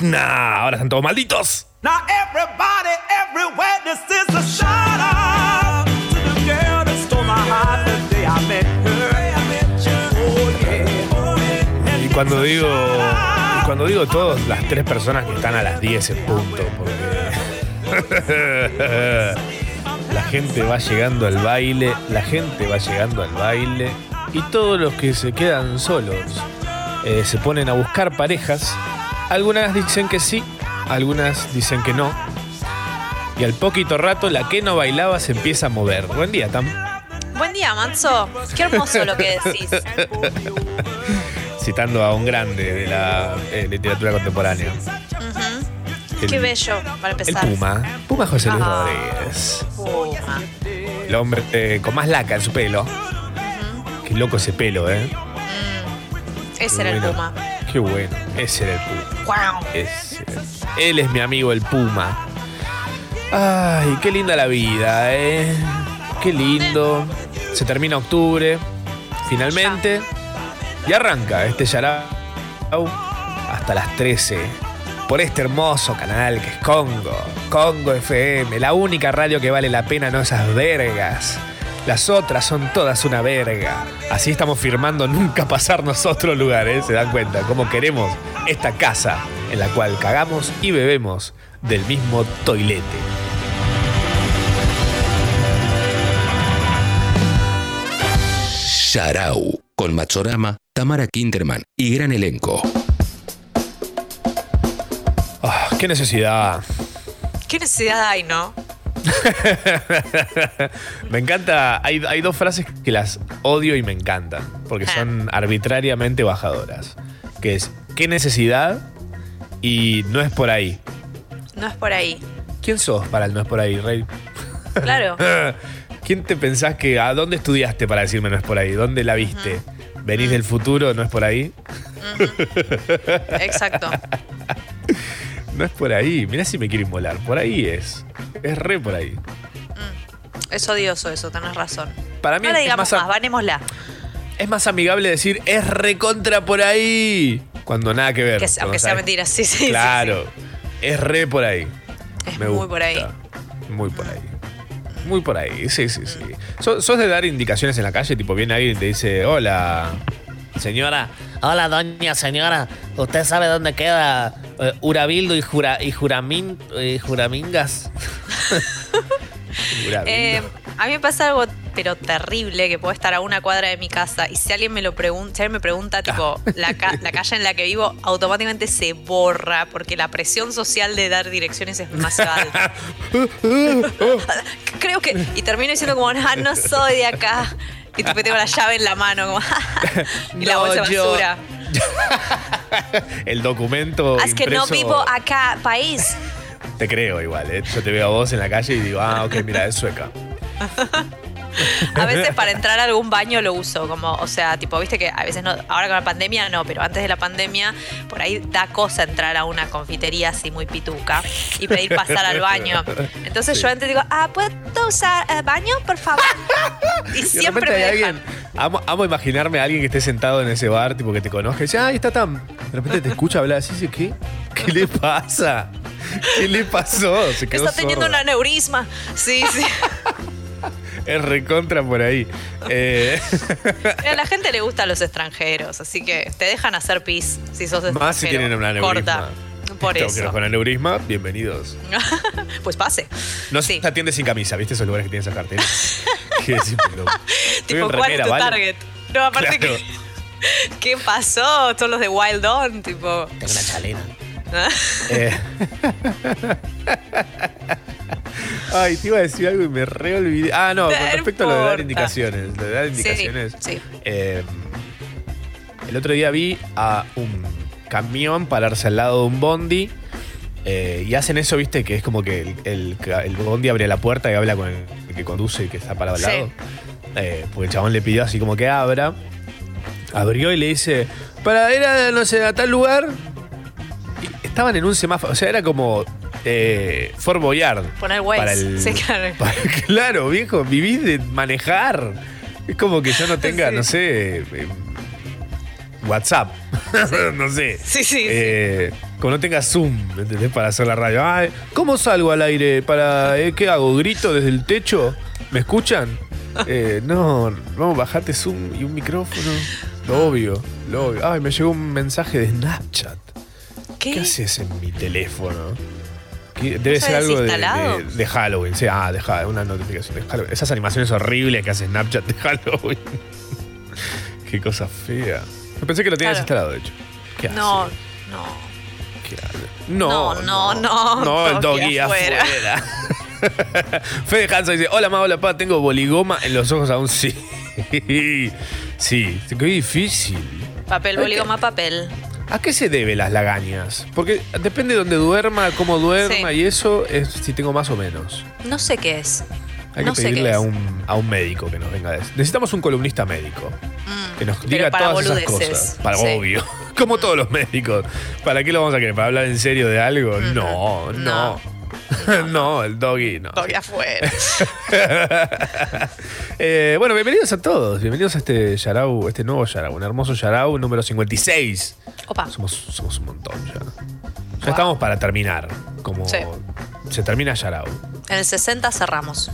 No, ahora están todos malditos. Now everybody, everywhere, this is a shout out to the girl that stole my heart the day I met her. Y cuando digo, y cuando digo todos, las tres personas que están a las 10 en punto, porque la gente va llegando al baile, la gente va llegando al baile y todos los que se quedan solos eh, se ponen a buscar parejas. Algunas dicen que sí, algunas dicen que no. Y al poquito rato la que no bailaba se empieza a mover. Buen día, Tam. Buen día, Manso. Qué hermoso lo que decís. Citando a un grande de la eh, literatura contemporánea. El- Qué bello, para El empezar. Puma. Puma José Luis Ah. Rodríguez. Puma. El hombre eh, con más laca en su pelo. Qué loco ese pelo, ¿eh? Ese era el. Puma. Qué bueno. Ese era el Puma. Guau. Ese. Él es mi amigo el Puma. Ay, qué linda la vida, ¿eh? Qué lindo. Se termina octubre, finalmente. Y arranca este Yarao hasta las 13. Por este hermoso canal que es Congo. Congo FM. La única radio que vale la pena, no esas vergas. Las otras son todas una verga. Así estamos firmando nunca pasarnos a otro lugar, ¿eh? ¿Se dan cuenta? Cómo queremos esta casa en la cual cagamos y bebemos del mismo toilete. Sharau, con Machorama, Tamara Kinderman y gran elenco. Ah, ¡Qué necesidad! ¿Qué necesidad hay, no? me encanta. Hay, hay dos frases que las odio y me encantan. Porque Ah. son arbitrariamente bajadoras. Que es ¿qué necesidad? Y no es por ahí. No es por ahí. ¿Quién sos para el no es por ahí, Rey? Claro. ¿Quién te pensás que a dónde estudiaste para decirme no es por ahí? ¿Dónde la viste? ¿Venís del futuro? ¿No es por ahí? Exacto. No es por ahí. Mirá si me quiere inmolar. Por ahí es. Es re por ahí. Es odioso eso, tenés razón. Para mí no le es digamos más vanémosla. Es más amigable decir es recontra por ahí. Cuando nada que ver. Que- aunque sea mentira, sí, sí, sí, Claro. Es re por ahí. Es Me muy gusta. por ahí. Muy por ahí. Muy por ahí, sí, sí, sí. ¿Sos, sos de dar indicaciones en la calle? Tipo, viene alguien y te dice, hola, señora. Hola, doña señora. ¿Usted sabe dónde queda eh, Urabildo y, Jura, y Juramín, y Juramingas? Eh, a mí me pasa algo, pero terrible, que puedo estar a una cuadra de mi casa y si alguien me lo pregunta, si alguien me pregunta, tipo, la, ca- la calle en la que vivo, automáticamente se borra porque la presión social de dar direcciones es demasiado alta. Creo que. Y termino diciendo como, no, no soy de acá. Y tipo, tengo la llave en la mano, como, y la No, bolsa de yo- basura. El documento. Es que no vivo acá, país. Te creo igual, ¿eh? Yo te veo a vos en la calle y digo, ah, ok, mira, es sueca. A veces para entrar a algún baño lo uso, como, o sea, tipo, viste que a veces no, ahora con la pandemia no, pero antes de la pandemia, por ahí da cosa entrar a una confitería así muy pituca y pedir pasar al baño. Entonces Sí. yo antes digo, ah, ¿puedo usar el baño, por favor? Y siempre repente me hay dejan. alguien. Amo, amo imaginarme a alguien que esté sentado en ese bar, tipo que te conozca y dice, ah, ahí está Tam. De repente te escucha hablar así dice, ¿qué? ¿Qué le pasa? ¿Qué le pasó? Se quedó Está teniendo un sorda. aneurisma. Sí, sí. Es recontra por ahí. Eh, A la gente le gusta a los extranjeros, así que te dejan hacer pis si sos extranjero. más si tienen un aneurisma. Corta. Por Tengo que eso. Con aneurisma, bienvenidos. pues pase. No Sí. se atiende sin camisa, ¿viste? Esos lugares que tienen esas carteles. ¿Qué decir, pero- Estoy Tipo, ¿cuál es tu ¿vale? target? No, aparte Claro. que. ¿Qué pasó? Son los de Wild On, tipo. Tengo una chalena. Eh. Ay, te iba a decir algo y me re olvidé. Ah, no, con respecto a lo de dar indicaciones. Lo de dar indicaciones. sí. eh, el otro día vi a un camión pararse al lado de un bondi. eh, y hacen eso, viste, que es como que el, el- el bondi abre la puerta y habla con el, que conduce y que está parado al Sí. lado. Eh, porque el chabón le pidió así como que abra. Abrió y le dice, para ir a, no sé, a tal lugar. Y estaban en un semáforo, o sea, era como eh, Fort Boyard. Poner Waze. Para el- Sí, claro. para- claro, viejo, vivís de manejar. Es como que yo no tenga, Sí. no sé, eh, WhatsApp. no sé. Sí, sí, Eh, Como no tengas Zoom, ¿me ¿entendés? Para hacer la radio. Ay, ¿Cómo salgo al aire? Para, eh, ¿Qué hago? ¿Grito desde el techo? ¿Me escuchan? Eh, no, vamos, bajate Zoom y un micrófono. Lo obvio, lo obvio. Ay, me llegó un mensaje de Snapchat. ¿Qué? ¿Qué haces en mi teléfono? ¿Qué- Debe ¿No ser algo de, desinstalado? de- de Halloween. Sí, ah, de Halloween, una notificación de Halloween. Esas animaciones horribles que hace Snapchat de Halloween. Qué cosa fea. Yo pensé que lo tenías Claro. instalado, de hecho. ¿Qué hace? No, no. ¿Qué hace? No, No, no, no, No, el Doggy doggy afuera. afuera. Fede Hansa dice, hola, ma, hola, pa, tengo boligoma en los ojos aún sí. sí, qué difícil. Papel, boligoma, papel. ¿A qué se debe las lagañas? Porque depende de dónde duerma, cómo duerma Sí. y eso es si tengo más o menos. No sé qué es. Hay no que sé qué pedirle es. a un, a un médico que nos venga a decir. Necesitamos un columnista médico Mm, que nos pero diga para todas esas boludeces. cosas. Para Sí. obvio. Como todos los médicos. ¿Para qué lo vamos a querer? ¿Para hablar en serio de algo? No, no. No, el doggy no. Doggy afuera. Eh, bueno, bienvenidos a todos. Bienvenidos a este Yarau, este nuevo Yarau, un hermoso Yarau número 56. Opa. Somos, somos un montón ya. Ya Wow. estamos para terminar. Como Sí. se termina Yarau. En el 60 cerramos.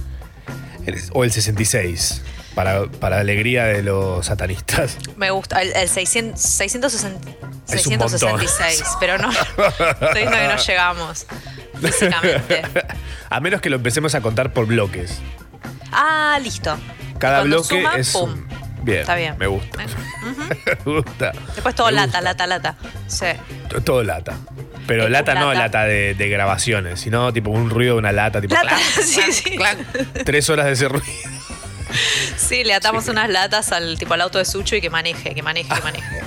O el 66. Para, para alegría de los satanistas. Me gusta. El, el 600, 660 Es un montón. 666. Pero no. Estoy viendo que no llegamos. Físicamente. A menos que lo empecemos a contar por bloques. Ah, listo. Cada bloque suma, es pum. Bien. Está bien. Me gusta. Me gusta. Después todo Me lata, gusta. lata, lata. Sí. Todo lata. Pero lata no lata. de, de grabaciones, sino tipo un ruido de una lata, tipo Lata. Sí, sí. tres horas de ese ruido. Sí, le atamos unas latas al tipo al auto de Sucho y que maneje, que maneje, que maneje.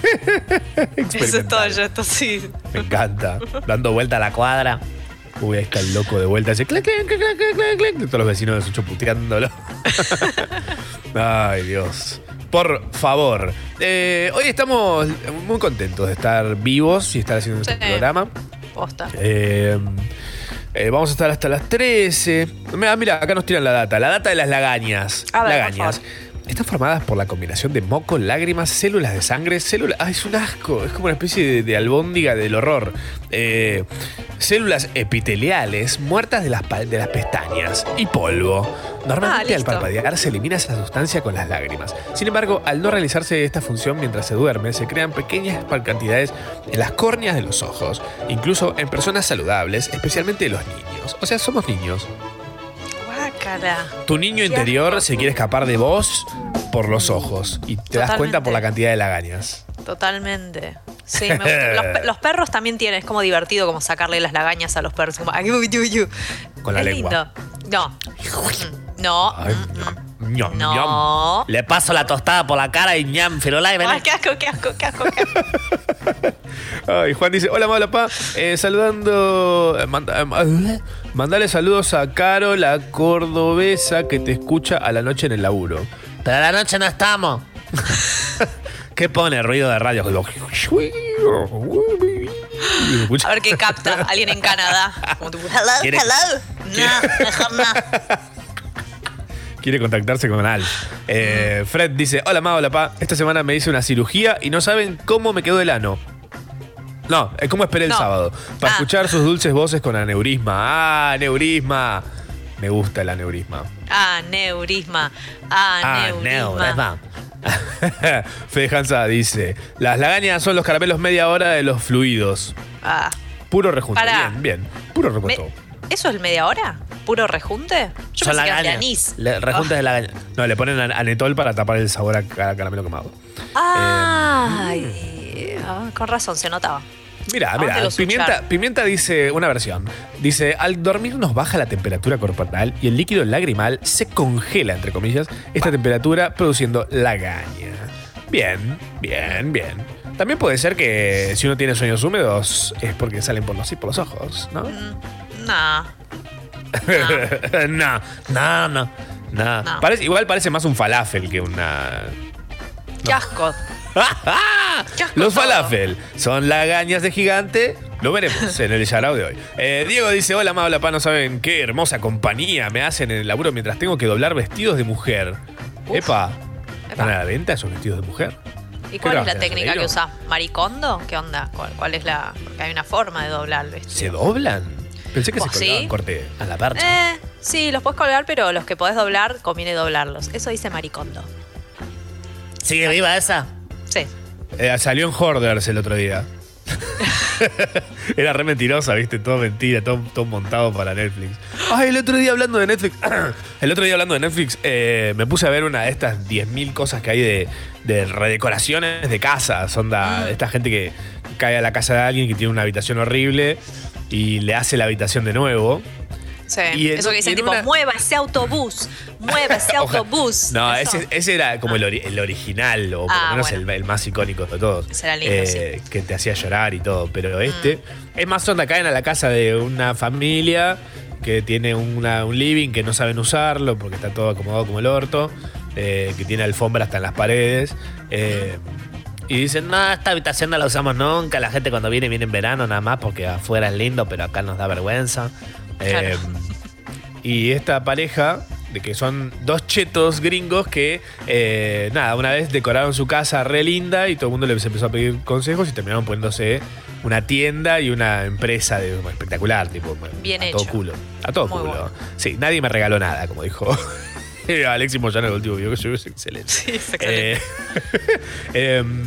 Eso es todo, yo esto sí. Me encanta. Dando vuelta a la cuadra. Uy, ahí está el loco de vuelta. Ese clac, clac, clac, clac, clac, clac. Todos los vecinos de Sucho puteándolo. Ay, Dios. Por favor. Eh, hoy estamos muy contentos de estar vivos y estar haciendo este Sí. programa. Posta. Eh, eh, vamos a estar hasta las 13. Mira, mira, acá nos tiran la data. La data de las lagañas. A ver, por lagañas. favor. Están formadas por la combinación de moco, lágrimas, células de sangre, células. ¡Ay, es un asco! Es como una especie de, de albóndiga del horror. Eh, células epiteliales muertas de las, de las pestañas y polvo. Normalmente Ah, al parpadear se elimina esa sustancia con las lágrimas. Sin embargo, al no realizarse esta función mientras se duerme, se crean pequeñas cantidades en las córneas de los ojos, incluso en personas saludables, especialmente los niños. O sea, somos niños. Tu niño interior se quiere escapar de vos por los ojos y te das cuenta por la cantidad de lagañas. Totalmente. Sí, me gusta. Los, los perros también tienen, es como divertido como sacarle las lagañas a los perros. Como, "Ay, uy, uy, uy". Con la es lengua. lindo. No. Mm, No. Ay, mm, ñam, mm. ñam, No. Le paso la tostada por la cara y ñam, firulai, ven. Ay, qué asco, qué asco, qué asco, qué asco. Ay, Juan dice, hola, hola, pa. Eh, saludando... eh, manda- eh, mandale saludos a Caro, la cordobesa que te escucha a la noche en el laburo. Pero a la noche no estamos. ¿Qué pone? Ruido de radio. A ver qué capta alguien en Canadá. Como hello, ¿Quiere- hello. No, mejor no. Quiere contactarse con Al. Eh, Fred dice, hola ma, hola pa, esta semana me hice una cirugía y no saben cómo me quedó el ano. No, es cómo esperé el No. sábado. Para Ah. escuchar sus dulces voces con aneurisma. Ah, aneurisma. Me gusta el aneurisma. Aneurisma. Aneurisma. Fede Hansa dice, las lagañas son los caramelos media hora de los fluidos. Ah. Puro rejunte. Pará. Bien, bien. Puro Me- recuento. ¿Eso es media hora? ¿Puro rejunte? Yo Son pensé que era de lagañas. anís. Le- Rejuntes de lagañas. No, le ponen an- anetol para tapar el sabor a ca- caramelo quemado. Ay, ah, con razón, se notaba. Mira, Aguante mira, Pimienta. Pimienta dice una versión. Dice, al dormir nos baja la temperatura corporal y el líquido lagrimal se congela, entre comillas, esta temperatura produciendo lagaña. Bien, bien, bien. También puede ser que si uno tiene sueños húmedos es porque salen por los, sí, por los ojos, ¿no? Nah. no, no, no. Parece, igual parece más un falafel que una... Qué asco Los falafel son lagañas de gigante. Lo veremos en el Yarao de hoy. Eh, Diego dice: Hola, ma, hola, pa. No saben qué hermosa compañía me hacen en el laburo mientras tengo que doblar vestidos de mujer. Uf. Epa. ¿están a la venta esos vestidos de mujer? ¿Y cuál es la técnica que usás? ¿Maricondo? ¿Qué onda? ¿Cuál, cuál es la...? Porque hay una forma de doblar el ¿Se vestido. doblan? Pensé que se ¿sí? colgaban corte. A la percha. Eh, sí, los puedes colgar, pero los que podés doblar, conviene doblarlos. Eso dice Maricondo. ¿Sigue viva esa? Sí. Eh, salió en Hoarders el otro día. Era re mentirosa, viste, todo mentira, todo, todo montado para Netflix. Ay, el otro día hablando de Netflix, el otro día hablando de Netflix, eh, me puse a ver una de estas 10.000 cosas que hay de, de redecoraciones de casas. Onda, esta gente que cae a la casa de alguien que tiene una habitación horrible y le hace la habitación de nuevo. Sí. Y en- Eso que dicen en tipo, una- mueva ese autobús, mueva ese autobús. No, ese, ese era como el, ori- el original, o por Ah, lo menos bueno. el, el más icónico de todos. Ese era lindo, Eh, Que te hacía llorar y todo. Pero este es más onda, caen a la casa de una familia que tiene una- un living que no saben usarlo porque está todo acomodado como el orto, eh, que tiene alfombra hasta en las paredes. eh, y dicen, No, esta habitación no la usamos nunca. La gente cuando viene, viene en verano nada más porque afuera es lindo, pero acá nos da vergüenza. Claro. Eh, y esta pareja, de que son dos chetos gringos que, eh, nada, una vez decoraron su casa re linda y todo el mundo les empezó a pedir consejos y terminaron poniéndose una tienda y una empresa de, espectacular, tipo, Bien a todo hecho. culo. A todo Muy culo. bueno. Sí, nadie me regaló nada, como dijo Alexis Moyano el último video que subió, es excelente. Sí, es excelente. Eh, em,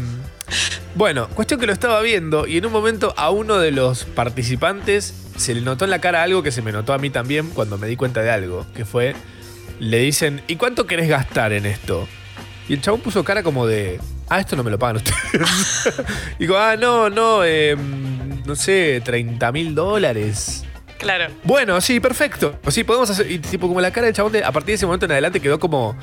bueno, cuestión que lo estaba viendo y en un momento a uno de los participantes se le notó en la cara algo que se me notó a mí también cuando me di cuenta de algo, que fue, le dicen, ¿y cuánto querés gastar en esto? Y el chabón puso cara como de, ah, esto no me lo pagan ustedes. y digo, ah, no, no, em, no sé, 30 mil dólares. Claro. Bueno, sí, perfecto. Sí, podemos hacer. Y tipo, como la cara del chabón, de- a partir de ese momento en adelante quedó como.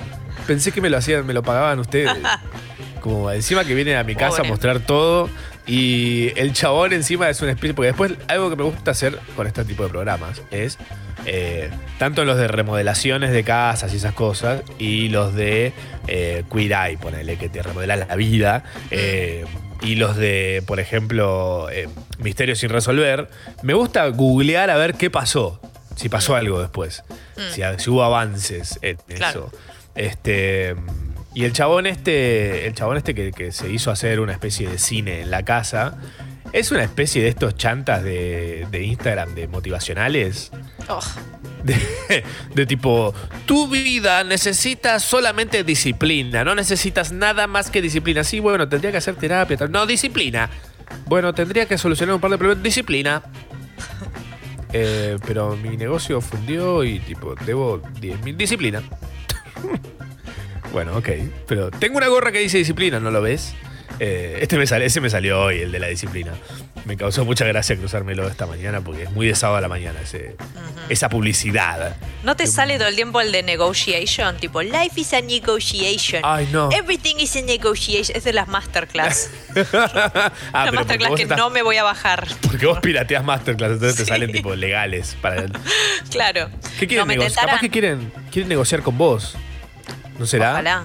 Pensé que me lo hacían, me lo pagaban ustedes. Como encima que vienen a mi casa a mostrar todo. Y el chabón encima es una especie. Porque después, algo que me gusta hacer con este tipo de programas es. eh, tanto los de remodelaciones de casas y esas cosas. Y los de eh, Queer Eye, ponele, que te remodela la vida. eh, y los de, por ejemplo, eh, Misterios sin resolver. Me gusta googlear a ver qué pasó. Si pasó algo después. Si, si hubo avances en Claro. eso. Este. Y el chabón este. El chabón este que, que se hizo hacer una especie de cine en la casa. Es una especie de estos chantas de, de Instagram de motivacionales. Oh, De, de tipo, tu vida necesita solamente disciplina, no necesitas nada más que disciplina. Sí, bueno, tendría que hacer terapia. No, disciplina. Bueno, tendría que solucionar un par de problemas. Disciplina. Eh, pero mi negocio fundió y tipo, debo 10 mil. Disciplina. bueno, ok. Pero tengo una gorra que dice disciplina, ¿no lo ves? Eh, este me sale, ese me salió hoy, el de la disciplina. Me causó mucha gracia cruzármelo esta mañana porque es muy de sábado a la mañana ese, esa publicidad. ¿No te sale todo el tiempo el de negotiation? Tipo, life is a negotiation. Ay, no. Everything is a negotiation. Es de las masterclass. ah, porque masterclass que estás- no me voy a bajar. porque vos pirateas masterclass, entonces te Sí. salen tipo legales para. Claro. ¿Qué quieren No, negociar? Capaz que quieren, quieren negociar con vos. ¿No será? Ojalá.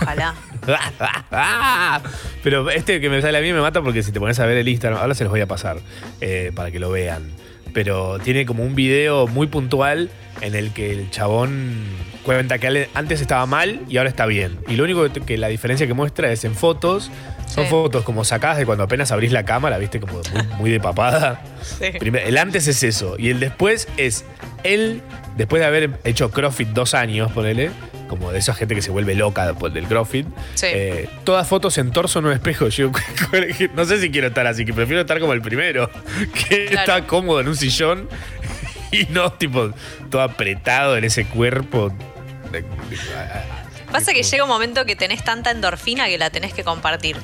Ojalá. Pero este que me sale a mí me mata porque si te pones a ver el Instagram, ahora se los voy a pasar eh, para que lo vean. Pero tiene como un video muy puntual en el que el chabón cuenta que antes estaba mal y ahora está bien. Y lo único que, que la diferencia que muestra es en fotos. Son Sí. fotos como sacadas de cuando apenas abrís la cámara, viste, como muy, muy de papada. Sí. El antes es eso. Y el después es él, después de haber hecho CrossFit dos años, ponele, como de esa gente que se vuelve loca después del CrossFit. Sí. eh, todas fotos en torso en un espejo. Yo no sé si quiero estar así, que prefiero estar como el primero, que Claro. está cómodo en un sillón y no tipo todo apretado en ese cuerpo. Pasa que llega un momento que tenés tanta endorfina que la tenés que compartir.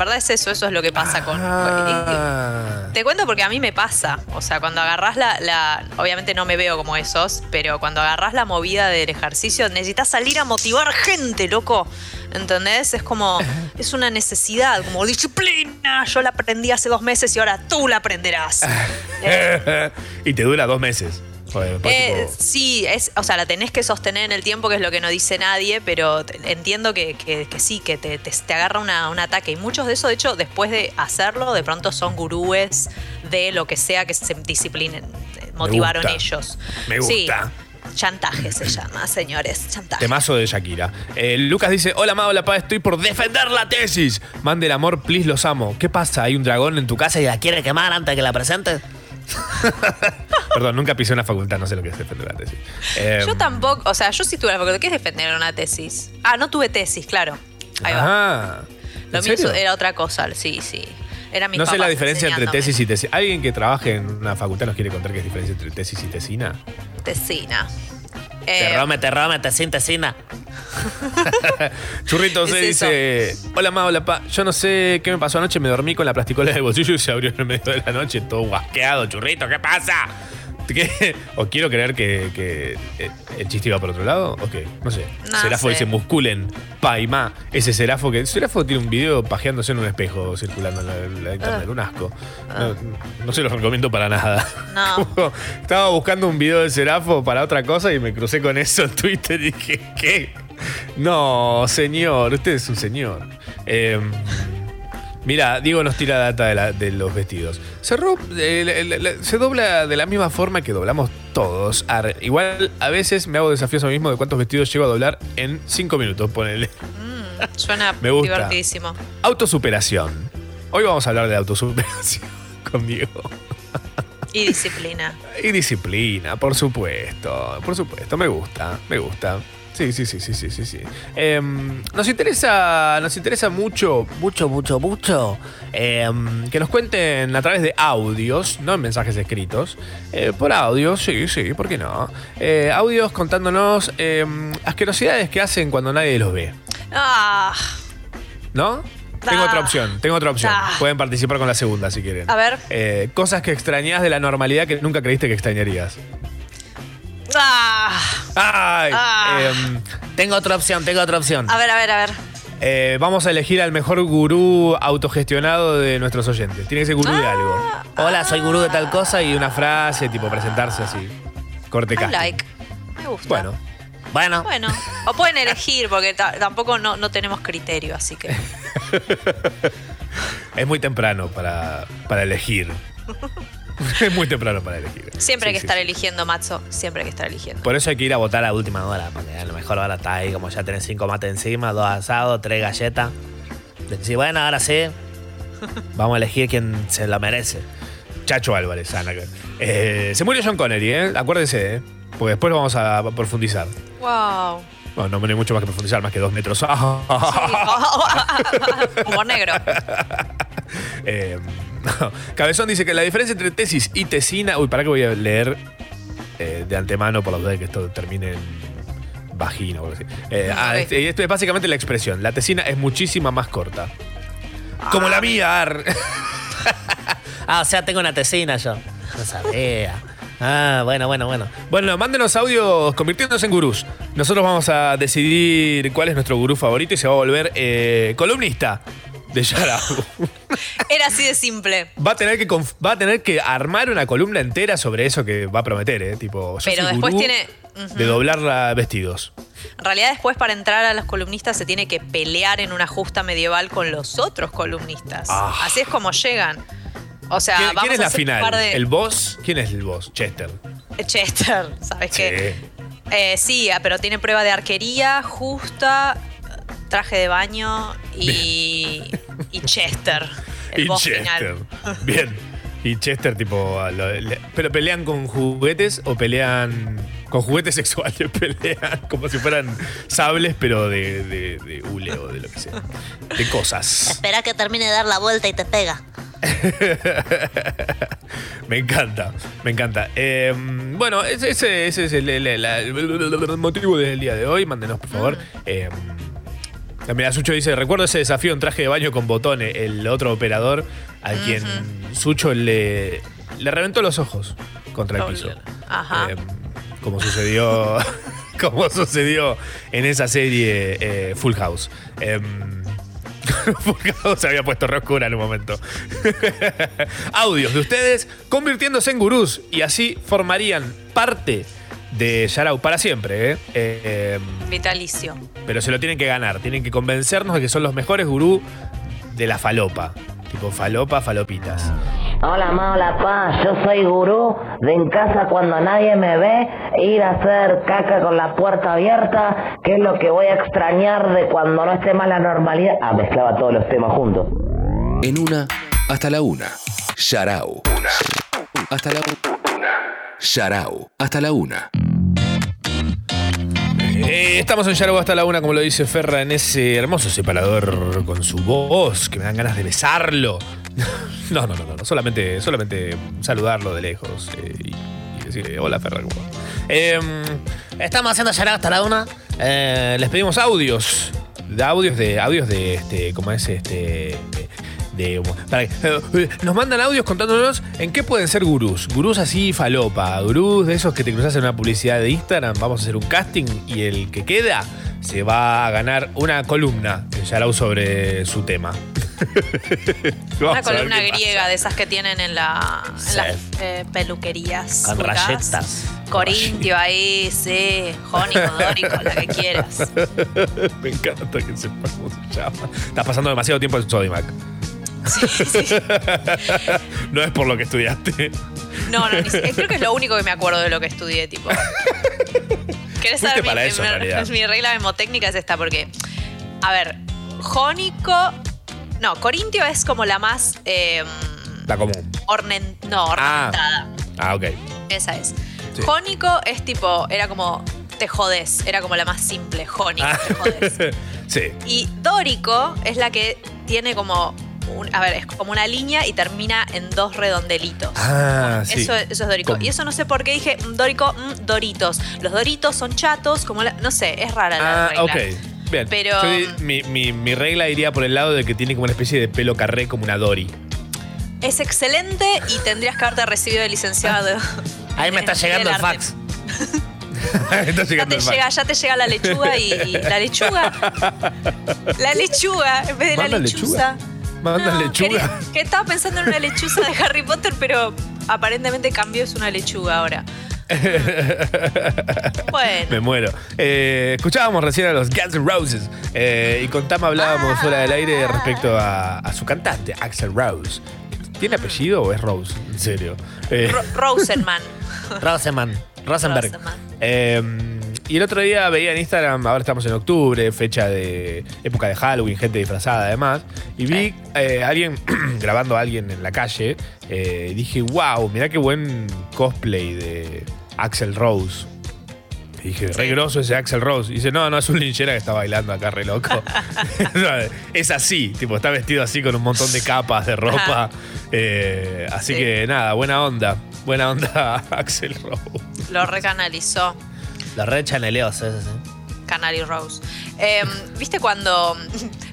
Verdad es eso, eso es lo que pasa con... Ah. Te cuento porque a mí me pasa. O sea, cuando agarrás la, la- Obviamente no me veo como esos, pero cuando agarrás la movida del ejercicio, necesitas salir a motivar gente, loco. ¿Entendés? Es como. Es una necesidad, como disciplina. Yo la aprendí hace dos meses y ahora tú la aprenderás. Y te dura dos meses. Joder, eh, tipo, sí, es, o sea, la tenés que sostener en el tiempo, que es lo que no dice nadie, pero entiendo que, que- que sí, que te, te- te agarra una- un ataque. Y muchos de eso, de hecho, después de hacerlo, de pronto son gurúes de lo que sea que se disciplinen, eh, motivaron ellos. Me Sí. gusta. Chantaje se llama, señores. Chantaje. Temazo de Shakira. Eh, Lucas dice: Hola, ma, hola, pa, estoy por defender la tesis. Mande el amor, please, los amo. ¿Qué pasa? ¿Hay un dragón en tu casa y la ¿Quiere quemar antes que la presente? Perdón, nunca pisé una facultad, no sé lo que es defender la tesis. Eh, Yo tampoco, o sea, yo sí tuve la facultad. ¿Qué es defender una tesis? Ah, no tuve tesis, claro. Ahí va. Ajá. Lo ¿En mío era otra cosa, sí, sí. Era mi No sé la diferencia entre tesis y tesis. ¿Alguien que trabaje en una facultad nos quiere contar qué es la diferencia entre tesis y tesina? Tesina. Eh, Terrome, terrome, tesín, tesina. Churrito ¿Qué se es dice: Hola, ma, hola, pa. Yo no sé qué me pasó anoche, me dormí con la plasticola del bolsillo y se abrió en el medio de la noche, todo guasqueado. Churrito, ¿qué pasa? ¿Qué? ¿O quiero creer que, que, eh, el chiste iba por otro lado? ¿O qué? No sé. No Serafo sé. dice: Musculen, pa y ma. Ese Serafo que. Serafo tiene un video pajeándose en un espejo circulando en la, internet, Ah. un asco. No, no se los recomiendo para nada. No. Como, Estaba buscando un video de Serafo para otra cosa y me crucé con eso en Twitter y dije, ¿qué? No, señor, usted es un señor. Eh, mira, Diego nos tira data de, la- de los vestidos. Se, ro- eh, la- la- la- se dobla de la misma forma que doblamos todos. Ar- igual a veces me hago desafíos a mí mismo de cuántos vestidos llego a doblar en 5 minutos, ponele. Suena Me gusta. divertidísimo. Autosuperación. Hoy vamos a hablar de autosuperación con Diego. Y disciplina. Y disciplina, por supuesto. Por supuesto, me gusta, me gusta. Sí, sí, sí, sí, sí, sí, sí. Em, nos interesa, nos interesa mucho, mucho, mucho, mucho em, que nos cuenten a través de audios, no en mensajes escritos. Eh, por audios, sí, sí, ¿por qué no? Eh, audios contándonos em, asquerosidades que hacen cuando nadie los ve. Ah, ¿No? Tengo Ah. otra opción, tengo otra opción. Ah. Pueden participar con la segunda si quieren. A ver. Eh, cosas que extrañás de la normalidad que nunca creíste que extrañarías. Ah. Ay, Ah. em, Tengo otra opción, tengo otra opción. A ver, a ver, a ver. eh, vamos a elegir al mejor gurú autogestionado de nuestros oyentes. Tiene que ser gurú de Ah. algo. Hola, soy gurú de tal cosa y una frase, tipo presentarse así. Corte I casting. like. Me gusta. Bueno, Bueno, Bueno, o pueden elegir, porque ta- tampoco no, no tenemos criterio, así que. es muy temprano para, para elegir. es muy temprano para elegir. Siempre hay Sí, que sí, estar sí. eligiendo, Matzo. Siempre hay que estar eligiendo. Por eso hay que ir a votar a última hora, porque a lo mejor ahora está ahí, como ya tenés cinco mates encima, dos asados, tres galletas. Decís, bueno, ahora sí, vamos a elegir quién se lo merece. Chacho Álvarez, Ana. Eh, se murió John Connery, ¿eh? Acuérdense, ¿eh? Porque después lo vamos a profundizar. Wow. Bueno, no hay mucho más que profundizar, más que dos metros. Humor negro. Eh, Cabezón dice que la diferencia entre tesis y tesina. Uy, para que voy a leer eh, de antemano por la duda de que esto termine en vagina o algo así. Eh, ah, Ok. este- esto es básicamente la expresión. La tesina es muchísima más corta. Como la mía. ar. Ah, o sea, tengo una tesina yo. No sabía. Ah, bueno, bueno, bueno. Bueno, mándenos audios convirtiéndose en gurús. Nosotros vamos a decidir cuál es nuestro gurú favorito y se va a volver eh, columnista de Yarao. Era así de simple. Va a, tener que conf- va a tener que armar una columna entera sobre eso que va a prometer, ¿eh? Tipo, yo Pero soy después gurú tiene- ujú. De doblar la- vestidos. En realidad, después para entrar a los columnistas se tiene que pelear en una justa medieval con los otros columnistas. Ah. Así es como llegan. O sea, ¿Quién, vamos quién es a la hacer un final? par de- ¿El boss? ¿Quién es el boss? Chester. Chester, ¿sabes Sí. qué? Eh, sí, ah, pero tiene prueba de arquería, justa, traje de baño y, y Chester. El y boss Chester. final. Bien. Y Chester, tipo. a lo- le- ¿Pero pelean con juguetes o pelean. Con juguetes sexuales? Pelean como si fueran sables, pero de, de, de hule o de lo que sea. De cosas. Espera que termine de dar la vuelta y te pega. Me encanta, me encanta. Eh, bueno, ese, ese- ese es el, el- el motivo del día de hoy. Mándenos, por favor. Eh, también Sucho dice, recuerdo ese desafío en traje de baño con botones, el otro operador al quien Sucho le, le reventó los ojos contra el piso. Ajá. Eh, como sucedió como sucedió en esa serie eh, Full House. Full House se había puesto re oscura en un momento. Audios de ustedes convirtiéndose en gurús y así formarían parte de Yarau para siempre. ¿eh? Eh, em, Vitalicio. pero se lo tienen que ganar. Tienen que convencernos de que son los mejores gurú de la falopa. Tipo falopa, falopitas. Hola, ma, hola, pa. Yo soy gurú de en casa cuando nadie me ve, ir a hacer caca con la puerta abierta, que es lo que voy a extrañar de cuando no esté más la normalidad. Ah, mezclaba todos los temas juntos. En una, hasta la una. Sharau. Hasta la una. Sharau. Hasta la una. Eh, estamos en Yargo hasta la una, como lo dice Ferra, en ese hermoso separador con su voz, que me dan ganas de besarlo. No, no, no, no, no, solamente, solamente saludarlo de lejos eh, y, y decirle, hola Ferra, ¿cómo va?". Em, Estamos haciendo Yarao hasta la una. eh, les pedimos audios, audios de, audios de, este, ¿cómo es este? De, de- para que- eh, nos mandan audios contándonos en qué pueden ser gurús. Gurús así falopa, gurús de esos que te cruzas en una publicidad de Instagram. Vamos a hacer un casting y el que queda se va a ganar una columna en Yarao sobre su tema. Una columna pasa. griega de esas que tienen en, la, en Sí. las eh, peluquerías. Con rayetas. Corintio ahí, sí. Jónico, dórico, la que quieras. Me encanta que sepa cómo se llama. Estás pasando demasiado tiempo en Sodimac. Sí, sí. No es por lo que estudiaste. No, no, ni creo que es lo único que me acuerdo de lo que estudié, tipo. ¿Querés saber mi, eso, mi- mi regla memotécnica es esta? Porque, a ver, jónico. No, Corintio es como la más. eh, La común. ornen- no, ornamentada. Ah, ok. Esa es. Sí. Jónico es tipo. Era como. Te jodes. Era como la más simple. Jónico, Ah. te jodes. sí. Y dórico es la que tiene como. Un- a ver, es como una línea y termina en dos redondelitos. Ah, sí. Eso, eso es dórico. Con- Y eso no sé por qué dije mm, dórico, mm, doritos. Los doritos son chatos, como la- no sé, es rara la Ah, regla. ok. Bien. Pero- Yo di- mi, mi- mi regla iría por el lado de que tiene como una especie de pelo carré como una Dory. Es excelente y tendrías que haberte recibido de licenciado. Ahí me está llegando el fax. Está Ya te, el fax. llega, ya te llega la lechuga y, y la lechuga. La lechuga en vez de la lechuza. lechuga. Manda lechuga. quería- que estaba pensando en una lechuza de Harry Potter, pero aparentemente cambió, es una lechuga ahora. Bueno. Me muero. Eh, escuchábamos recién a los Guns N' Roses eh, y con Tama hablábamos fuera del aire respecto a, a su cantante, Axel Rose. ¿Tiene apellido o es Rose? En serio. Eh, Ro- Rosenman. Roseman. Rosenberg. Rosenman. Y el otro día veía en Instagram, ahora estamos en octubre, fecha de época de Halloween, gente disfrazada además, y vi eh, alguien grabando a alguien en la calle. eh, dije, wow, mirá qué buen cosplay de Axel Rose. Y dije, re Sí. groso ese Axel Rose. Y dice, no, no, es un linchera que está bailando acá re loco. es así, tipo, está vestido así con un montón de capas de ropa. Eh, así Sí. que nada, buena onda. Buena onda Axel Rose. Lo recanalizó. Los re chaneleos, ese, sí. Canary Rose. Eh, ¿Viste cuando,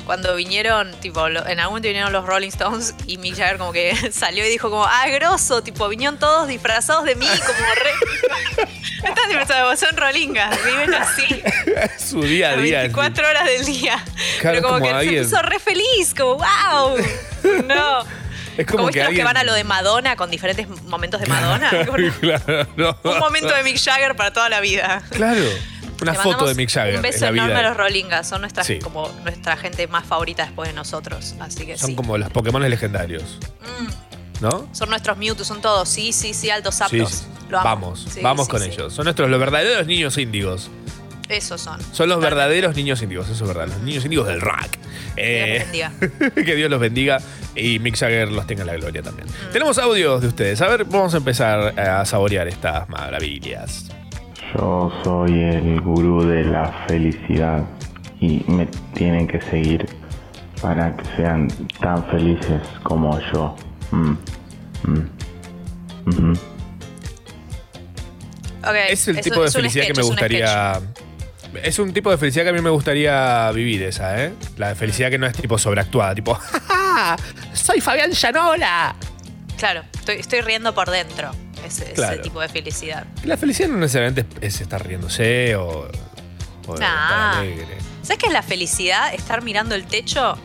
cuando vinieron, tipo, lo- en algún momento vinieron los Rolling Stones y Mick Jagger como que salió y dijo como, ah, grosso, tipo, vinieron todos disfrazados de mí, como re... Están disfrazados, son rolingas, viven así. su día a las día. 24 horas del día. Claro, Pero como, como que alguien- se puso re feliz, como, wow. No. Es como, Como que alguien... van a lo de Madonna con diferentes momentos de Madonna. Claro, no. Un momento de Mick Jagger para toda la vida. Claro. Una Le foto de Mick Jagger. Un beso es la enorme vida. a los Rollingas. Son nuestras, Sí. como nuestra gente más favorita después de nosotros. Así que Son sí. como los Pokémon legendarios. ¿No? Son nuestros Mewtwo, son todos. Sí, sí, sí, altos aptos. sí. Lo amo. Vamos, vamos con ellos. Son nuestros los verdaderos niños índigos. Esos son. Son los verdaderos niños índigos, eso es verdad. Los niños índigos del rock. Eh, Dios los bendiga. que Dios los bendiga y Mick Jagger los tenga en la gloria también. Mm. Tenemos audios de ustedes. A ver, vamos a empezar eh, a saborear estas maravillas. Yo soy el gurú de la felicidad y me tienen que seguir para que sean tan felices como yo. Mm, mm. Ok, Es el es tipo un- de felicidad sketch, que me gustaría. Es un tipo de felicidad que a mí me gustaría vivir esa, ¿eh? La felicidad que no es tipo sobreactuada, tipo, ¡Ja, ja! ¡Soy Fabián Llanola! Claro, estoy, estoy riendo por dentro. Ese, tipo de felicidad. La felicidad no necesariamente es, es estar riéndose o, o estar Nah. alegre. ¿Sabes qué es la felicidad? Estar mirando el techo,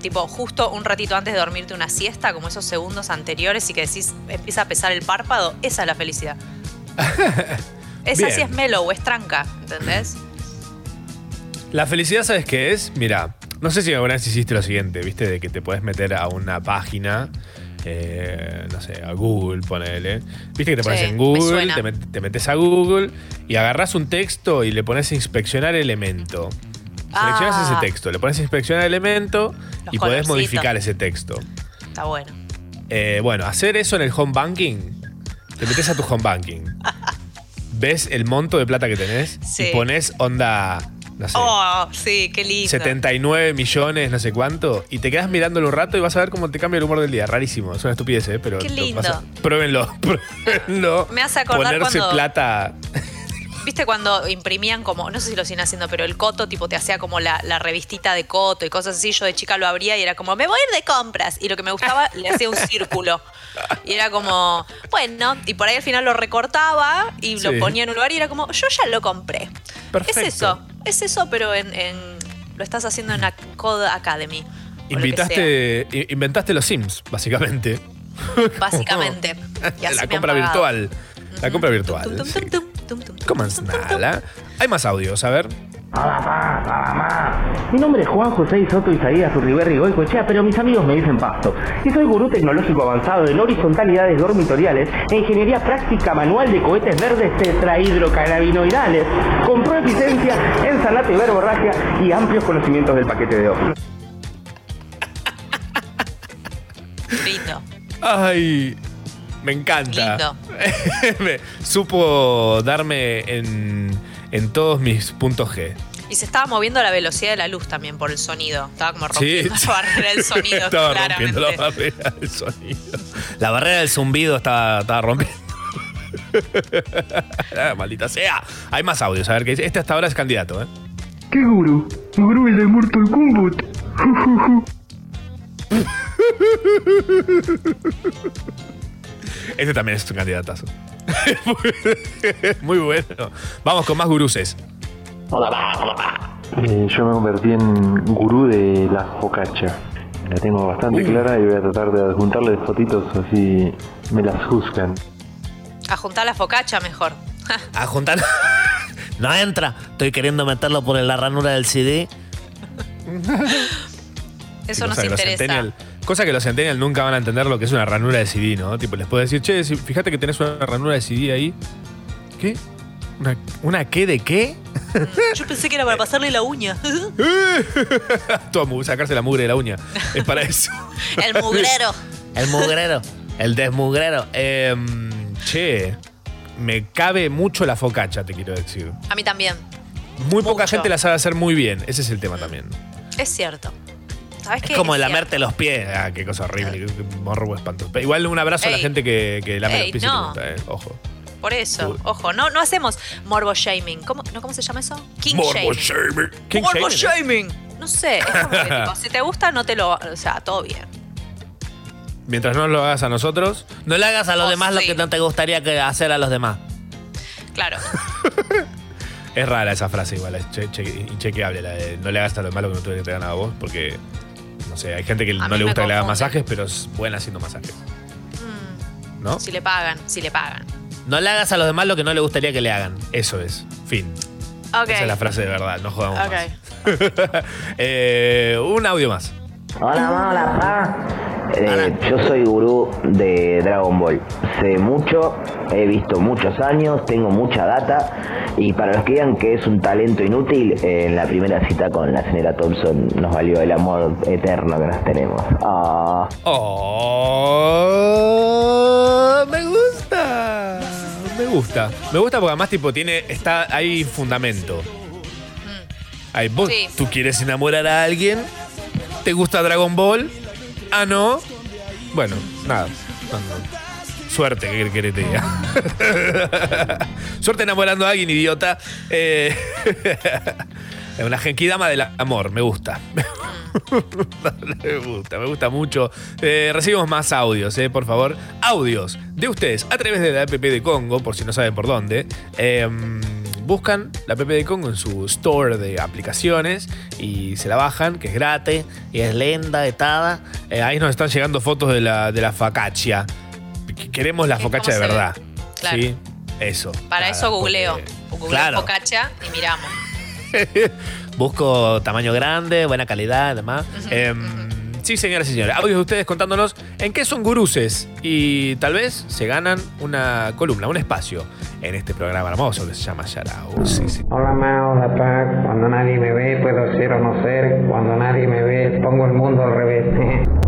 tipo justo un ratito antes de dormirte una siesta, como esos segundos anteriores y que decís, empieza a pesar el párpado. Esa es la felicidad. Esa Bien. sí es mellow, es tranca, ¿entendés? La felicidad, ¿sabes qué es? Mira, no sé si alguna vez hiciste lo siguiente, ¿viste? De que te puedes meter a una página eh, no sé, a Google, ponele. Viste que te pones Sí, en Google, te, met- te metes a Google y agarras un texto y le pones inspeccionar elemento. Seleccionas Ah. ese texto, le pones inspeccionar elemento Los y podés modificar ese texto. Está bueno. Eh, bueno, hacer eso en el home banking, te metes a tu home banking, ves el monto de plata que tenés Sí. y pones onda, no sé, Oh, sí, qué lindo. 79 millones, no sé cuánto, y te quedas mirándolo un rato y vas a ver cómo te cambia el humor del día. Rarísimo, es una estupidez, ¿eh? Pero Qué lindo. vas a- pruébenlo, pruébenlo. Me hace acordar Ponerse cuando- plata. ¿Viste cuando imprimían como, no sé si lo siguen haciendo, pero el coto, tipo, te hacía como la, la revistita de coto y cosas así? Yo de chica lo abría y era como, me voy a ir de compras. Y lo que me gustaba, le hacía un círculo. Y era como, bueno, y por ahí al final lo recortaba y lo Sí. ponía en un lugar y era como, yo ya lo compré. Perfecto. Es eso, es eso, pero en, en- lo estás haciendo en la Code Academy. lo Invitaste, inventaste los Sims, básicamente. Básicamente. Y así la compra virtual. La compra virtual. Tum, tum, sí. Tum, tum, tum, tum, ¿Cómo tum, es tum, tum, tum. nada? Hay más audios, a ver. Hola, pa, hola, ma. Mi nombre es Juan José Soto Isaías Urriberri Goicoechea, pero mis amigos me dicen Pasto. Y soy gurú tecnológico avanzado en horizontalidades dormitoriales e ingeniería práctica manual de cohetes verdes tetrahidrocannabinoidales, con proeficiencia en sanato y verborragia y amplios conocimientos del paquete de Oculus. Lindo. Ay, me encanta. Lindo. Me- Supo darme en, en todos mis puntos G. Y se estaba moviendo la velocidad de la luz también por el sonido. Estaba como Sí, rompiendo la barrera del sonido, estaba claramente. rompiendo la barrera del sonido. La barrera del zumbido estaba, estaba rompiendo. Ah, maldita sea. Hay más audios, a ver qué dice. Este hasta ahora es candidato, ¿eh? ¿Qué gurú? Gurú el de Mortal Kombat. Este también es un candidatazo. Muy bueno. Vamos con más guruses. Hola, pa, hola, pa. Eh, yo me convertí en gurú de la focaccia. La tengo bastante clara y voy a tratar de adjuntarle fotitos así me las juzgan. A juntar la focacha mejor. A juntar. No entra. Estoy queriendo meterlo por la ranura del CD. Eso nos interesa. Cosa que los Centennial nunca van a entender lo que es una ranura de CD, ¿no? Tipo, les puedo decir, che, si- fíjate que tenés una ranura de CD ahí. ¿Qué? ¿Una, una qué de qué? Yo pensé que era para pasarle la uña. Todo sacarse la mugre de la uña. Es para eso. el mugrero. El mugrero. El desmugrero. Em, che, me cabe mucho la focacha, te quiero decir. A mí también. Muy poca gente la sabe hacer muy bien. Ese es el tema también. Es cierto. ¿Sabes qué? Es como lamerte los pies. Ah, qué cosa horrible, qué, morbo espantoso. Igual un abrazo a la gente que, que lame Ey, los pies y no. te gusta, eh. Ojo. Por eso, Uy. ojo, no, no hacemos morbo shaming. ¿Cómo, no, ¿Cómo se llama eso? King Morbo shaming. shaming. King morbo shaming. shaming. No sé, es como que, tipo, si te gusta, no te lo. O sea, todo bien. Mientras no lo hagas a nosotros. No le hagas a los Oh, demás lo que no te gustaría que hacer a los demás. Claro. Es rara esa frase igual, es che- che- inchequeable. La de no le hagas a lo malo que no que te hagan a vos, porque. No sé, hay gente que A no le gusta que le hagan masajes, pero es buena haciendo masajes. Mm, ¿No? Si le pagan, si le pagan. No le hagas a los demás lo que no le gustaría que le hagan. Eso es. Fin. Ok. Esa es la frase de verdad, no jodamos Ok. más. Eh, un audio más. Hola, ma, hola, pa. Eh, yo soy gurú de Dragon Ball. Sé mucho, he visto muchos años, tengo mucha data. Y para los que digan que es un talento inútil, eh, en la primera cita con la señora Thompson nos valió el amor eterno que nos tenemos. Ah. Oh, me gusta. Me gusta. Me gusta porque además tipo tiene está hay fundamento. Ahí, vos, Sí. tú quieres enamorar a alguien, te gusta Dragon Ball, ah no, bueno, nada. Suerte, que querés que te diga. Suerte enamorando a alguien, idiota. Eh, una genkidama del amor, me gusta. me gusta, me gusta mucho. Eh, recibimos más audios, eh, por favor. Audios de ustedes a través de la app de Congo, por si no saben por dónde. Eh, buscan la app de Congo en su store de aplicaciones y se la bajan, que es gratis. Y es lenta, etada. Eh, ahí nos están llegando fotos de la, de la focaccia. Qu- Queremos la ¿Cómo focaccia de verdad. Claro. ¿Sí? Eso. Para Nada, eso googleo. porque- Googleo Claro. focacha y miramos. Busco tamaño grande, buena calidad, además. Em, sí, señoras y señores. Audios de ustedes contándonos en qué son guruses. Y tal vez se ganan una columna, un espacio en este programa hermoso que se llama Yarao. Sí, sí. Hola ma, hola pa, cuando nadie me ve puedo ser o no ser, cuando nadie me ve pongo el mundo al revés.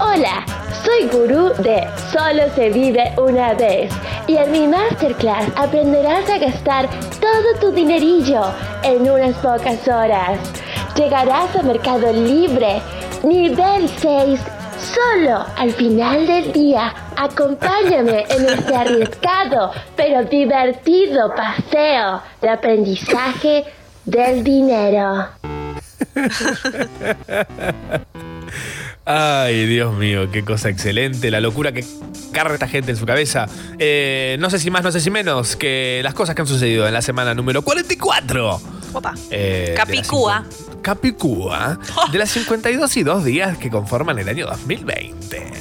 Hola, soy gurú de Solo se vive una vez y en mi masterclass aprenderás a gastar todo tu dinerillo en unas pocas horas. Llegarás a Mercado Libre, nivel 6, solo al final del día. Acompáñame en este arriesgado pero divertido paseo de aprendizaje del dinero. Ay, Dios mío, qué cosa excelente. La locura que carga esta gente en su cabeza. Eh, no sé si más, no sé si menos que las cosas que han sucedido en la semana número 44. Opa. eh, Capicúa. Capicúa. De las 52 y 2 días que conforman el año 2020.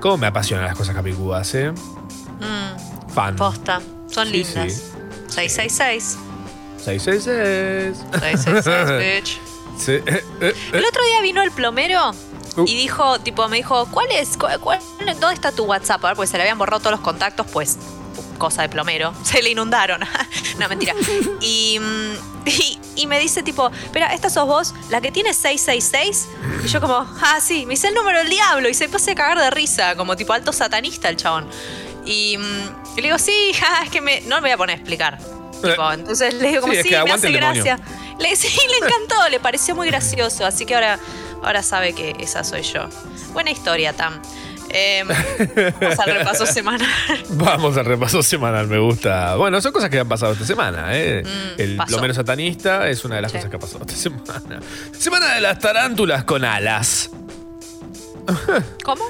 ¿Cómo me apasionan las cosas capicúas, eh? Mm, Fan. posta. Son Sí, lindas. sí. 666. 666. 666, bitch. Sí, eh, eh, eh. El otro día vino el plomero Uh. y dijo, tipo, me dijo, ¿cuál es? ¿Cuál- cuál- ¿Dónde está tu WhatsApp? A ver, pues se le habían borrado todos los contactos, pues, cosa de plomero. Se le inundaron. no, mentira. Y, mm, y, y me dice, tipo, espera, ¿esta sos vos? ¿La que tiene 666? Y yo como, ah, sí, me hice el número del diablo. Y se puse a cagar de risa, como tipo alto satanista el chabón. Y, mm, y le digo, sí, ja, es que me, no me voy a poner a explicar. Tipo, entonces le digo como, Sí, me hace gracia. Le, sí, le encantó, le pareció muy gracioso, así que ahora, ahora sabe que esa soy yo. Buena historia, Tam. Eh, vamos al repaso semanal. Vamos al repaso semanal, me gusta. Bueno, son cosas que han pasado esta semana, ¿eh? Mm, el pasó. plomero satanista es una de las Sí. cosas que ha pasado esta semana. Semana de las tarántulas con alas. ¿Cómo?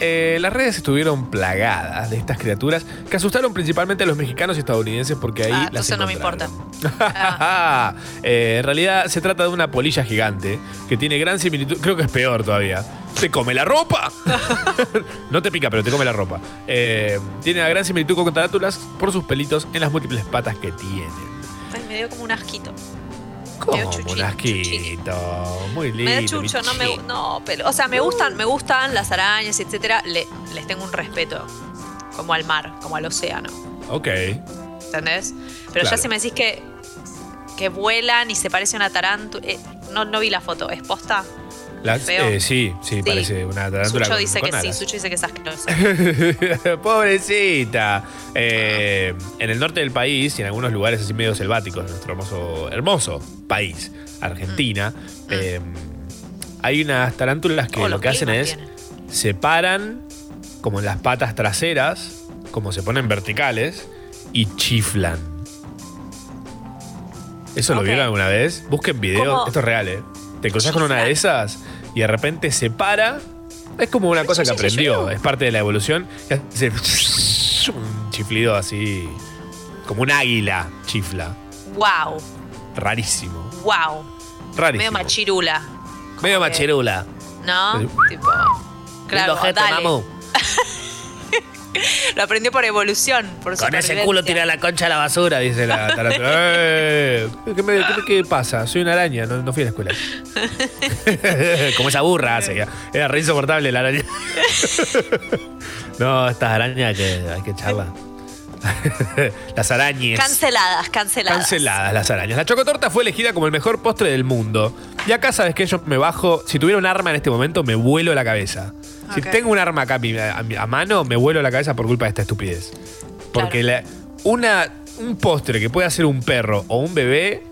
Eh, las redes estuvieron plagadas de estas criaturas que asustaron principalmente a los mexicanos y estadounidenses porque ahí Ah, las entonces no me importa. Eh, en realidad se trata de una polilla gigante que tiene gran similitud, creo que es peor todavía. Te come la ropa. no te pica, pero te come la ropa. Eh, tiene una gran similitud con tarántulas por sus pelitos en las múltiples patas que tienen. Ay, me dio como un asquito. Como Medio asquito. Muy lindo. Me da chucho, no me no, pero, o sea, me gustan, me gustan las arañas, etcétera. Le- les tengo un respeto como al mar, como al océano, Ok. ¿entendés? Pero Claro. ya si me decís que que vuelan y se parece a una tarántula, eh, no no vi la foto, ¿es posta? Eh, sí, sí, parece una tarántula Sucho con- dice con que sí. Sucho dice que es asqueroso. Pobrecita. Eh, en el norte del país y en algunos lugares así medio selváticos de nuestro hermoso, hermoso país, Argentina, eh, hay unas tarántulas que Todos lo que hacen es tienen. se paran como en las patas traseras, como se ponen verticales y chiflan. ¿Eso lo vieron alguna vez? Busquen video, ¿Cómo? esto es real, ¿eh? Te cruzas con una de esas y de repente se para. Es como una cosa que aprendió, es parte de la evolución. y hace un chiflido así, como un águila chifla. wow, Rarísimo. wow. Rarísimo. Medio machirula, Medio macherula. ¿no? Tipo Claro, dale. Lo aprendió por evolución, por Con ese culo tira la concha a la basura, dice la tarántula. ¡Eh! ¿Qué, me- qué- qué pasa? Soy una araña, no, no fui a la escuela. como esa burra hace. Era re insoportable la araña. no, estas arañas que hay que echarlas. las arañas. Canceladas, canceladas. Canceladas las arañas. La chocotorta fue elegida como el mejor postre del mundo. Y acá sabes que yo me bajo. Si tuviera un arma en este momento, me vuelo la cabeza. Si tengo un arma acá a, mi- a mi- a mano, me vuelo la cabeza por culpa de esta estupidez. Porque la- una, un postre que puede hacer un perro o un bebé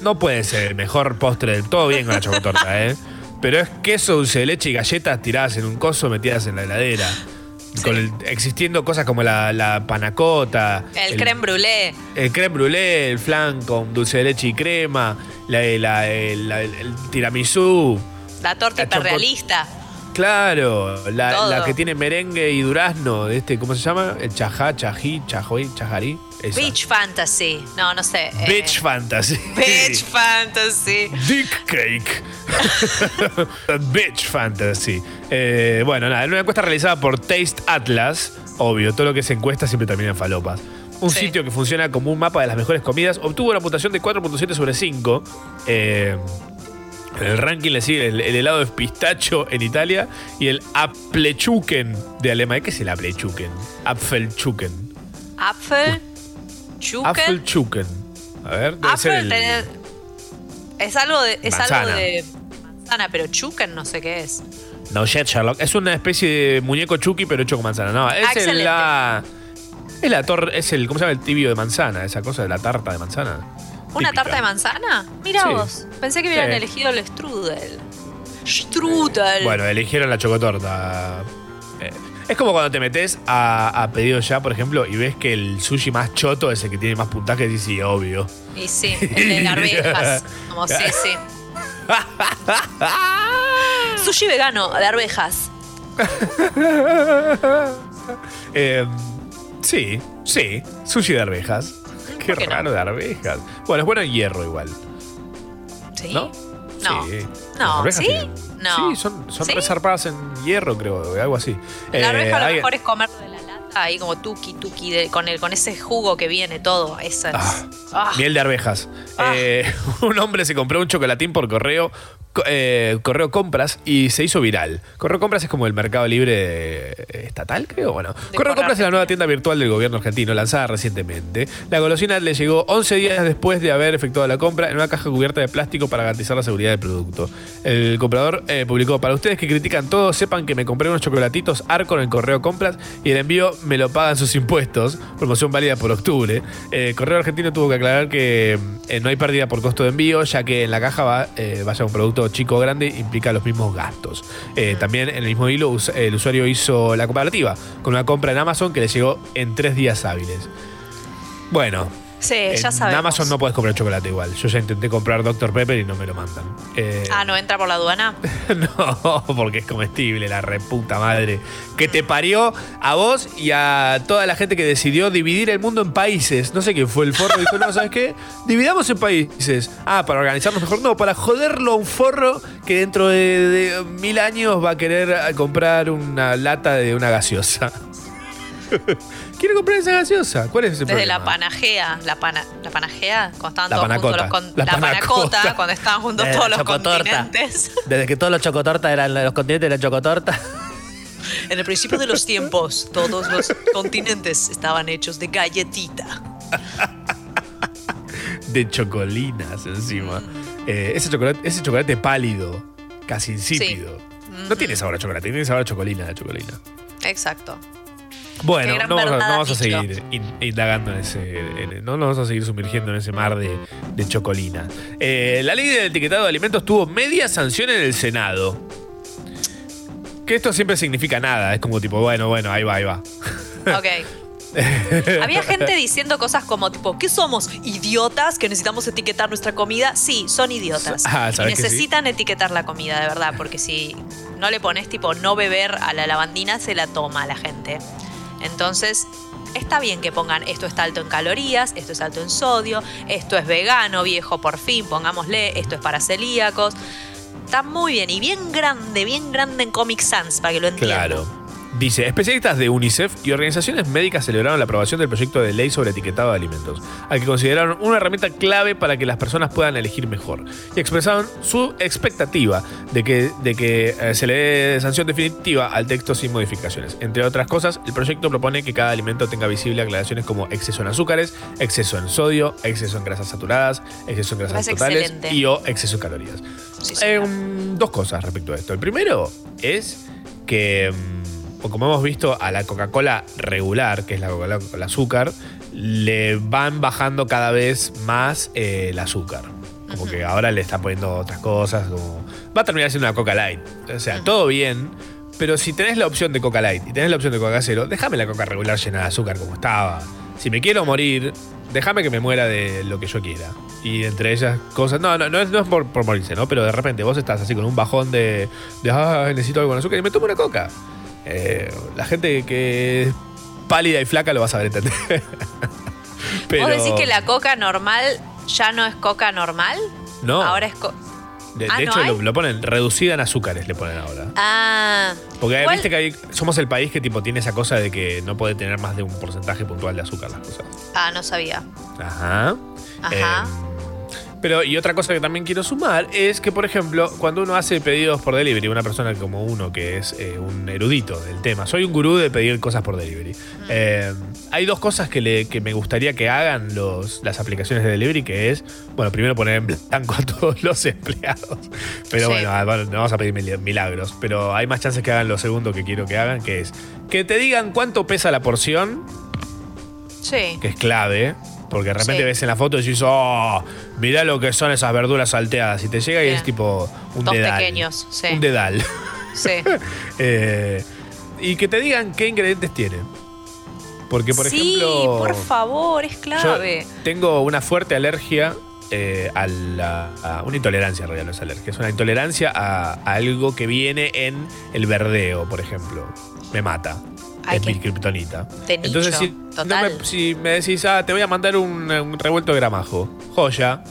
no puede ser el mejor postre del todo bien con la chocotorta, ¿eh? Pero es queso, dulce de leche y galletas tiradas en un coso metidas en la heladera. Con el- existiendo cosas como la, la panacota. El, creme brûlée. El creme brûlée, el flan con dulce de leche y crema, la, la- el, la- el tiramisú. La torta hiperrealista. Claro, la, que tiene merengue y durazno, este, ¿cómo se llama? El chajá, chají, chajoy, chajarí. Esa. Beach Fantasy. No, no sé. eh, Beach Fantasy. Beach Fantasy. Dick Cake. Bitch Fantasy. Eh, bueno, nada, una encuesta realizada por Taste Atlas, obvio, todo lo que es encuesta siempre termina en falopas. Un Sí. sitio que funciona como un mapa de las mejores comidas, obtuvo una puntuación de 4.7 sobre 5. eh, En el ranking le sigue el, el helado de pistacho en Italia y el Apfelchuken de Alemania. ¿Qué es el Apfelchuken? Apfelchuken. Apfel, Chuken. Apfelchuken. A ver, debe ser Apfel el- tenés- es algo de es Manzana. algo de manzana, pero Chuken no sé qué es. No shit, Sherlock. Es una especie de muñeco Chucky, pero hecho con manzana. No, es el, la. Es la torre. Es el. ¿Cómo se llama? El tibio de manzana. Esa cosa de la tarta de manzana. ¿Una tarta de manzana? Mira Sí. vos. Pensé que hubieran Sí. elegido el strudel. Strudel. Bueno, eligieron la chocotorta. Eh, es como cuando te metes a, a pedido ya, por ejemplo, y ves que el sushi más choto es el que tiene más puntaje, y sí, obvio. Y sí, el de arvejas. Como sí, sí. Sushi vegano de arvejas. Eh, sí, sí, sushi de arvejas. Qué qué no? raro de arvejas. Bueno, es bueno en hierro igual. ¿Sí? ¿No? No. Sí. No, ¿sí? tienen- No. Sí, son, son ¿Sí? resarpadas en hierro, creo, algo así. La Eh, arveja a lo alguien- mejor es comer de la lata ahí como tuki tuki de- con el con ese jugo que viene todo. Esa es. Ah. Miel de arvejas. Eh, un hombre se compró un chocolatín por correo, co- eh, correo compras y se hizo viral. Correo compras es como el mercado libre eh, estatal, creo. Bueno, correo correo compras es la nueva tienda virtual del gobierno argentino, lanzada recientemente. La golosina le llegó 11 días después de haber efectuado la compra en una caja cubierta de plástico para garantizar la seguridad del producto. El comprador eh, publicó: Para ustedes que critican todo, sepan que me compré unos chocolatitos Arco en el correo compras y el envío me lo pagan sus impuestos. Promoción válida por octubre. Eh, correo argentino tuvo que aclarar que no hay pérdida por costo de envío, ya que en la caja va, vaya un producto chico grande, implica los mismos gastos. Eh, También en el mismo hilo, el usuario hizo la comparativa con una compra en Amazon que le llegó en tres días hábiles. Bueno, Sí, ya en sabemos. Amazon no puedes comprar chocolate igual. Yo ya intenté comprar Dr. Pepper y no me lo mandan. Eh, Ah, no entra por la aduana. no, porque es comestible, la reputa madre. Que te parió a vos y a toda la gente que decidió dividir el mundo en países. No sé quién fue el forro. Dijo, no, ¿sabes qué? Dividamos en países. Ah, para organizarnos mejor. No, para joderlo a un forro que dentro de, de mil años va a querer comprar una lata de una gaseosa. Quiere comprar esa gaseosa. ¿Cuál es ese Desde la problema? panagea, la, pana, la panagea, cuando estaban La todos juntos panacota. los con- La la, panacota. panacota, cuando estaban juntos Eh, todos los chocotorta. continentes. Desde que todos los chocotortas eran los continentes de la chocotorta. En el principio de los tiempos, todos los continentes estaban hechos de galletita. de chocolinas encima. Eh, ese, chocolate, ese chocolate pálido, casi insípido. No tiene sabor a chocolate, tiene sabor a chocolina la chocolina. Exacto. Bueno, no, vamos a- no vamos seguir in- indagando en ese. en- no nos vamos a seguir sumergiendo en ese mar de, de chocolina. Eh, la ley del etiquetado de alimentos tuvo media sanción en el Senado. Que esto siempre significa nada. Es como tipo, bueno, bueno, ahí va, ahí va. Ok. Había gente diciendo cosas como tipo, ¿qué somos? ¿Idiotas que necesitamos etiquetar nuestra comida? Sí, son idiotas. Ah, y necesitan etiquetar la comida, de verdad, porque si no le pones tipo no beber a la lavandina, se la toma la gente. Entonces, está bien que pongan esto está alto en calorías, esto es alto en sodio, esto es vegano, viejo, por fin, pongámosle, esto es para celíacos. Está muy bien y bien grande, bien grande en Comic Sans, para que lo entiendan. Claro. Dice, especialistas de UNICEF y organizaciones médicas celebraron la aprobación del proyecto de ley sobre etiquetado de alimentos, al que consideraron una herramienta clave para que las personas puedan elegir mejor. Y expresaron su expectativa de que, de que eh, se le dé sanción definitiva al texto sin modificaciones. Entre otras cosas, el proyecto propone que cada alimento tenga visible aclaraciones como exceso en azúcares, exceso en sodio, exceso en grasas saturadas, exceso en grasas totales excelente. y o exceso en calorías. Eh, um, dos cosas respecto a esto. El primero es que, mm, como hemos visto, a la Coca-Cola regular, que es la Coca-Cola con azúcar, le van bajando cada vez más eh, el azúcar. Como que ahora le están poniendo otras cosas. Como... Va a terminar siendo una Coca Light. O sea, todo bien. Pero si tenés la opción de Coca Light y tenés la opción de Coca Cero, déjame la Coca regular llena de azúcar como estaba. Si me quiero morir, déjame que me muera de lo que yo quiera. Y entre ellas cosas. No, no, no es, no es por, por morirse, ¿no? Pero de repente vos estás así con un bajón de. de ah, necesito algo con azúcar y me tomo una coca. Eh, la gente que es pálida y flaca lo va a saber entender. Pero. ¿Vos decís que la coca normal ya no es coca normal? No. Ahora es co- De, de Ah, ¿no hecho, lo, lo ponen reducida en azúcares, le ponen ahora. Ah. Porque Igual- viste que hay- somos el país que tipo tiene esa cosa de que no puede tener más de un porcentaje puntual de azúcar las cosas. Ah, no sabía. Ajá. Ajá. Eh, Pero, y otra cosa que también quiero sumar es que, por ejemplo, cuando uno hace pedidos por delivery, una persona como uno que es eh, un erudito del tema, soy un gurú de pedir cosas por delivery. Eh, hay dos cosas que, le- que me gustaría que hagan los, las aplicaciones de delivery, que es, bueno, primero poner en blanco a todos los empleados. Pero Sí. bueno, no vamos a pedir mil- milagros. Pero hay más chances que hagan lo segundo que quiero que hagan, que es que te digan cuánto pesa la porción, Sí. que es clave. Porque de repente Sí. ves en la foto y dices, oh, mirá lo que son esas verduras salteadas. Y te llega y Bien. es tipo un Dos dedal. pequeños, sí. Un dedal. Sí. Eh, y que te digan qué ingredientes tiene. Porque, por sí, ejemplo. por favor, es yo clave. tengo una fuerte alergia eh, a la. a una intolerancia, en realidad no es alergia. Es una intolerancia a, a algo que viene en el verdeo, por ejemplo. Me mata. Ay, es qué- mi kriptonita. Entonces, si, no total. me, si me decís, ah, te voy a mandar un, un revuelto de gramajo, joya,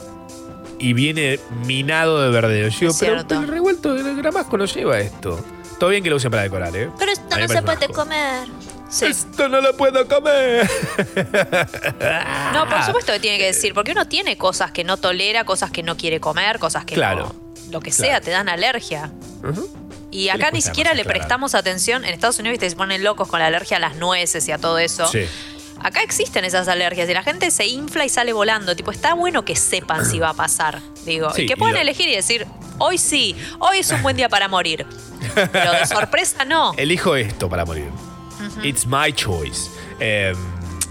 y viene minado de verdeo. Yo pero, pero el revuelto de gramajo no lleva esto. Todo bien que lo usen para decorar, ¿eh? Pero esto no se puede comer. Sí. Esto no lo puedo comer. No, por supuesto que tiene que decir, porque uno tiene cosas que no tolera, cosas que no quiere comer, cosas que Claro. no. Lo que sea, te dan alergia. Ujú. Y ¿Qué acá ni siquiera le prestamos atención. En Estados Unidos ¿viste? se ponen locos con la alergia a las nueces y a todo eso. Sí. Acá existen esas alergias y la gente se infla y sale volando. Tipo, está bueno que sepan si va a pasar. Digo, Sí, y que y puedan lo- elegir y decir, hoy sí, hoy es un buen día para morir. Pero de sorpresa no. Elijo esto para morir. It's my choice. Eh,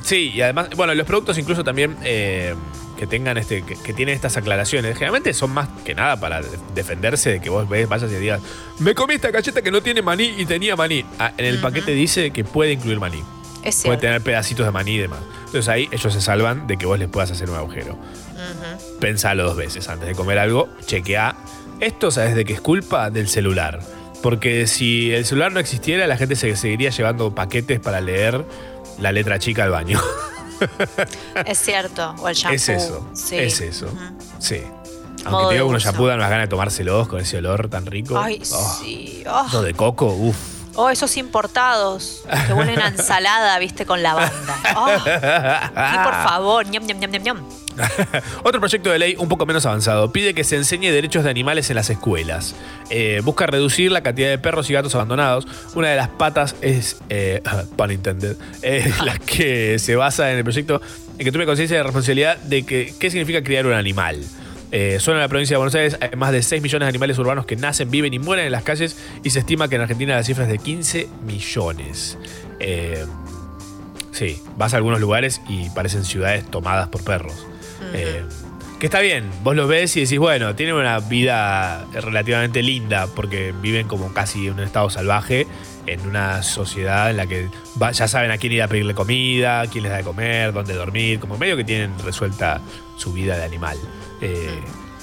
sí, y además, bueno, los productos incluso también eh, que tengan este, que, que tienen estas aclaraciones, generalmente son más que nada para de- defenderse de que vos ves, vayas y digas, me comí esta galleta que no tiene maní y tenía maní. Ah, en el paquete dice que puede incluir maní. Es Puede tener pedacitos de maní y demás. Entonces ahí ellos se salvan de que vos les puedas hacer un agujero. Pensalo dos veces antes de comer algo, chequea. Esto sabes de qué es culpa del celular. Porque si el celular no existiera, la gente se seguiría llevando paquetes para leer la letra chica al baño. Es cierto. O el shampoo. es eso. Sí. Es eso. Sí. Modo Aunque te de digo que uso. shampoo dan unas ganas de tomárselos con ese olor tan rico. Ay, Oh, sí. Oh. De coco, uff. Oh, esos importados que huelen a ensalada, viste, con lavanda. Oh, sí, por favor. Ñam, ñam, ñam, ñam. Otro proyecto de ley un poco menos avanzado pide que se enseñe derechos de animales en las escuelas. Eh, busca reducir la cantidad de perros y gatos abandonados. Una de las patas es, eh, pun intended, eh, la que se basa en el proyecto en que tome conciencia de la responsabilidad de que, qué significa criar un animal. Eh, solo en la provincia de Buenos Aires hay más de 6 millones de animales urbanos que nacen, viven y mueren en las calles y se estima que en Argentina la cifra es de 15 millones. Eh, Sí, vas a algunos lugares y parecen ciudades tomadas por perros. Eh, que está bien, vos los ves y decís, bueno, tienen una vida relativamente linda porque viven como casi en un estado salvaje, en una sociedad en la que va- ya saben a quién ir a pedirle comida, quién les da de comer, dónde dormir, como medio que tienen resuelta su vida de animal. Eh,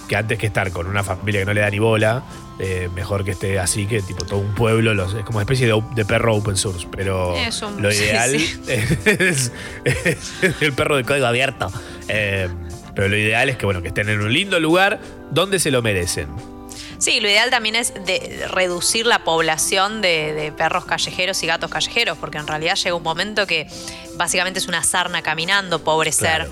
que antes que estar con una familia que no le da ni bola, eh, mejor que esté así, que tipo todo un pueblo, los- es como una especie de, perro open source, pero lo ideal sí. es, es el perro de código abierto. Eh, pero lo ideal es que, bueno, que estén en un lindo lugar donde se lo merecen. Sí, lo ideal también es de reducir la población de, de perros callejeros y gatos callejeros, porque en realidad llega un momento que básicamente es una sarna caminando, pobre ser. claro.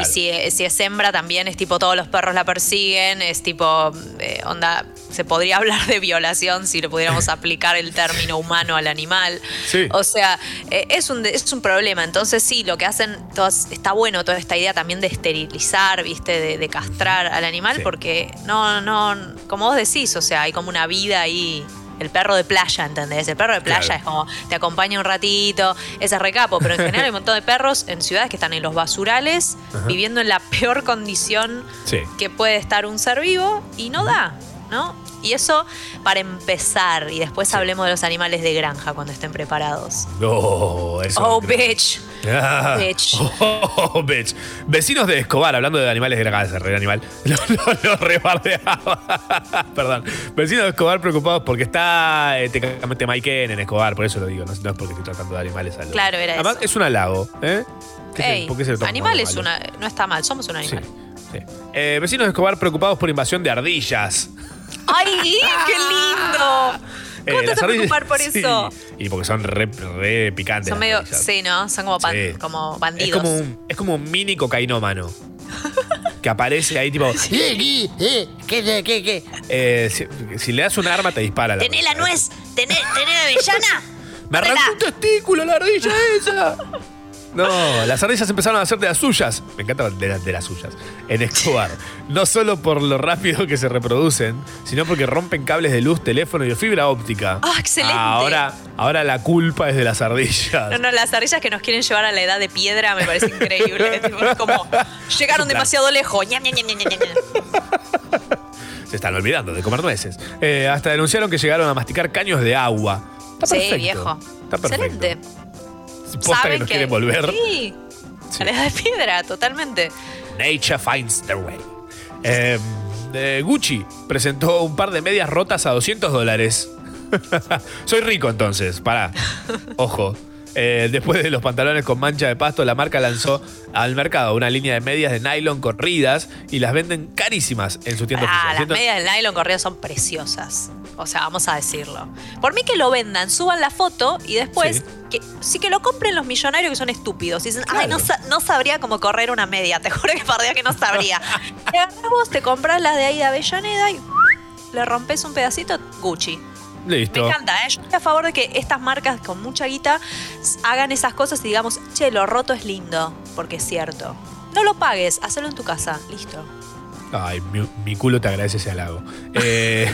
Y si, si es hembra también es tipo todos los perros la persiguen, es tipo, eh, onda, se podría hablar de violación si le pudiéramos aplicar el término humano al animal. Sí. O sea, eh, es, un, es un problema. Entonces sí, lo que hacen, todas, está bueno toda esta idea también de esterilizar, viste, de, de castrar al animal, Sí. porque no, no, como vos decís, o sea, hay como una vida ahí. El perro de playa, ¿entendés? El perro de playa Claro. es como te acompaña un ratito, ese es recapo, pero en general hay un montón de perros en ciudades que están en los basurales, Ajá. viviendo en la peor condición Sí. que puede estar un ser vivo y no da, ¿no? Y eso para empezar, y después hablemos de los animales de granja cuando estén preparados. No, eso. Oh, bitch. Ah. Bitch. Oh, bitch. Vecinos de Escobar, hablando de animales de la casa, re animal. Lo, lo, lo rebardeaba. Perdón. Vecinos de Escobar preocupados porque está eh, técnicamente Maiken en Escobar, por eso lo digo. No, no es porque estoy tratando de animales. a los- Claro, era Además, eso. es un halago, ¿eh? ¿Qué se- Ey, por qué se lo animal algo es una, no está mal, somos un Sí, animal. sí. Eh, vecinos de Escobar preocupados por invasión de ardillas. ¡Ay, qué lindo! ¿Cómo Eh, te las vas a preocupar por eso? Y porque son re, re picantes. Son las medio, ardillas. sí, ¿no? Son como, Sí. como Es bandidos. como, un, es como un mini cocainómano. que aparece ahí tipo. ¿Qué, qué, qué, qué, qué? eh, si, si le das un arma, te dispara. La ¿Tenés la ardilla. nuez? ¿Tenés, tenés avellana? ¡Me arrancó un testículo la ardilla esa! No, las ardillas empezaron a hacer de las suyas. Me encanta de, las- de las suyas. En Escobar. No solo por lo rápido que se reproducen, sino porque rompen cables de luz, teléfono y de fibra óptica. ¡Ah, excelente! Ahora, ahora la culpa es de las ardillas. No, no, las ardillas que nos quieren llevar a la edad de piedra me parece increíble. Es como, llegaron demasiado lejos. Se están olvidando de comer nueces. Eh, hasta denunciaron que llegaron a masticar caños de agua. Está Sí, viejo. Está perfecto. Excelente. Posta que nos quieren volver. Sí. A la edad de piedra, totalmente. Nature finds their way. Eh, eh, Gucci presentó un par de medias rotas a 200 dólares. Soy rico entonces, pará. Ojo. Eh, después de los pantalones con mancha de pasto, la marca lanzó al mercado una línea de medias de nylon corridas y las venden carísimas en su tienda Ah, las medias de nylon corridas son preciosas. O sea, vamos a decirlo. Por mí que lo vendan, suban la foto y después Sí. que sí que lo compren los millonarios que son estúpidos. Y dicen, ay, no, no sabría cómo correr una media. Te juro que perdía que no sabría. Te agarrás vos, te compras las de ahí de Avellaneda y le rompes un pedacito, Gucci. Listo. Me encanta, ¿eh? Yo estoy a favor de que estas marcas con mucha guita hagan esas cosas y digamos, che, lo roto es lindo, porque es cierto. No lo pagues, hacelo en tu casa, listo. Ay, mi, mi culo te agradece ese halago. Eh,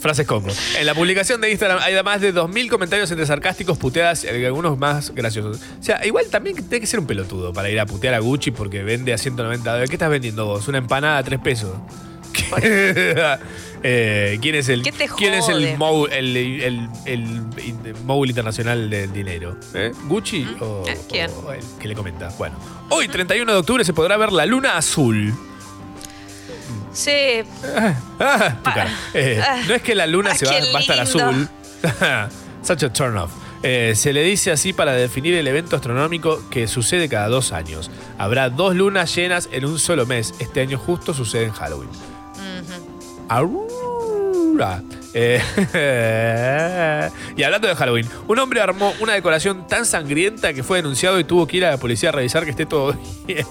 Frases Congo. En la publicación de Instagram hay más de 2.000 comentarios entre sarcásticos, puteadas y algunos más graciosos. O sea, igual también tiene que ser un pelotudo para ir a putear a Gucci porque vende a 190 dólares. ¿Qué estás vendiendo vos? ¿Una empanada a 3 pesos? Eh, ¿Quién es el, ¿Qué te ¿quién es el, mogul, el, el- el- mogul internacional del dinero? ¿Eh? ¿Gucci o, ¿Eh? ¿Quién? o el que le comenta? Bueno, hoy, 31 de octubre, se podrá ver la luna azul. Sí, Ah, tu cara. Eh, Ah. no es que la luna Ah, se va, a estar azul. Such a turn off. Eh, se le dice así para definir el evento astronómico que sucede cada dos años. Habrá dos lunas llenas en un solo mes. Este año justo sucede en Halloween. Aurora. Eh, y hablando de Halloween, un hombre armó una decoración tan sangrienta que fue denunciado y tuvo que ir a la policía a revisar que esté todo bien.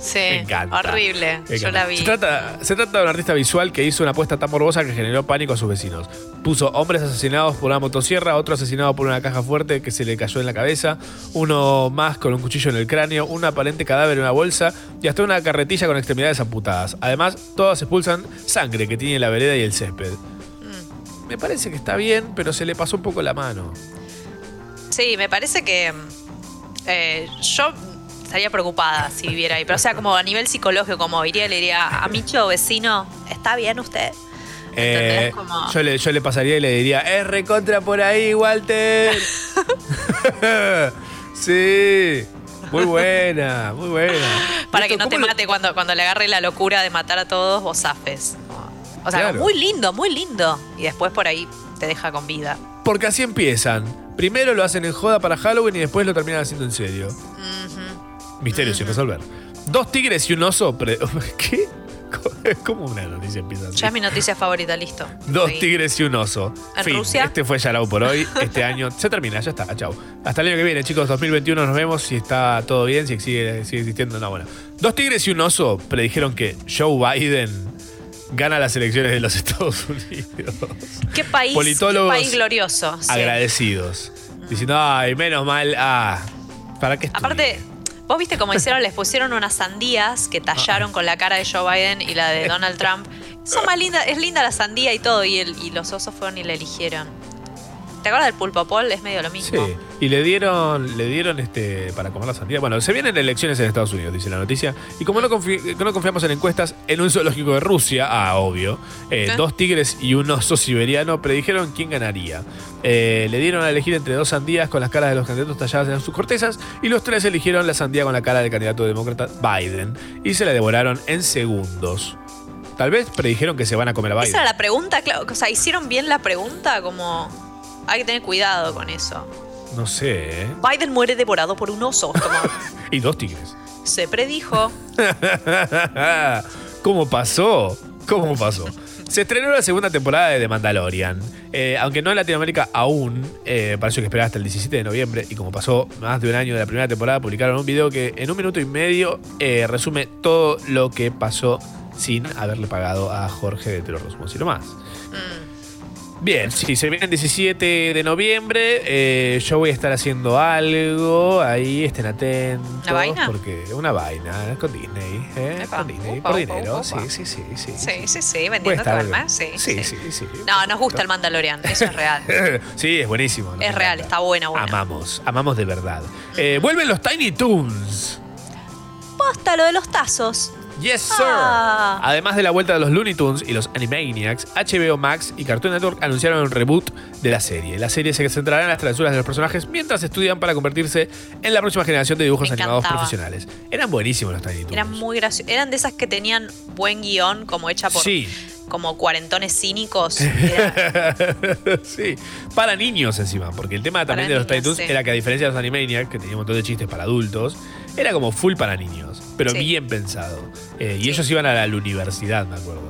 sí. Me encanta. Horrible. Me Yo la vi. Se trata, se trata de un artista visual que hizo una apuesta tan morbosa que generó pánico a sus vecinos. Puso hombres asesinados por una motosierra, otro asesinado por una caja fuerte que se le cayó en la cabeza, uno más con un cuchillo en el cráneo, un aparente cadáver en una bolsa y hasta una carretilla con extremidades amputadas. Además, todas expulsan sangre que tiene la vereda y el césped. Me parece que está bien, pero se le pasó un poco la mano. Sí, me parece que eh, yo estaría preocupada si viviera ahí. Pero o sea, como a nivel psicológico, como iría y le diría, amicho vecino, ¿está bien usted? Eh, Como- yo, le, yo le pasaría y le diría, es recontra por ahí, Walter. sí, muy buena, muy buena. Para que no te ¿cómo lo- mate cuando, cuando le agarre la locura de matar a todos, vos zafes. O sea, Claro. muy lindo, muy lindo. Y después por ahí te deja con vida. Porque así empiezan. Primero lo hacen en joda para Halloween y después lo terminan haciendo en serio. Misterio sin resolver. Dos tigres y un oso. pre- ¿Qué? ¿Cómo una noticia empieza así? Ya es mi noticia favorita, listo. Dos Sí. tigres y un oso. ¿En Fin. Rusia? Este fue Yarao por hoy. Este año se termina, ya está. Chau. Hasta el año que viene, chicos. 2021 nos vemos si está todo bien, si sigue, sigue existiendo. No, bueno. Dos tigres y un oso predijeron que Joe Biden gana las elecciones de los Estados Unidos. ¿Qué país, Politólogos qué país glorioso. sí. Agradecidos. Diciendo, ay, menos mal. Ah, ¿para qué estudié? Aparte, vos viste cómo hicieron, les pusieron unas sandías que tallaron con la cara de Joe Biden y la de Donald Trump. Son más lindas, es linda la sandía y todo, y, el, y los osos fueron y la eligieron. ¿Te acuerdas del pulpo Paul? Es medio lo mismo. Sí, y le dieron, le dieron este para comer la sandía. Bueno, se vienen elecciones en Estados Unidos, dice la noticia. Y como no, confi- no confiamos en encuestas, en un zoológico de Rusia, ah, obvio, eh, dos tigres y un oso siberiano predijeron quién ganaría. Eh, le dieron a elegir entre dos sandías con las caras de los candidatos talladas en sus cortezas y los tres eligieron la sandía con la cara del candidato demócrata Biden y se la devoraron en segundos. Tal vez predijeron que se van a comer a Biden. Esa era la pregunta, claro. O sea, hicieron bien la pregunta, como. Hay que tener cuidado con eso. No sé, ¿eh? Biden muere devorado por un oso. Y dos tigres. se predijo. ¿Cómo pasó? ¿Cómo pasó? Se estrenó la segunda temporada de The Mandalorian. Eh, aunque no en Latinoamérica aún, eh, pareció que esperaba hasta el 17 de noviembre. Y como pasó más de un año de la primera temporada, publicaron un video que en un minuto y medio eh, resume todo lo que pasó sin haberle pagado a Jorge de Telo Rosmos y lo más. Bien, sí, se viene el 17 de noviembre. eh, yo voy a estar haciendo algo. Ahí estén atentos. ¿Una vaina? Porque una vaina con Disney. ¿eh? Epa, con Disney. upa, por upa, dinero. upa, Sí, sí, sí, sí. Sí, sí, sí, vendiendo tu alma. Sí, Sí, sí, sí. No, nos gusta el Mandalorian, eso es real. sí, es buenísimo. Es real, está buena, buena. Amamos, amamos de verdad. Eh, vuelven los Tiny Toons. Posta lo de los tazos. Yes, sir. Ah. Además de la vuelta de los Looney Tunes y los Animaniacs, HBO Max y Cartoon Network anunciaron un reboot de la serie. La serie se centrará en las travesuras de los personajes mientras estudian para convertirse en la próxima generación de dibujos Me animados encantaba. profesionales. Eran buenísimos los Tiny Toons. Eran muy graciosos. Eran de esas que tenían buen guion, como hecha por Sí. como cuarentones cínicos. Sí, para niños encima, porque el tema también Para de los Tiny niños, Toons sí. era que a diferencia de los Animaniacs, que tenía un montón de chistes para adultos, era como full para niños, pero Sí. bien pensado. Eh, y ellos iban a la universidad, me acuerdo.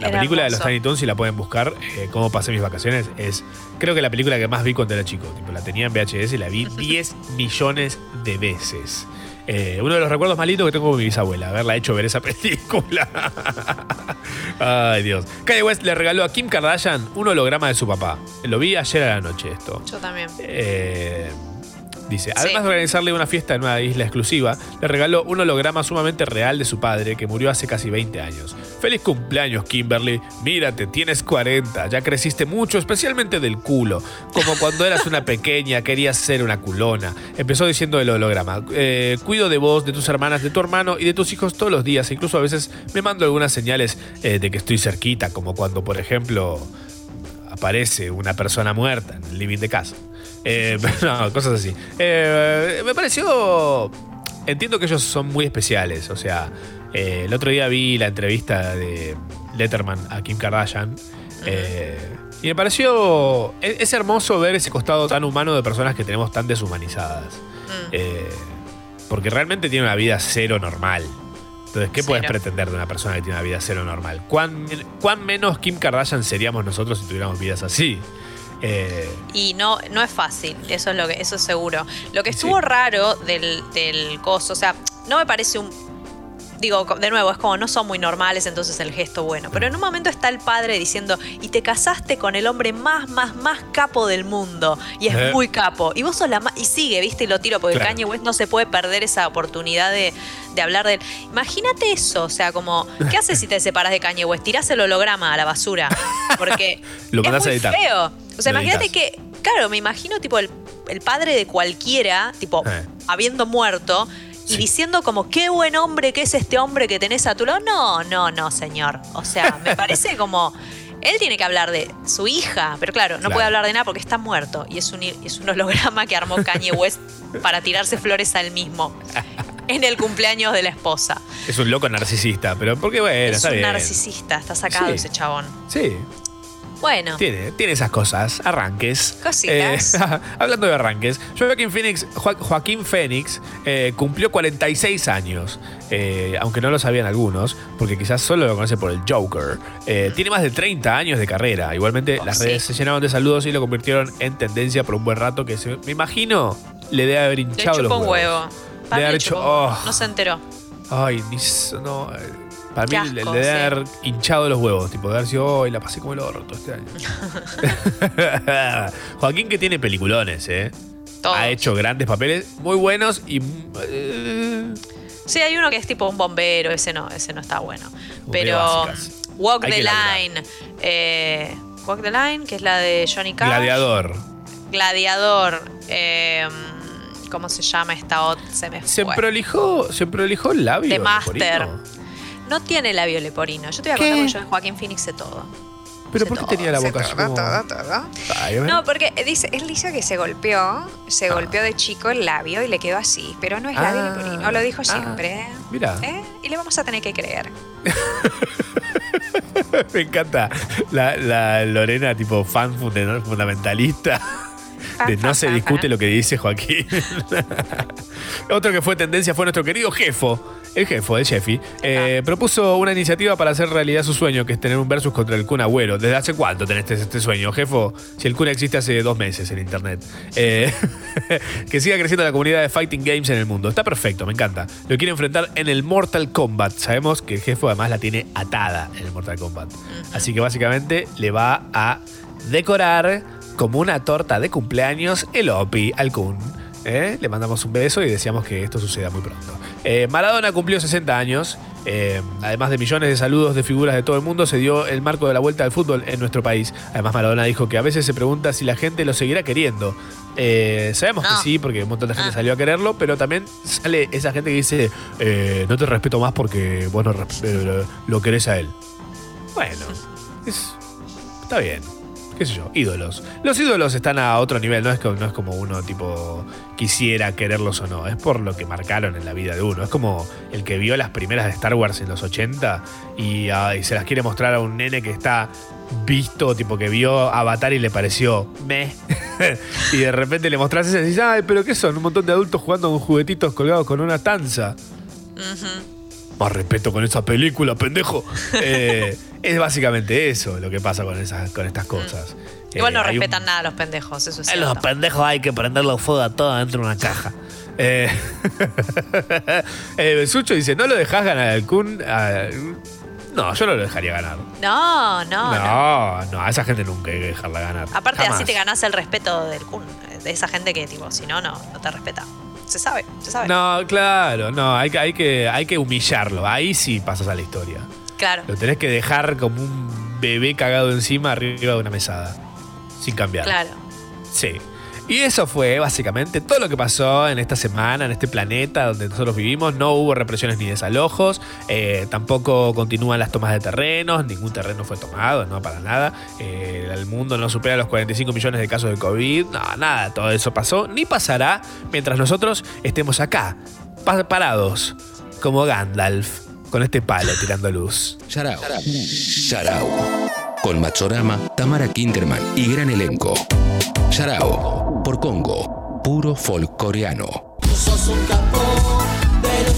La Era película de los. Tiny Toons, si la pueden buscar, eh, cómo pasé mis vacaciones, es creo que la película que más vi cuando era chico. Tipo, la tenía en VHS y la vi 10 millones de veces. Eh, uno de los recuerdos más lindos que tengo con mi bisabuela, haberla hecho ver esa película. Ay, Dios. Kanye West le regaló a Kim Kardashian un holograma de su papá. Lo vi ayer a la noche esto. Yo también. Eh, dice, además de organizarle una fiesta en una isla exclusiva, le regaló un holograma sumamente real de su padre que murió hace casi 20 años. Feliz cumpleaños, Kimberly. Mírate, tienes 40, ya creciste mucho, especialmente del culo. Como cuando eras una pequeña, querías ser una culona. Empezó diciendo el holograma. "Eh, cuido de vos, de tus hermanas, de tu hermano y de tus hijos todos los días. Incluso a veces me mando algunas señales eh, de que estoy cerquita, como cuando, por ejemplo, aparece una persona muerta en el living de casa. Eh, no, cosas así. Eh, me pareció. Entiendo que ellos son muy especiales. O sea, eh, el otro día vi la entrevista de Letterman a Kim Kardashian. eh, y me pareció. Es, es hermoso ver ese costado tan humano de personas que tenemos tan deshumanizadas. Eh, porque realmente tiene una vida cero normal. Entonces, ¿qué puedes pretender de una persona que tiene una vida cero normal? ¿Cuán, cuán menos Kim Kardashian seríamos nosotros si tuviéramos vidas así? Eh, Y no, no es fácil, eso es lo que, eso es seguro. Lo que estuvo raro del, del coso, o sea, no me parece un. Digo, de nuevo, es como no son muy normales, entonces el gesto bueno. Pero en un momento está el padre diciendo, y te casaste con el hombre más, más, más capo del mundo. Y es Eh. muy capo. Y vos sos la más. Y sigue, viste, y lo tiro, porque Claro. Kanye West no se puede perder esa oportunidad de, de hablar de él. Imagínate eso, o sea, como, ¿qué haces si te separas de Kanye West? Tirás el holograma a la basura. Porque Lo es muy a editar. feo. O sea, imagínate que, claro, me imagino tipo el, el padre de cualquiera, tipo, Eh. habiendo muerto y diciendo como, qué buen hombre que es este hombre que tenés a tu lado. No, no, no, señor. O sea, me parece como... Él tiene que hablar de su hija, pero claro, no Claro. puede hablar de nada porque está muerto. Y es un, es un holograma que armó Kanye West para tirarse flores al mismo en el cumpleaños de la esposa. es un loco narcisista, pero porque bueno, es está un bien. narcisista, está sacado Sí. ese chabón. Sí, Bueno, tiene, tiene esas cosas, arranques. Cositas. Eh, hablando de arranques, Joaquín Phoenix, Jo- Joaquín Phoenix eh, cumplió 46 años, eh, aunque no lo sabían algunos, porque quizás solo lo conoce por el Joker. Eh, tiene más de 30 años de carrera. Igualmente, las sí. redes se llenaron de saludos y lo convirtieron en tendencia por un buen rato que se- me imagino le debe haber le hinchado los chupó un huevos. huevo. Le haber le hecho- oh. No se enteró. Ay, no. Para Qué mí asco, debe sí. haber hinchado los huevos. Tipo, de haber sido, hoy la pasé como el orto este año. Joaquín que tiene peliculones, ¿eh? Todos. Ha hecho grandes papeles muy buenos y... eh, Sí, hay uno que es tipo un bombero, ese no, ese no está bueno. Pero básicas. Walk Hay the. Line. eh, Walk the Line, que es la de Johnny Cash. gladiador. Gladiador. eh, ¿Cómo se llama esta otra? Se me Se fue. prolijó, se prolijó el labio. The el Master. No tiene labio leporino. Yo te voy a ¿Qué? contar porque yo de Joaquín Phoenix sé todo. Pero ¿por qué todo, tenía la boca así. No, porque dice, él dice que se golpeó, se Ah. golpeó de chico el labio y le quedó así, pero no es labio Ah. leporino, lo dijo siempre. Mira. ¿eh? Y le vamos a tener que creer. Me encanta la, la Lorena, tipo fan funda- fundamentalista. De no se discute lo que dice Joaquín. Otro que fue tendencia fue nuestro querido Jefo, el jefe de Sheffi, eh, propuso una iniciativa para hacer realidad su sueño, que es tener un versus contra el Kun Agüero. ¿Desde hace cuánto tenés este, este sueño, jefo? Si el Kun existe hace dos meses en internet. Eh, que siga creciendo la comunidad de fighting games en el mundo. Está perfecto, me encanta. Lo quiere enfrentar en el Mortal Kombat. Sabemos que el jefe además la tiene atada en el Mortal Kombat. Así que básicamente le va a decorar como una torta de cumpleaños el Opi al Kun. ¿eh? Le mandamos un beso y deseamos que esto suceda muy pronto. Eh, Maradona cumplió 60 años. eh, además de millones de saludos de figuras de todo el mundo, se dio el marco de la vuelta al fútbol en nuestro país. Además, Maradona dijo que a veces se pregunta si la gente lo seguirá queriendo. Eh, sabemos que sí, porque un montón de gente salió a quererlo, pero también sale esa gente que dice: eh, No te respeto más porque vos no eh, lo querés a él. Bueno, es- está bien. Qué sé yo, ídolos. Los ídolos están a otro nivel, no es, no es como uno tipo quisiera quererlos o no, es por lo que marcaron en la vida de uno. Es como el que vio las primeras de Star Wars en los 80 y, ah, y se las quiere mostrar a un nene que está visto, tipo que vio Avatar y le pareció me. y de repente le mostrás eso y decís, ay, pero ¿qué son? Un montón de adultos jugando con juguetitos colgados con una tanza. Más respeto con esa película, pendejo. Eh, es básicamente eso lo que pasa con, esas, con estas cosas. Igual no Eh, un- respetan nada a los pendejos, eso es A los pendejos hay que prenderle fuego a todo dentro de una caja. Eh, eh, Sucho dice, ¿no lo dejás ganar al Kun? Ah, no, yo no lo dejaría ganar. No, no, no. No, no, a esa gente nunca hay que dejarla ganar. Aparte, Jamás. así te ganás el respeto del Kun, de esa gente que, tipo, si no, no, no te respeta. Se sabe, se sabe. No, claro, no, hay que, hay, que, hay que humillarlo. Ahí sí pasas a la historia. Claro. Lo tenés que dejar como un bebé cagado encima arriba de una mesada. Sin cambiar. Claro. Sí. Y eso fue básicamente todo lo que pasó en esta semana, en este planeta donde nosotros vivimos. No hubo represiones ni desalojos, eh, tampoco continúan las tomas de terrenos, ningún terreno fue tomado, no para nada. Eh, el mundo no supera los 45 millones de casos de COVID, no, nada, todo eso pasó, ni pasará mientras nosotros estemos acá, pa- parados, como Gandalf, con este palo tirando luz. Yarao. Yarao. Con Machorama, Tamara Kinderman y gran elenco. Yarao. Por Congo. Puro folk coreano. Sos un capo de los.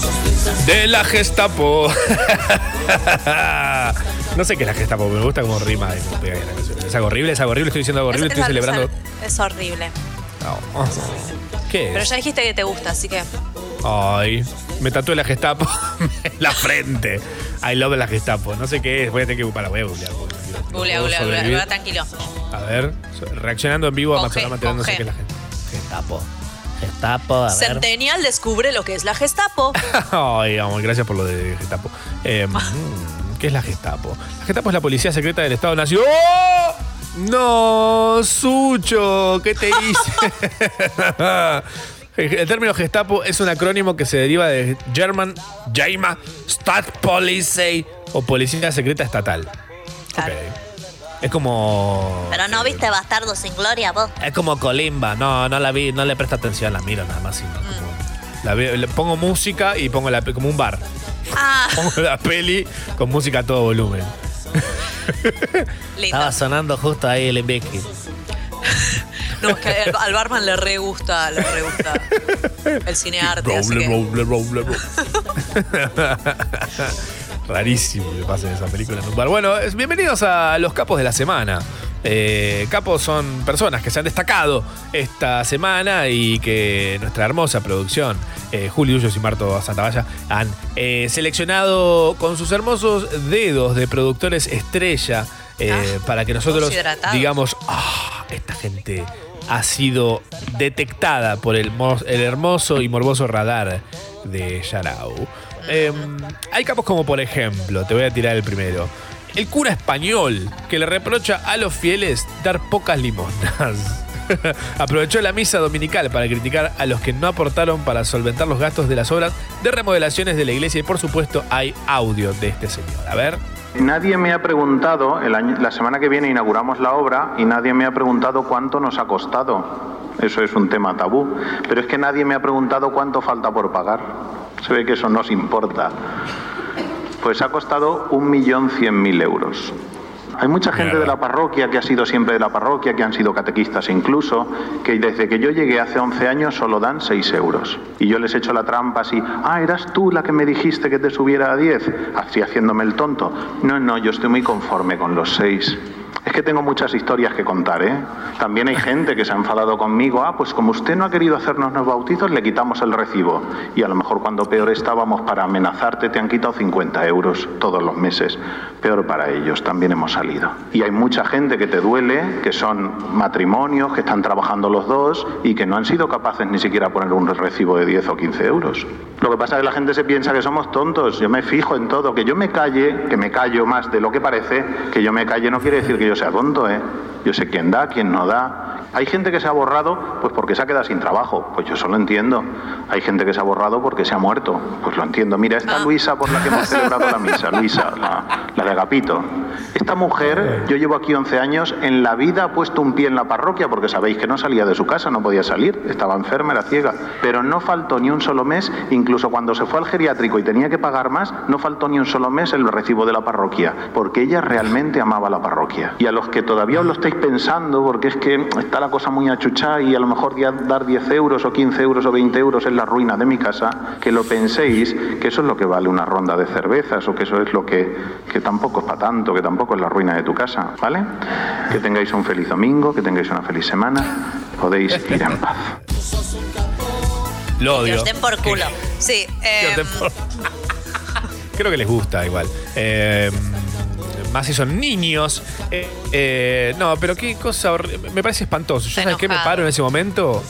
Sos De la Gestapo. no sé qué es la Gestapo, pero me gusta como rima y como pega ahí la canción. Es algo horrible, es algo horrible, estoy diciendo algo horrible, Es- estoy es- celebrando. Es, es horrible. No. ¿Qué Pero ya dijiste que te gusta, así que. Ay, me tatué la Gestapo en la frente. I love la Gestapo. No sé qué es, voy a tener que. Para, voy a googlear. Tranquilo. A ver, reaccionando en vivo a sé qué G. es la gente. Gestapo. Gestapo, a ver. Centennial descubre lo que es la Gestapo. Ay, amor, gracias por lo de Gestapo. Eh, mm, ¿Qué es la Gestapo? La Gestapo es la policía secreta del Estado Nacional. ¡Oh! No, Sucho, ¿qué te hice? El término Gestapo es un acrónimo que se deriva de German Jaima Stadtpolizei o Policía Secreta Estatal. Es como. Pero no viste Bastardo sin Gloria, vos. Es como Colimba. No, no la vi, no le presta atención, la miro nada más. sino como- la veo- le pongo música y pongo la como un bar. Ah, Pongo la peli con música a todo volumen. Estaba sonando justo ahí el Invicti. No, es que al, al barman le re gusta, le re gusta el cinearte, así Roble, roble, roble, roble. Rarísimo que pase esa película en un bar. Bueno, bienvenidos a los capos de la semana. Eh, capos son personas que se han destacado esta semana y que nuestra hermosa producción, eh, Julio Ullos y Marto Santavalla, han eh, seleccionado con sus hermosos dedos de productores estrella eh, para que nosotros digamos, ah, esta gente ha sido detectada por el, el hermoso y morboso radar de Yarao. Eh, hay capos como por ejemplo, te voy a tirar el primero. El cura español que le reprocha a los fieles dar pocas limonas. Aprovechó la misa dominical para criticar a los que no aportaron para solventar los gastos de las obras de remodelaciones de la iglesia y por supuesto hay audio de este señor. A ver. Nadie me ha preguntado, la semana que viene inauguramos la obra y nadie me ha preguntado cuánto nos ha costado. Eso es un tema tabú. Pero es que nadie me ha preguntado cuánto falta por pagar. Se ve que eso nos importa. Pues ha costado un millón cien mil euros. Hay mucha gente de la parroquia que ha sido siempre de la parroquia, que han sido catequistas incluso, que desde que yo llegué hace 11 años solo dan 6 euros. Y yo les he hecho la trampa así, ah, eras tú la que me dijiste que te subiera a 10, así haciéndome el tonto. No, no, yo estoy muy conforme con los 6. Es que tengo muchas historias que contar, ¿eh? También hay gente que se ha enfadado conmigo. Ah, pues como usted no ha querido hacernos los bautizos, le quitamos el recibo. Y a lo mejor cuando peor estábamos para amenazarte, te han quitado 50 euros todos los meses. Peor para ellos, también hemos salido. Y hay mucha gente que te duele, que son matrimonios, que están trabajando los dos y que no han sido capaces ni siquiera poner un recibo de 10 o 15 euros. Lo que pasa es que la gente se piensa que somos tontos. Yo me fijo en todo. Que yo me calle, que me callo más de lo que parece, que yo me calle no quiere decir que yo sea tonto, ¿eh? Yo sé quién da, quién no da. Hay gente que se ha borrado pues porque se ha quedado sin trabajo. Pues yo eso lo entiendo. Hay gente que se ha borrado porque se ha muerto. Pues lo entiendo. Mira, esta Luisa por la que hemos celebrado la misa, Luisa, la, la de Agapito. Esta mujer, yo llevo aquí 11 años, en la vida ha puesto un pie en la parroquia porque sabéis que no salía de su casa, no podía salir, estaba enferma, era ciega. Pero no faltó ni un solo mes, incluso cuando se fue al geriátrico y tenía que pagar más, no faltó ni un solo mes el recibo de la parroquia, porque ella realmente amaba la parroquia. Y a los que todavía os lo estáis pensando, porque es que está la cosa muy achuchada y a lo mejor dar 10 euros o 15 euros o 20 euros es la ruina de mi casa, que lo penséis, que eso es lo que vale una ronda de cervezas o que eso es lo que, que tampoco es para tanto, que tampoco es la ruina de tu casa, ¿vale? Que tengáis un feliz domingo, que tengáis una feliz semana, podéis ir en paz. Lo Que odio. os den por culo. Sí, Que os eh, den por- Creo que les gusta igual. Eh, más si son niños. Eh, eh, no, pero qué cosa Me parece espantoso. Yo sabes qué me paro en ese momento.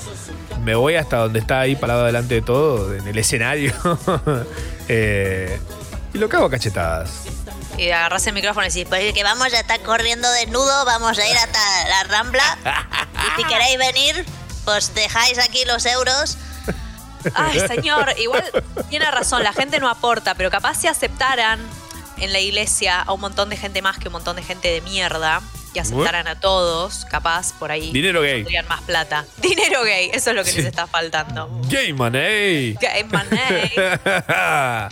Me voy hasta donde está ahí parado delante de todo, en el escenario. Eh, y lo cago a cachetadas. y agarras el micrófono y decís, Pues que vamos a estar corriendo desnudo, vamos a ir hasta la Rambla. Y si queréis venir, pues dejáis aquí los euros. Ay, señor, igual tiene razón, la gente no aporta, pero capaz si aceptaran en la iglesia a un montón de gente más que un montón de gente de mierda y aceptaran a todos, capaz por ahí Dinero gay. tendrían más plata. Dinero gay, eso es lo que les está faltando. Gay money. Gay money.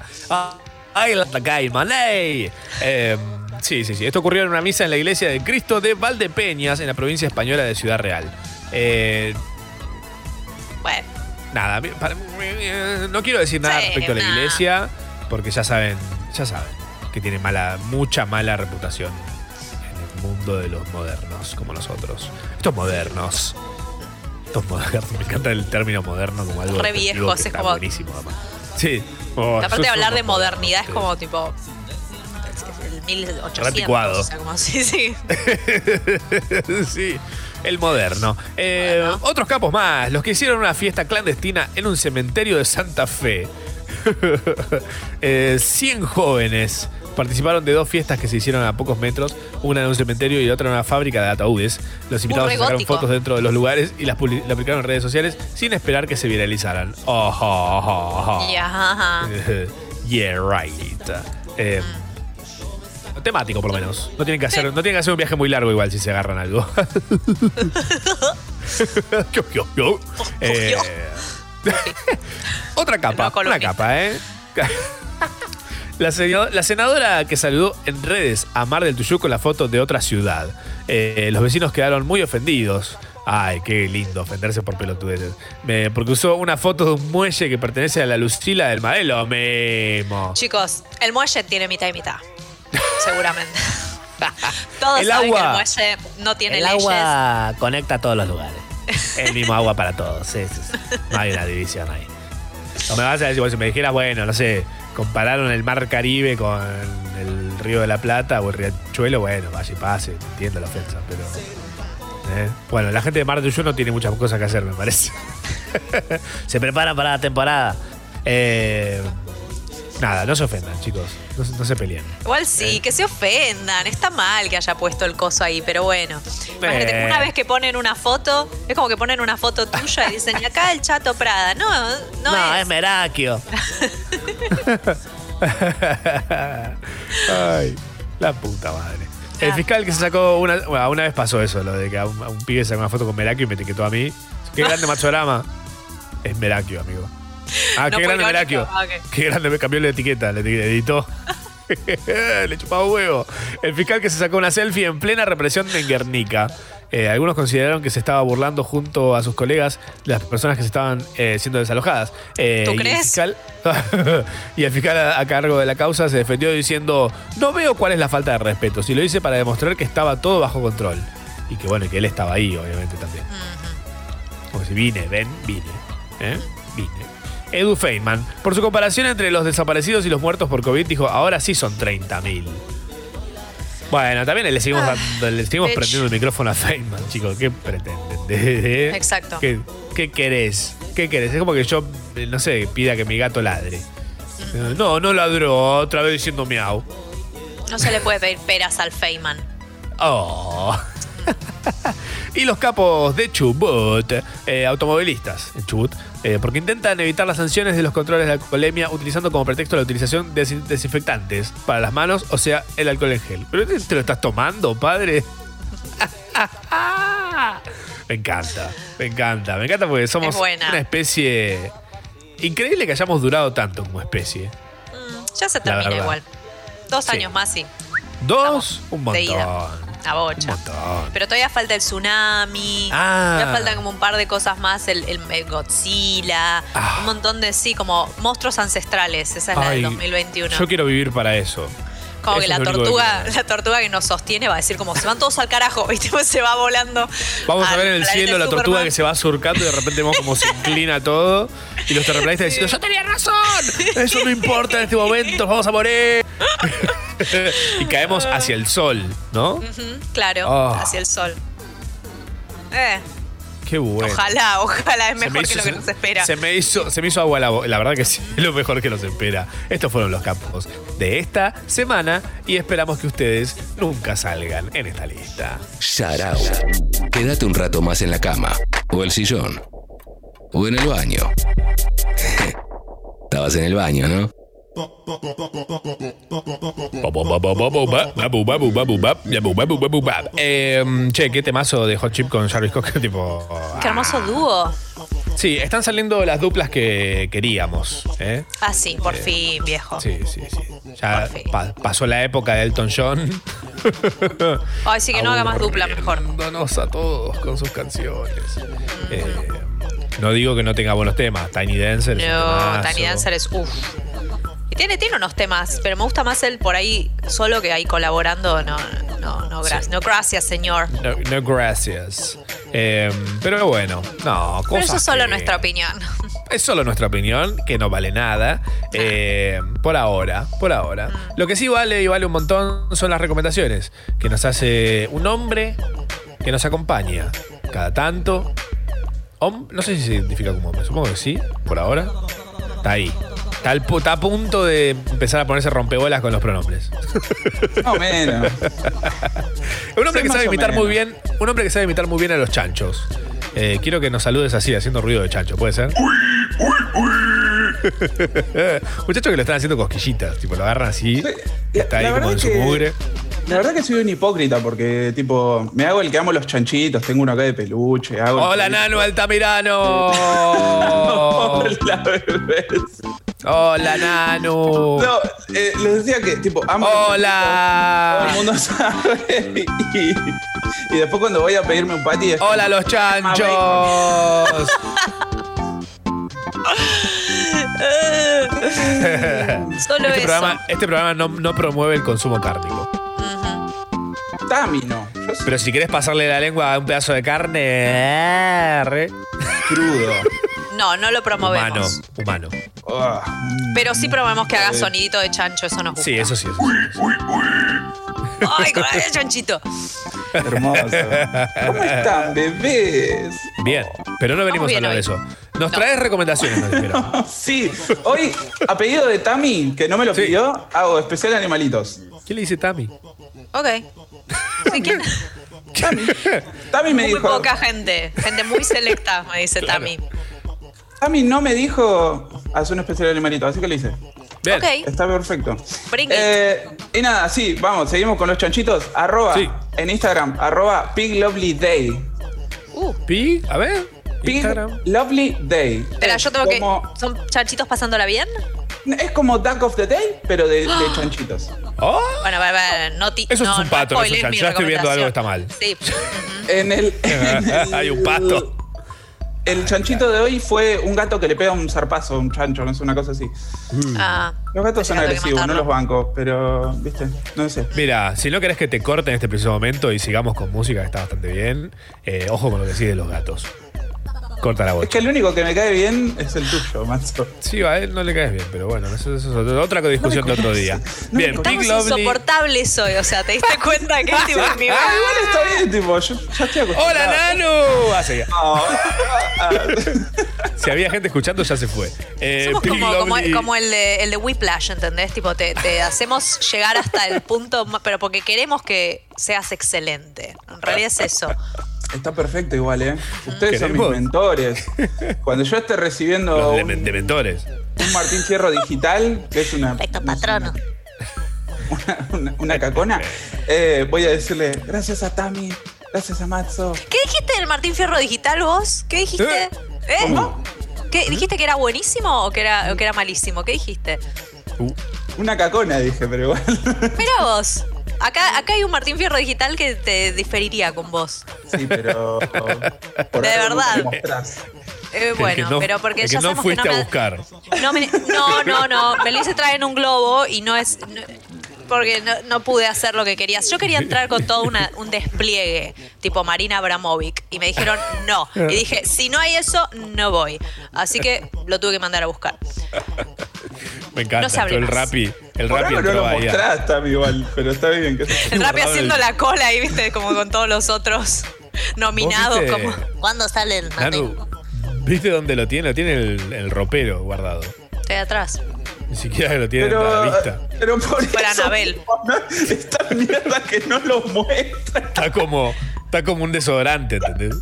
I like the gay money. Eh, sí, sí, sí. Esto ocurrió en una misa en la iglesia de Cristo de Valdepeñas, en la provincia española de Ciudad Real. Eh, Bueno, nada, para- no quiero decir nada Sí, respecto a la nah. iglesia, porque ya saben, ya saben que tiene mala, mucha mala reputación en el mundo de los modernos, como nosotros. Estos modernos. Estos modernos. Me encanta el término moderno como algo. Re viejos, es está como- buenísimo, además. Sí. Oh, aparte de hablar de modernidad es modernos, como tipo el 1800. Anticuado. O sea, como sí, sí. sí, el moderno. Eh, Otros capos más, los que hicieron una fiesta clandestina en un cementerio de Santa Fe. Eh, 100 jóvenes participaron de dos fiestas que se hicieron a pocos metros, una en un cementerio y otra en una fábrica de ataúdes. Los invitados sacaron fotos dentro de los lugares y las publi- las publicaron en redes sociales sin esperar que se viralizaran. Oh, oh, oh, oh. Yeah, right. Eh, Temático, por lo menos. No tienen que hacer, no tienen que hacer un viaje muy largo igual si se agarran algo. Eh, otra capa, una capa, ¿eh? La, senadora que saludó en redes a Mar del Tuyú con la foto de otra ciudad. Eh, los vecinos quedaron muy ofendidos. Ay, qué lindo ofenderse por pelotudeces. Me- porque usó una foto de un muelle que pertenece a la Lucila del Maelo. Memo. Chicos, el muelle tiene mitad y mitad. Seguramente. Todos El saben que el agua. muelle no tiene El leyes. agua conecta a todos los lugares. El mismo agua para todos. Sí, sí, sí. No hay una división ahí. No me vas a decir, si me dijeras, bueno, no sé, compararon el mar Caribe con el río de la Plata o el riachuelo, bueno, vaya y pase, entiendo la ofensa, pero. ¿eh? Bueno, la gente de Mar del Tuyú no tiene muchas cosas que hacer, me parece. Se preparan para la temporada. Eh, nada, no se ofendan, chicos. No, se- no se peleen. Igual Eh. sí, que se ofendan. Está mal que haya puesto el coso ahí, pero bueno. Imagínate, Eh. una vez que ponen una foto, es como que ponen una foto tuya y dicen, y acá el chato Prada. No, no, No, es. es Merakio. Ay, la puta madre. El fiscal que se sacó una. Bueno, una vez pasó eso, lo de que a un, a un pibe se sacó una foto con Merakio y me etiquetó a mí. Qué grande machorama. Es Merakio, amigo. Ah, No qué grande. Merakio. Ah. Qué grande me cambió la etiqueta, le eti- editó. Le chupaba huevo. El fiscal que se sacó una selfie en plena represión en Guernica. Eh, algunos consideraron que se estaba burlando junto a sus colegas de las personas que se estaban eh, siendo desalojadas. Eh, ¿Tú y el crees? fiscal- y el fiscal a, a cargo de la causa se defendió diciendo: No veo cuál es la falta de respeto. Si lo hice para demostrar que estaba todo bajo control. Y que bueno, que él estaba ahí, obviamente también. Como si vine, ven, vine. ¿eh? Edu Feynman, por su comparación entre los desaparecidos y los muertos por COVID, dijo, ahora sí son 30.000. Bueno, también le seguimos, Ah, dando- le seguimos prendiendo el micrófono a Feynman, chicos. ¿Qué pretenden? Exacto. ¿Qué, qué querés? ¿Qué querés? Es como que yo, eh, no sé, pida que mi gato ladre. No, no ladró, otra vez diciendo miau. No se le puede pedir peras al Feynman. Oh. y los capos de Chubut, eh, automovilistas en Chubut, eh, porque intentan evitar las sanciones de los controles de alcoholemia utilizando como pretexto la utilización de desin- desinfectantes para las manos, o sea, el alcohol en gel. ¿Pero te, lo estás tomando, padre? me encanta, me encanta, me encanta porque somos Es una especie... Increíble que hayamos durado tanto como especie. Ya se termina igual. Dos Sí. años más, sí. Dos, un montón. Bocha. montón. Pero todavía falta el tsunami. Ah. Todavía faltan como un par de cosas más. El, el- el Godzilla. Un montón de, sí, como monstruos ancestrales. Esa es la del 2021. Yo quiero vivir para eso. Como que la que tortuga, quiero. la tortuga que nos sostiene va a decir como se van todos al carajo, ¿viste? Pues se va volando. Vamos a ver en el cielo la tortuga que se va surcando y de repente vemos como se inclina todo. Y los terraplanistas diciendo, yo tenía razón, eso no importa en este momento, vamos a morir. y caemos hacia el sol, ¿no? Claro, Ah. hacia el sol. Eh, Qué bueno. Ojalá, ojalá es Se me mejor que lo que nos espera. Se me hizo, se me hizo agua la boca. La verdad que sí, es lo mejor que nos espera. Estos fueron los campos de esta semana y esperamos que ustedes nunca salgan en esta lista. Sharau. Quédate un rato más en la cama, o el sillón, o en el baño. Estabas en el baño, ¿no? Eh, che, qué temazo de Hot Chip con Jarvis Cocker, tipo. Qué hermoso dúo. Sí, están saliendo las duplas que queríamos. ¿eh? Ah, sí, por fin, viejo. Sí, sí, sí. Ya pa- pasó la época de Elton John. Ay, sí, que no haga más dupla, mejor. A todos con sus canciones. Eh, no digo que no tenga buenos temas. Tiny Dancer. es un No. Tiny Dancer es uff. Tiene, tiene unos temas, pero me gusta más él por ahí solo que ahí colaborando. No, no, no, gracias. No, gracias, señor. No, no, gracias. Eh, pero bueno, no, Pero eso cosas es solo que- nuestra opinión. Es solo nuestra opinión, que no vale nada. eh, por ahora, por ahora. Lo que sí vale y vale un montón son las recomendaciones que nos hace un hombre que nos acompaña cada tanto. No sé si se identifica como hombre, supongo que sí, por ahora. Está ahí. Está, al pu- está a punto de empezar a ponerse rompebolas con los pronombres. No, menos. Un hombre Sí, que más sabe o imitar muy menos. bien, un hombre que sabe imitar muy bien a los chanchos. Eh, quiero que nos saludes así, haciendo ruido de chancho, ¿puede ser? Muchachos que lo están haciendo cosquillitas, tipo lo agarran así, está ahí como en su que- mugre. La verdad que soy un hipócrita porque, tipo, me hago el que amo los chanchitos, tengo uno acá de peluche. Hago Hola, Nano Altamirano. Hola, bebés. Hola, Nano. No, eh, les decía que, tipo, amo. Hola. Todo el mundo sabe. Y, y después cuando voy a pedirme un es Hola, los chanchos. Solo este eso. Programa, este programa no, no promueve el consumo cárnico. Tami, no. Pero si querés pasarle la lengua a un pedazo de carne, re- Crudo. No, no lo promovemos. humano. Ah, Pero sí promovemos que haga Eh. sonidito de chancho, eso nos gusta. Sí, eso sí. Eso sí. Ay, con el chanchito. Hermoso. ¿Cómo están, bebés? Bien, pero no venimos bien a hablar de hoy. eso. Nos traes recomendaciones, nos dijeron. Sí, hoy, a pedido de Tami, que no me lo pidió, hago especial animalitos. ¿Qué le dice Tami? Ok. Sí, ¿quién? Tami me Muy dijo. poca gente. Gente muy selecta, me dice Tami. Tami no me dijo hacer un especial animalito, así que lo hice. Bien. Está perfecto. Eh, y nada, sí, vamos, seguimos con los chanchitos. Arroba Sí. en Instagram, arroba Pig Lovely Day. ¿Pi? A ver. Pig Instagram. Lovely Day. Es yo tengo que. ¿Son chanchitos pasándola bien? Es como Duck of the Day, pero de, de chanchitos. Oh, Bueno, va, va, no ti- Eso no, es un no pato, no es un chancho. Ya estoy viendo algo que está mal. Sí. En el, en el- Hay un pato. El chanchito de hoy fue un gato que le pega un zarpazo, un chancho, no sé, una cosa así. Ah, Los gatos son agresivos, no los bancos, pero, viste, no sé. Mira, si no querés que te corten en este preciso momento y sigamos con música, que está bastante bien, eh, ojo con lo que sigue de los gatos. Corta la Es bocha. que el único que me cae bien es el tuyo, macho. Sí, a él no le caes bien, pero bueno, eso, eso es otra- discusión de otro día. Bien, Estamos Big Lovely. insoportables hoy, o sea, ¿te diste cuenta que tipo en mi Ah, igual está bien, tipo, yo ya estoy acostumbrado. ¡Hola, Nanu! Ah, seguía. No, ah, Si había gente escuchando, ya se fue. Eh, Somos como, como, Lovely- como el, de, el de Whiplash, ¿entendés? Tipo, te, te hacemos llegar hasta el punto, pero porque queremos que seas excelente. En realidad es eso. Está perfecto igual, ¿eh? Ustedes son mis mentores. Cuando yo esté recibiendo Los de, un, de mentores. un Martín Fierro digital, que es una, Perfecto, patrono. una, una cacona, eh, voy a decirle gracias a Tami, gracias a Matzo. ¿Qué dijiste del Martín Fierro Digital vos? ¿Qué dijiste? ¿Eh? ¿Eh? ¿Cómo? ¿Qué, ¿Dijiste que era buenísimo o que era, o que era malísimo? ¿Qué dijiste? Uh, Una cacona, dije, pero igual. Mira vos. Acá, acá hay un Martín Fierro Digital que te diferiría con vos. Sí, pero. Por De verdad. Eh, bueno, que no, pero porque el que ya no sabemos fuiste que no a me- buscar. No, me- no, no, no. Me lo hice traer en un globo y no es. no- porque no, no pude hacer lo que querías. Yo quería entrar con todo una- un despliegue, tipo Marina Abramovic. Y me dijeron no. Y dije, si no hay eso, no voy. Así que lo tuve que mandar a buscar. Me encanta. No se hable todo el más. rapi. El Por algo no lo mostrás, Tami, igual, pero está bien. Que El Rappi haciendo la cola ahí, viste, como con todos los otros nominados. viste? Como... ¿Cuándo sale el? Nanu, ¿viste dónde lo tiene? Lo tiene el, el ropero guardado. Estoy atrás. Ni siquiera lo tiene a la Pero, vista. pero por Fuera eso, Anabel. Esta mierda que no lo muestra. Está como, está como un desodorante, ¿entendés?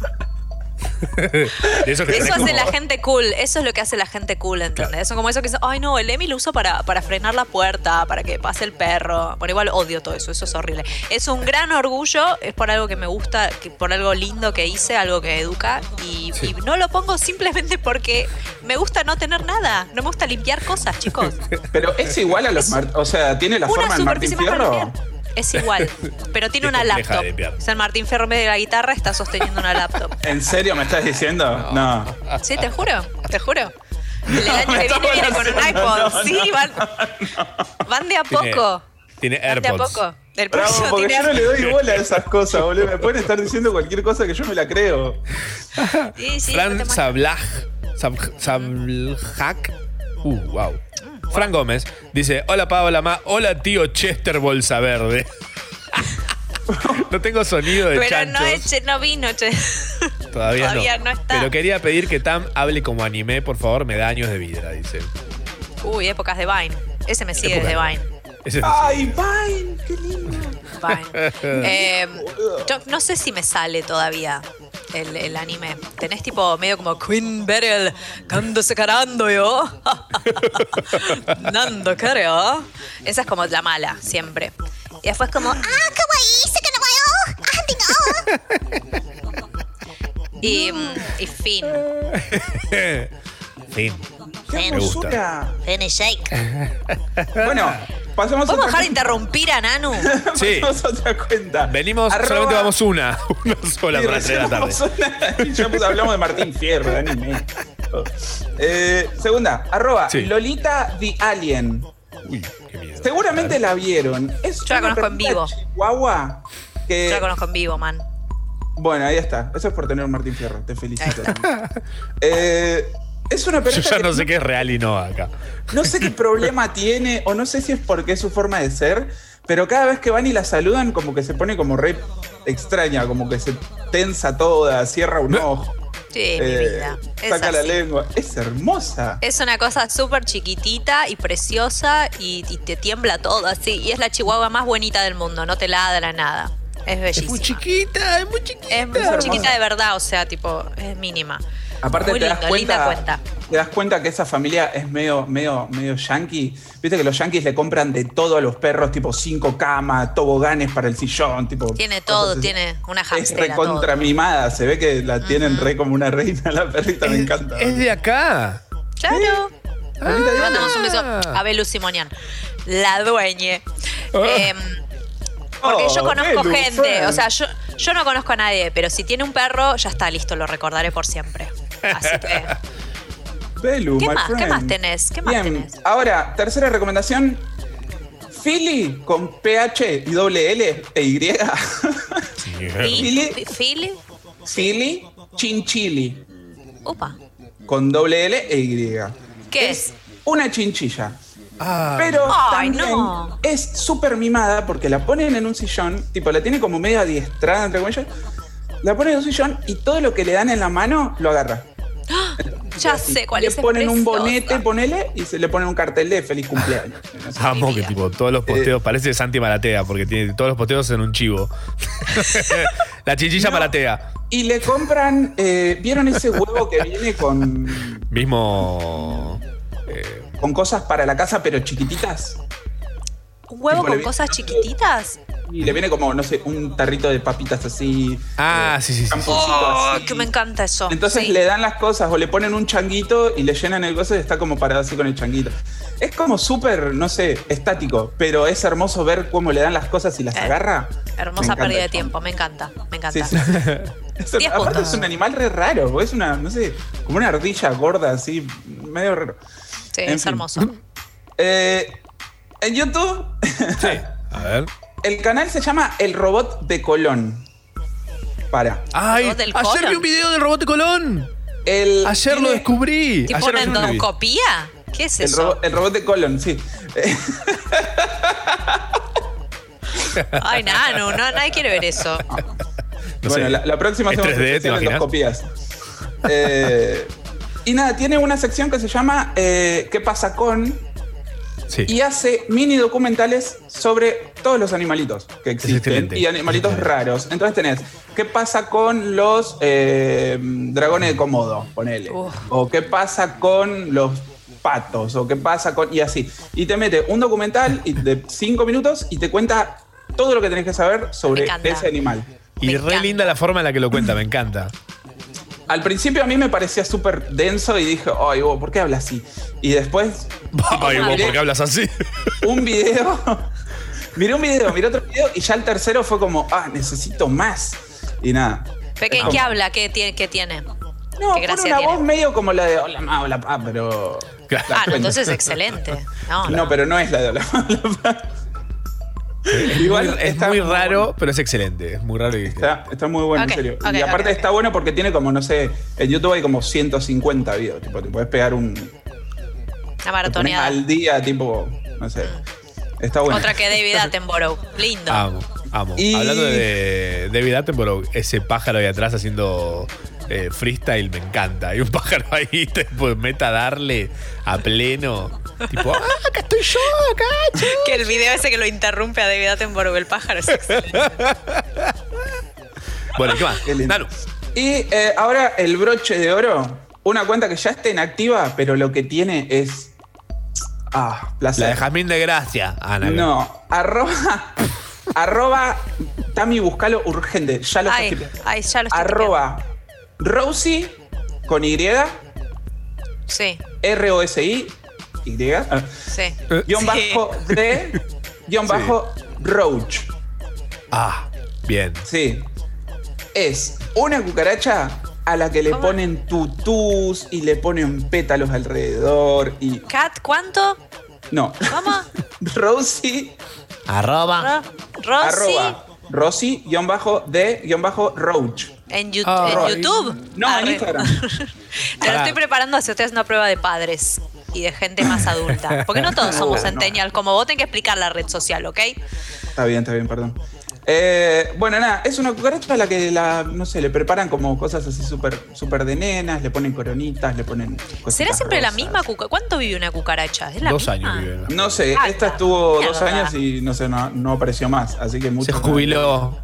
De esos que Eso hace como- la gente cool, eso es lo que hace la gente cool, ¿entendés? Eso como eso que dice, ay no, el Emi lo uso para, para frenar la puerta, para que pase el perro. Por igual odio todo eso, eso es horrible. Es un gran orgullo, es por algo que me gusta, que por algo lindo que hice, algo que educa, y, Sí. y no lo pongo simplemente porque me gusta no tener nada, no me gusta limpiar cosas, chicos. Pero es igual a los O sea, ¿tiene la forma del Martín Fierro? Es igual, pero tiene una de laptop. limpiar. El Martín Ferro en vez de la guitarra está sosteniendo una laptop. ¿En serio me estás diciendo? No. Sí, te juro, te juro. El año me que viene viene con un haciendo, iPod. no, sí, no, van, van de a Tiene- poco. Tiene Van de a AirPods. poco. El Bravo, próximo porque tiene yo no le doy bola a esas cosas, boludo. Me pueden estar diciendo cualquier cosa que yo me la creo. Sí, sí, no Fran te Sablaj. Sab- Sablajak. Uh, wow. Fran Gómez dice: Hola Pa, hola Ma, hola tío Chester Bolsa Verde. no tengo sonido de Pero chanchos. no, es- no vino. che. Todavía, todavía no. no está. Pero quería pedir que Tam hable como anime, por favor, me da años de vida, dice. Uy, épocas de Vine. Ese me sigue desde de Vine. Ese ¡Ay, Vine! ¡Qué lindo! Vine. Eh, yo no sé si me sale todavía el, el anime. Tenés tipo medio como Queen Beryl, Kando carando yo. Nando creo. Esa es como la mala, siempre. Y después como, ¡Ah, kawaii! ¡Se y, mm, y fin. fin. ¡Qué Me gusta. hermosura! Penny Shake. Bueno, pasamos a ¿Podemos otra dejar de interrumpir a Nanu? Sí. Pasamos a otra cuenta. Venimos, Arroba- solamente vamos una. Una sola Sí, para las 3 de la tarde. una- y ya pues hablamos de Martín Fierro, de anime. Eh, segunda, arroba Sí. Lolita the Alien. Uy, qué miedo. Seguramente la vieron. Es Yo la conozco en vivo. Chihuahua. Que, Yo la conozco en vivo, man. Bueno, ahí está. Eso es por tener un Martín Fierro. Te felicito. Eh, es una Yo ya que no sé qué es real y no acá. no sé qué problema tiene o no sé si es porque es su forma de ser, pero cada vez que van y la saludan como que se pone como re extraña, como que se tensa toda, cierra un ojo, Sí, eh, mi vida. Es saca la lengua. Es hermosa. Es una cosa súper chiquitita y preciosa y, y te tiembla todo así. Y es la chihuahua más bonita del mundo, no te ladra nada. Es bellísima. muy chiquita, es muy chiquita. Es muy chiquita de verdad, o sea, tipo, es mínima. Aparte Muy te das lindo, cuenta, cuenta. te das cuenta que esa familia es medio, medio, medio yankee. Viste que los yankees le compran de todo a los perros, tipo cinco camas, toboganes para el sillón, tipo. Tiene todo, cosas tiene una Es hamstera, todo. recontra mimada, se ve que la tienen re como una reina la perrita, me encanta. Es de acá. Claro. Mamita Le Diana. mandamos un beso a Belu Simonian, la dueñe. Em, porque Oh, yo conozco Belu, gente, friend. o sea, yo, yo no conozco a nadie, pero si tiene un perro, ya está listo, lo recordaré por siempre. Así que, Belu, ¿qué my más? ¿Qué friend. más tenés? ¿Qué más Bien, tenés? ahora, tercera recomendación. Philly con PH y doble L e Y. Philly, ¿Fi- ¿Philly? Philly Chinchili Upa. con doble L e Y. ¿Qué es? Una chinchilla. Ah, Pero Ay, también no. es súper mimada porque la ponen en un sillón, tipo la tiene como medio adiestrada, entre comillas. La ponen en un sillón y todo lo que le dan en la mano lo agarra. Ya Así. sé cuál le es. es ponen un bonete, ponele, y se le ponen un cartel de feliz cumpleaños. Amo que tipo todos los posteos, parece Santi Maratea, porque tiene todos los posteos en un chivo. la chinchilla No. Maratea. Y le compran, eh, ¿vieron ese huevo que viene con, Mismo. eh, con cosas para la casa pero chiquititas? ¿Un huevo Tipo, le con cosas chiquititas? Y le viene como, no sé, un tarrito de papitas así. Ah, sí, sí, sí. camponcito Oh, así. que me encanta eso. Entonces Sí. le dan las cosas o le ponen un changuito y le llenan el gozo y está como parado así con el changuito. Es como súper, no sé, estático, pero es hermoso ver cómo le dan las cosas y las Eh, agarra. Hermosa pérdida de tiempo, me encanta, me Sí, encanta. sí. Aparte puntos. es un animal re raro, es una, no sé, como una ardilla gorda así, medio raro. Sí, En es fin. hermoso. Eh, en YouTube, sí. A ver. El canal se llama El Robot de Colón. Para. Ay, ¿Robot del ayer Colón? vi un video del robot de Colón. El, Ayer lo descubrí. ¿Tipo Ayer endoscopía? ¿Qué es El, eso? robo- el robot de Colón, sí. Ay, nano, no, nadie quiere ver eso. No bueno, la, la próxima ¿Es hacemos 3D, te especial imaginas? endoscopías. Eh, y nada, tiene una sección que se llama eh, ¿Qué pasa con? Sí. Y hace mini documentales sobre todos los animalitos que existen y animalitos raros. Entonces tenés, ¿qué pasa con los eh, dragones de Komodo? Ponele. Uf. O qué pasa con los patos, o qué pasa con. y así. Y te mete un documental de cinco minutos y te cuenta todo lo que tenés que saber sobre ese animal. Y Me re encanta. linda la forma en la que lo cuenta, me encanta. Al principio a mí me parecía súper denso y dije, ay, vos, ¿por qué habla así? Y después, Ay, vos, ¿por qué hablas así? un video, miré un video, miré otro video y ya el tercero fue como, ah, necesito más. Y nada. ¿Pero ¿Qué, qué habla? ¿Qué tiene? ¿Qué tiene? No, ¿Qué pone una tiene? voz medio como la de hola ma, hola pa, pero. Ah, no, entonces excelente. No, No, pero no es la de hola ma, hola pa. Es Igual muy, es está muy muy raro, bueno. pero es excelente. Es muy raro. y- Está, está muy bueno, Ok, en serio. y aparte está bueno porque tiene como, no sé, en YouTube hay como 150 videos. Tipo, te puedes pegar un. Una maratoneada. al día, tipo, no sé. Está bueno. Otra que David Attenborough. Lindo. Amo, amo. Y- Hablando de David Attenborough, ese pájaro ahí atrás haciendo eh, freestyle me encanta. Hay un pájaro ahí, te pues, meta a darle a pleno. Tipo, ah, acá estoy yo, acá, che". Que el video ese que lo interrumpe a David Attenborough, el pájaro, es excelente. Bueno, ¿qué más? Qué lindo. Nanu. Y eh, ahora el broche de oro, una cuenta que ya está inactiva, pero lo que tiene es. Ah, La placer. de Jazmín de Gracia. Ana. No, arroba. arroba. Tami, buscalo urgente. Ya lo Ay, estoy- ay, ya lo estoy Arroba. Rosie con Y. Sí, R-O-S-I. Y. ah, sí. Guión Sí. bajo de. Guión bajo Roach. Ah, bien. Sí. Es una cucaracha a la que le ¿Cómo? ponen tutús y le ponen pétalos alrededor y. Cat, ¿cuánto? No. ¿Cómo? Rosie. Arroba. Ro- Rosy. Arroba. Rosy, guion bajo de, guion bajo Roach. En, Ah, en. YouTube. No, en. Instagram. Te lo estoy preparando si ustedes una prueba de padres y de gente más adulta. Porque no todos somos centennial como vos, tenés que explicar la red social, ¿ok? Está bien, está bien, perdón. Eh, bueno, nada, es una cucaracha a la que la, no sé, le preparan como cosas así súper súper de nenas, le ponen coronitas, le ponen. ¿Será siempre la misma cucaracha? ¿Cuánto vive una cucaracha? ¿Es la Dos misma? años vive. ¿no? Sé, Ah, esta estuvo dos años y no sé, no, no apareció más. Así que mucho. Se jubiló.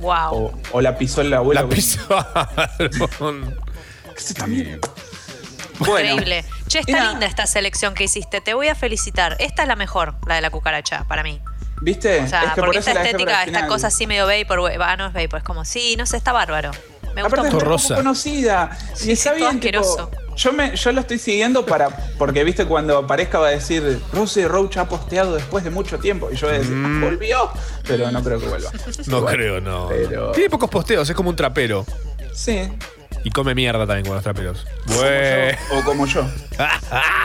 Wow. O, o la pisó el abuelo. La pisaron. ¿Qué mierda? Bueno, Increíble. Che, está linda esta selección que hiciste. Te voy a felicitar. Esta es la mejor, la de la cucaracha, para mí. ¿Viste? O sea, es que porque esta estética, esta cosa así medio vapor, va, no es vapor, es como, sí, no sé, está bárbaro. Me Aparte es rosa. conocida. Sí, y está sí, todo bien, tipo, asqueroso. Yo, me, yo lo estoy siguiendo para. Porque viste, cuando aparezca va a decir Rosy Roach ha posteado después de mucho tiempo. Y yo voy a decir, "Ah, volvió. Pero no creo que vuelva. No Igual. creo, no. Pero- Tiene pocos posteos, es como un trapero. Sí. Y come mierda también con los traperos. Como o como yo.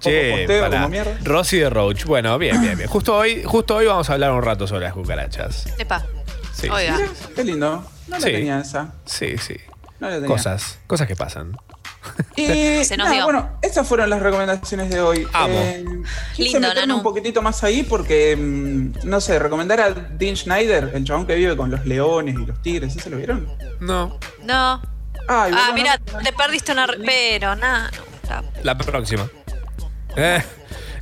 Che, posteo, como mierda. Rosy de Roach. Bueno, bien, bien, bien. Justo hoy, justo hoy vamos a hablar un rato sobre las cucarachas. Epa. Sí. Oiga. Mira, qué lindo. No la Sí. tenía esa. Sí, sí. No la tenía. Cosas, cosas que pasan. Y Se nos nada, dio. bueno, esas fueron las recomendaciones de hoy. Amo. Eh, quise Lindo, meterme Nanu. un poquitito más ahí porque, mm, no sé, recomendar a Dean Schneider, el chabón que vive con los leones y los tigres, ¿ese lo vieron? No. No. Ay, Ah, bueno, mira, no- te perdiste una. re- Pero, nada. No, La próxima. Eh,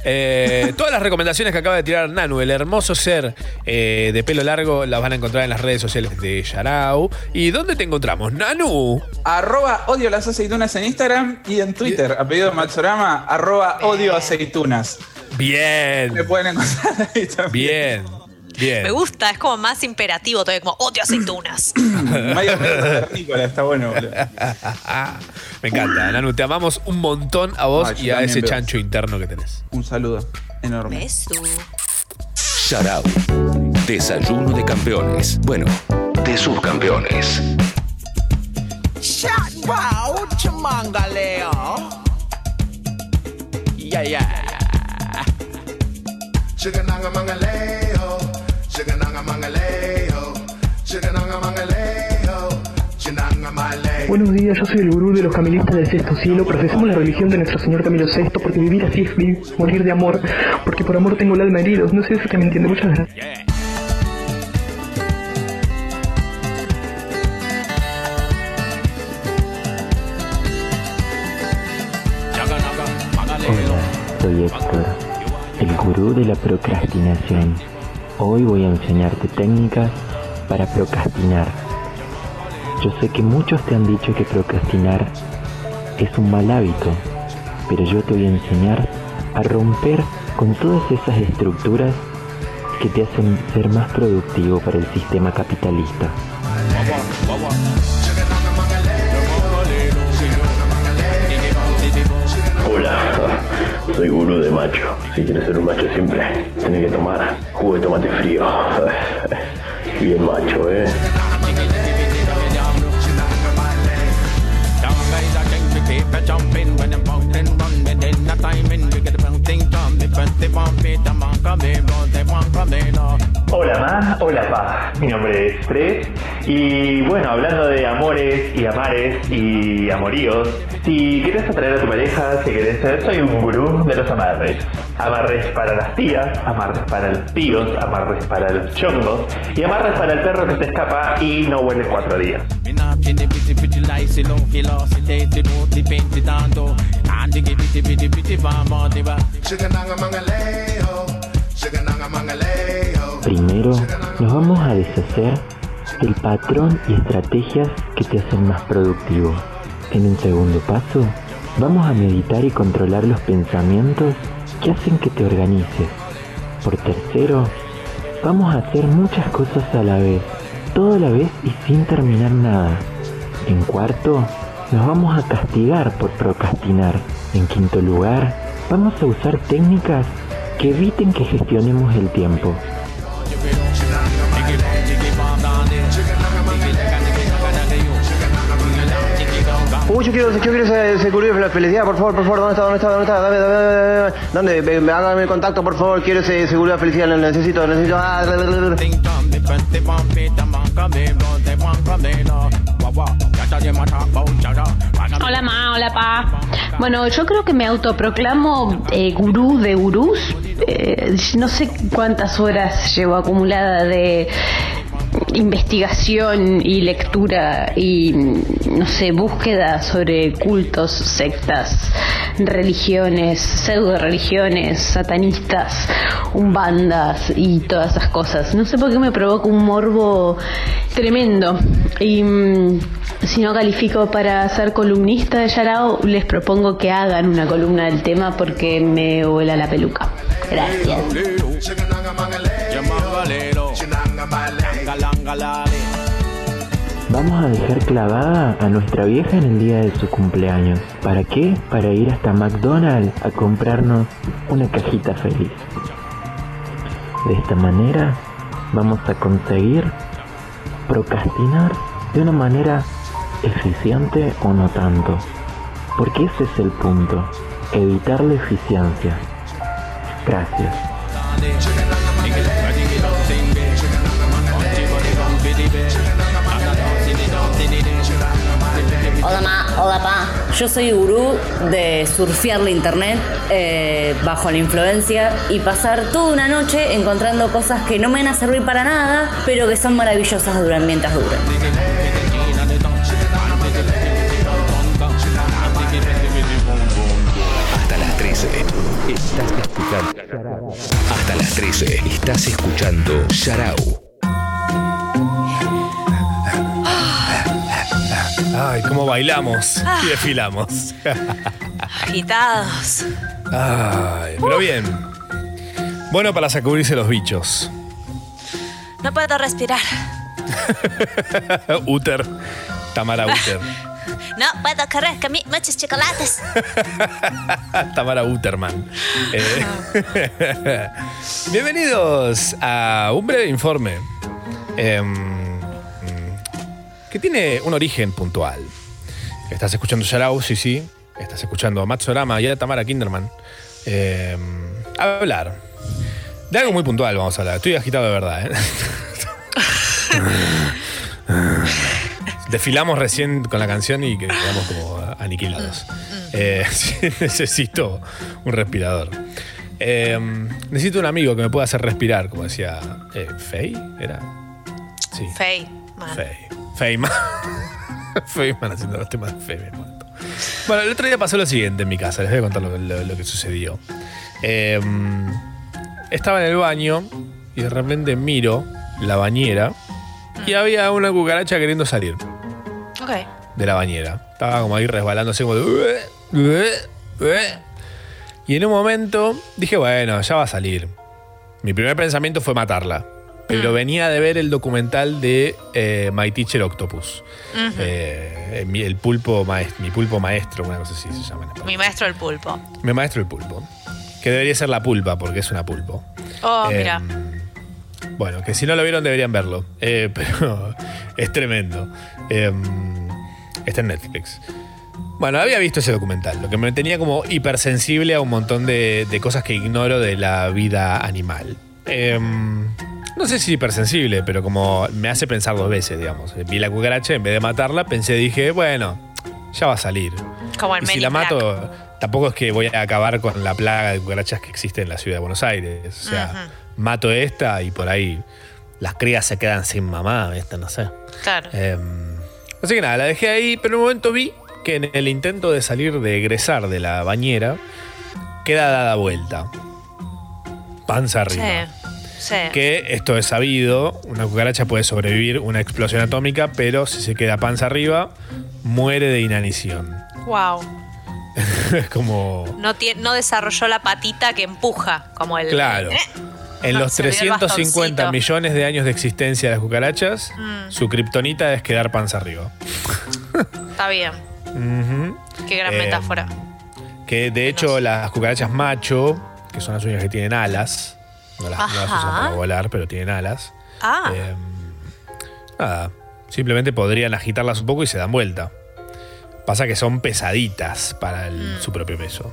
eh, todas las recomendaciones que acaba de tirar Nanu, el hermoso ser eh, de pelo largo, las van a encontrar en las redes sociales de Yarau. ¿Y dónde te encontramos, Nanu? Arroba odio las aceitunas en Instagram y en Twitter, a pedido de Matsurama, arroba odio aceitunas. Bien, Me pueden encontrar ahí también. bien, bien. Me gusta, es como más imperativo todavía, como odio aceitunas. Medio cavernícola, está bueno, boludo. Me encanta, Nanu. Te amamos un montón a vos Ay, y a ese veo. chancho interno que tenés. Un saludo enorme. Beso. Sharau. Desayuno de campeones. Bueno, de subcampeones. Wow, chamangaleo. Yeah, yeah. Chigananga Buenos días, yo soy el gurú de los camilistas del sexto cielo. Profesamos la religión de nuestro Señor Camilo VI porque vivir así es vi- morir de amor. Porque por amor tengo el alma herido. No sé si usted me entiende. Muchas gracias. Hola, soy Héctor, el gurú de la procrastinación. Hoy voy a enseñarte técnicas para procrastinar. Yo sé que muchos te han dicho que procrastinar es un mal hábito, pero yo te voy a enseñar a romper con todas esas estructuras que te hacen ser más productivo para el sistema capitalista. Soy gurú de macho. Si quieres ser un macho siempre, tienes que tomar jugo de tomate frío. Bien macho, ¿eh? Hola ma, hola pa, mi nombre es Fred y bueno, hablando de amores y amares y amoríos, si quieres atraer a tu pareja, si querés ser, soy un gurú de los amarres. Amarres para las tías, amarres para los tíos, amarres para los chongos y amarres para el perro que se escapa y no vuelve cuatro días. Primero, nos vamos a deshacer del patrón y estrategias que te hacen más productivo. En un segundo paso, vamos a meditar y controlar los pensamientos que hacen que te organices. Por tercero, vamos a hacer muchas cosas a la vez, todo a la vez y sin terminar nada. En cuarto, nos vamos a castigar por procrastinar. En quinto lugar, vamos a usar técnicas que eviten que gestionemos el tiempo. Yo quiero, yo quiero ese, ese gurú de la felicidad, por favor, por favor, ¿dónde está? ¿Dónde está? ¿Dónde está? Dame, dame, dame, dame. ¿Dónde? Ve- Hágame el contacto, por favor, quiero ese, ese gurú de la felicidad, lo necesito, lo necesito. Ah. Hola ma, hola pa. Bueno, yo creo que me autoproclamo eh, gurú de gurús. Eh, no sé cuántas horas llevo acumulada de investigación y lectura y no sé, búsqueda sobre cultos, sectas, religiones, pseudo religiones, satanistas, umbandas y todas esas cosas. No sé por qué me provoca un morbo tremendo. Y mm, si no califico para ser columnista de Yarao, les propongo que hagan una columna del tema porque me vuela la peluca. Gracias. Vamos a dejar clavada a nuestra vieja en el día de su cumpleaños. ¿Para qué? Para ir hasta McDonald's a comprarnos una cajita feliz. De esta manera vamos a conseguir procrastinar de una manera eficiente o no tanto. Porque ese es el punto, evitar la eficiencia. Gracias. Yo soy gurú de surfear la internet eh, bajo la influencia y pasar toda una noche encontrando cosas que no me van a servir para nada, pero que son maravillosas duran mientras duran. Hasta las 13. Estás escuchando. Hasta las 13. Estás escuchando Sharau. Ay, cómo bailamos y desfilamos. Agitados. Ay, pero bien. Bueno para sacudirse los bichos. No puedo respirar. Uter. Tamara Uter. No puedo correr, comí muchos chocolates. Tamara Uterman. Eh, bienvenidos a un breve informe. em, que tiene un origen puntual. Estás escuchando Sharau, sí, sí. Estás escuchando a Matsorama y a Tamara Kinderman. eh, hablar. De algo muy puntual vamos a hablar. Estoy agitado de verdad, ¿eh? Desfilamos recién con la canción y que quedamos como aniquilados. Eh, necesito un respirador. Eh, necesito un amigo que me pueda hacer respirar, como decía eh, Faye, ¿era? Sí. Fey, man. Feynman. Feynman haciendo los temas de mato. Bueno, el otro día pasó lo siguiente en mi casa. Les voy a contar lo, lo- lo que sucedió. Eh, estaba en el baño y de repente miro la bañera y había una cucaracha queriendo salir Ok. de la bañera. Estaba como ahí resbalándose como de... Y en un momento dije, bueno, ya va a salir. Mi primer pensamiento fue matarla. Pero venía de ver el documental de eh, My Teacher Octopus. Ujú. Eh, mi, el pulpo maestro, mi pulpo maestro, una cosa así se llama. en. Mi maestro el pulpo. Mi maestro el pulpo. Que debería ser la pulpa, porque es una pulpo. Oh, Eh, mira. Bueno, que si no lo vieron deberían verlo. Eh, pero es tremendo. Eh, está en Netflix. Bueno, había visto ese documental, lo que me tenía como hipersensible a un montón de, de cosas que ignoro de la vida animal. No sé si hipersensible, pero como me hace pensar dos veces, digamos. Vi la cucaracha, en vez de matarla, pensé, dije, bueno, ya va a salir. Como el Y si la Black. mato, tampoco es que voy a acabar con la plaga de cucarachas que existe en la ciudad de Buenos Aires. O sea, mato esta y por ahí las crías se quedan sin mamá, ¿viste? No sé. Claro. Eh, así que nada, la dejé ahí, pero en un momento vi que en el intento de salir, de egresar de la bañera, queda dada vuelta. Panza arriba. Sí. Sí. Que esto es sabido, una cucaracha puede sobrevivir una explosión atómica, pero si se queda panza arriba, muere de inanición. Wow. es como... No, no desarrolló la patita que empuja, como el. Claro. Eh, En No, los se le dio el 350 bastoncito. millones de años de existencia de las cucarachas, Mm. su kriptonita es quedar panza arriba. Está bien. Qué gran Eh, metáfora. Que de hecho las cucarachas macho, que son las únicas que tienen alas, no las, no las usan para volar, pero tienen alas, Ah. eh, nada, simplemente podrían agitarlas un poco y se dan vuelta. Pasa que son pesaditas para el- Mm. su propio peso.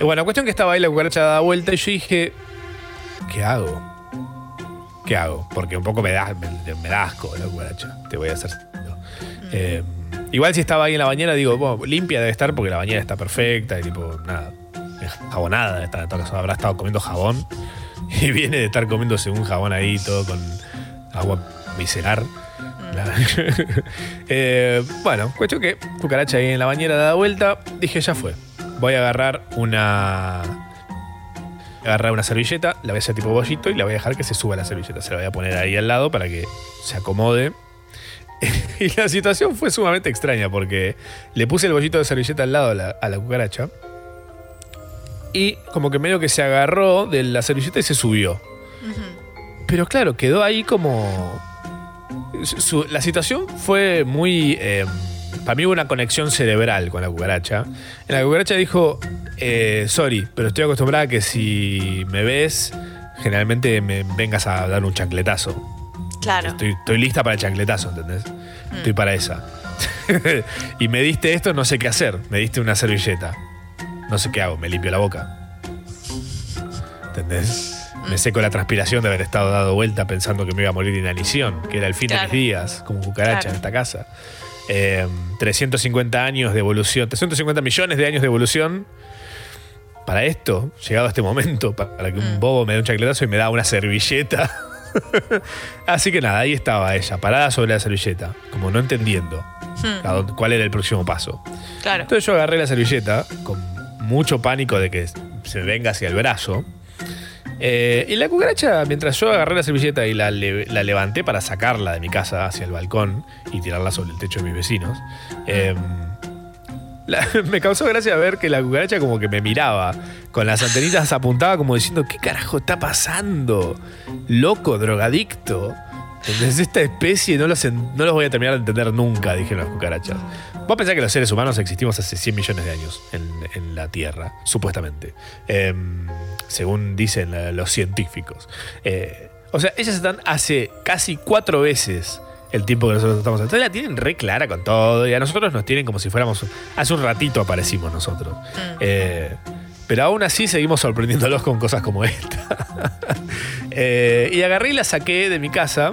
Y bueno, cuestión que estaba ahí la cucaracha dada vuelta y yo dije, ¿qué hago? ¿Qué hago? Porque un poco me da, me, me da asco la cucaracha, te voy a hacer. sincero. Eh, igual si estaba ahí en la bañera, digo, bueno, limpia debe estar porque la bañera está perfecta y tipo, nada, jabonada, está, en todo caso, habrá estado comiendo jabón y viene de estar comiéndose un jabón ahí todo con agua micelar. La- Eh, bueno, cuestión que cucaracha ahí en la bañera dada vuelta, dije ya fue. Voy a agarrar una. Agarrar una servilleta, la voy a hacer tipo bollito y la voy a dejar que se suba la servilleta. Se la voy a poner ahí al lado para que se acomode. y la situación fue sumamente extraña porque le puse el bollito de servilleta al lado a la, a la cucaracha. Y como que medio que se agarró de la servilleta y se subió. Pero claro, quedó ahí como. su- la situación fue muy. eh, para mí hubo una conexión cerebral con la cucaracha. La cucaracha dijo: eh, Sorry, pero estoy acostumbrada a que si me ves, generalmente me vengas a dar un chancletazo. Claro. Estoy, estoy lista para el chancletazo, ¿entendés? Estoy para esa. y me diste esto, no sé qué hacer. Me diste una servilleta. No sé qué hago, me limpio la boca. ¿Entendés? Me seco la transpiración de haber estado dado vuelta pensando que me iba a morir de inanición, que era el fin de mis días, como cucaracha Claro. en esta casa. Eh, 350 años de evolución, 350 millones de años de evolución para esto, llegado a este momento, pa- para que un bobo me dé un chacletazo y me da una servilleta. Así que nada, ahí estaba ella, parada sobre la servilleta, como no entendiendo Hmm. dónde- cuál era el próximo paso. Claro. Entonces yo agarré la servilleta con mucho pánico de que se venga hacia el brazo. Eh, y la cucaracha, mientras yo agarré la servilleta y la, le- la levanté para sacarla de mi casa hacia el balcón y tirarla sobre el techo de mis vecinos, la- me causó gracia ver que la cucaracha como que me miraba con las antenitas apuntada como diciendo, ¿qué carajo está pasando? Loco, drogadicto. Entonces esta especie no los, no los voy a terminar de entender nunca, dijeron las cucarachas. Vos pensás que los seres humanos existimos hace 100 millones de años en, en la Tierra, supuestamente. Em, según dicen los científicos. Eh, o sea, ellas están hace casi cuatro veces el tiempo que nosotros estamos. Entonces la tienen re clara con todo y a nosotros nos tienen como si fuéramos... Hace un ratito aparecimos nosotros. Eh, pero aún así seguimos sorprendiéndolos con cosas como esta. Eh, y agarré y la saqué de mi casa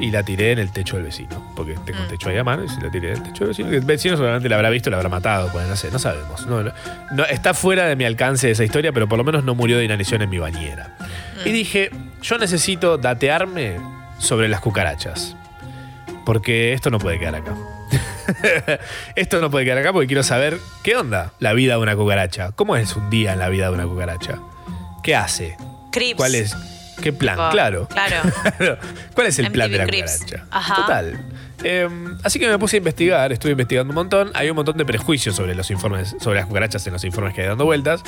y la tiré en el techo del vecino. Porque tengo un techo ahí a mano y la tiré en el techo del vecino. El vecino seguramente la habrá visto, la habrá matado. Pues no sé, no sabemos. No, no- no- está fuera de mi alcance esa historia, pero por lo menos no murió de inanición en mi bañera. Y dije, yo necesito datearme sobre las cucarachas. Porque esto no puede quedar acá. esto no puede quedar acá porque quiero saber qué onda la vida de una cucaracha. ¿Cómo es un día en la vida de una cucaracha? ¿Qué hace? Crips. ¿Cuál es? ¿Qué plan? Tipo, claro. Claro. ¿Cuál es el plan de la cucaracha? Ajá. Total. Eh, así que me puse a investigar, estuve investigando un montón. Hay un montón de prejuicios sobre los informes, sobre las cucarachas en los informes que hay dando vueltas.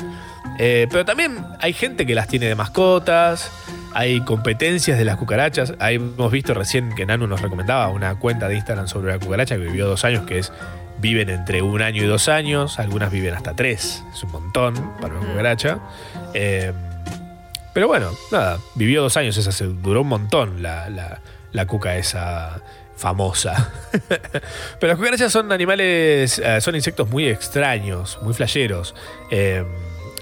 Eh, pero también hay gente que las tiene de mascotas. Hay competencias de las cucarachas. Ahí hemos visto recién que Nanu nos recomendaba una cuenta de Instagram sobre la cucaracha que vivió dos años, que es viven entre un año y dos años. Algunas viven hasta tres. Es un montón para una cucaracha. Eh, pero bueno, nada, vivió dos años, esa se duró un montón la, la, la cuca esa famosa. Pero las cucarachas son animales, eh, son insectos muy extraños, muy flasheros. Eh,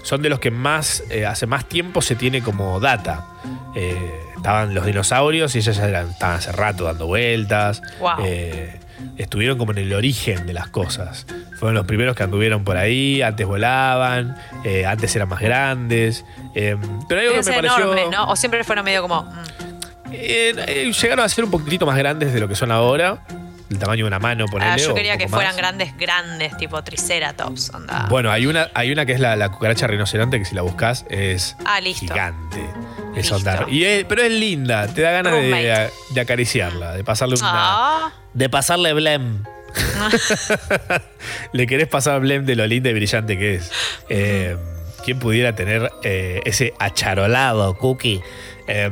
son de los que más, eh, hace más tiempo se tiene como data. Eh, estaban los dinosaurios y ellas ya eran- estaban hace rato dando vueltas. Wow. Estuvieron como en el origen de las cosas. Fueron los primeros que anduvieron por ahí, antes volaban, eh, antes eran más grandes. Eh, pero hay algo que me pareció... enormes, ¿no? O siempre fueron medio como. mm, Eh, eh, llegaron a ser un poquitito más grandes de lo que son ahora. El tamaño de una mano, por ah, yo quería que fueran grandes, grandes, tipo Triceratops. Onda. Bueno, hay una, hay una que es la, la cucaracha rinoceronte que si la buscas es Ah, listo. gigante. Es onda- y es- pero es linda, te da ganas de, de acariciarla, de pasarle una. Ah. De pasarle blem. Le querés pasar blem de lo linda y brillante que es. Eh, ¿Quién pudiera tener eh, ese acharolado cookie? Eh,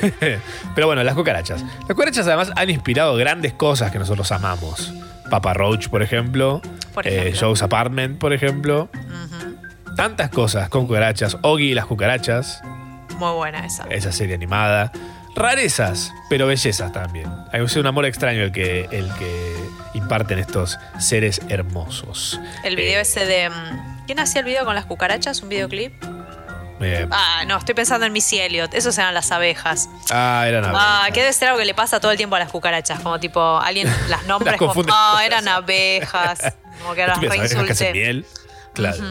pero bueno, las cucarachas. Las cucarachas además han inspirado grandes cosas que nosotros amamos. Papa Roach, por ejemplo. Por eh, ejemplo. Joe's Apartment, por ejemplo. Tantas cosas con cucarachas. Oggy y las cucarachas. Muy buena esa. Esa serie animada. Rarezas, pero bellezas también. Hay un amor extraño el que, el que imparten estos seres hermosos. El video ese de. mm, ¿Quién hacía el video con las cucarachas? ¿Un videoclip? Eh, Ah, no, estoy pensando en Missy Elliott. Esos eran las abejas. ah, eran Ah, que debe ser algo que le pasa todo el tiempo a las cucarachas. Como tipo, alguien las nombra Las como, ah, eran abejas. Como que las ¿Tú piensas abejas reinsulté. miel? Claro.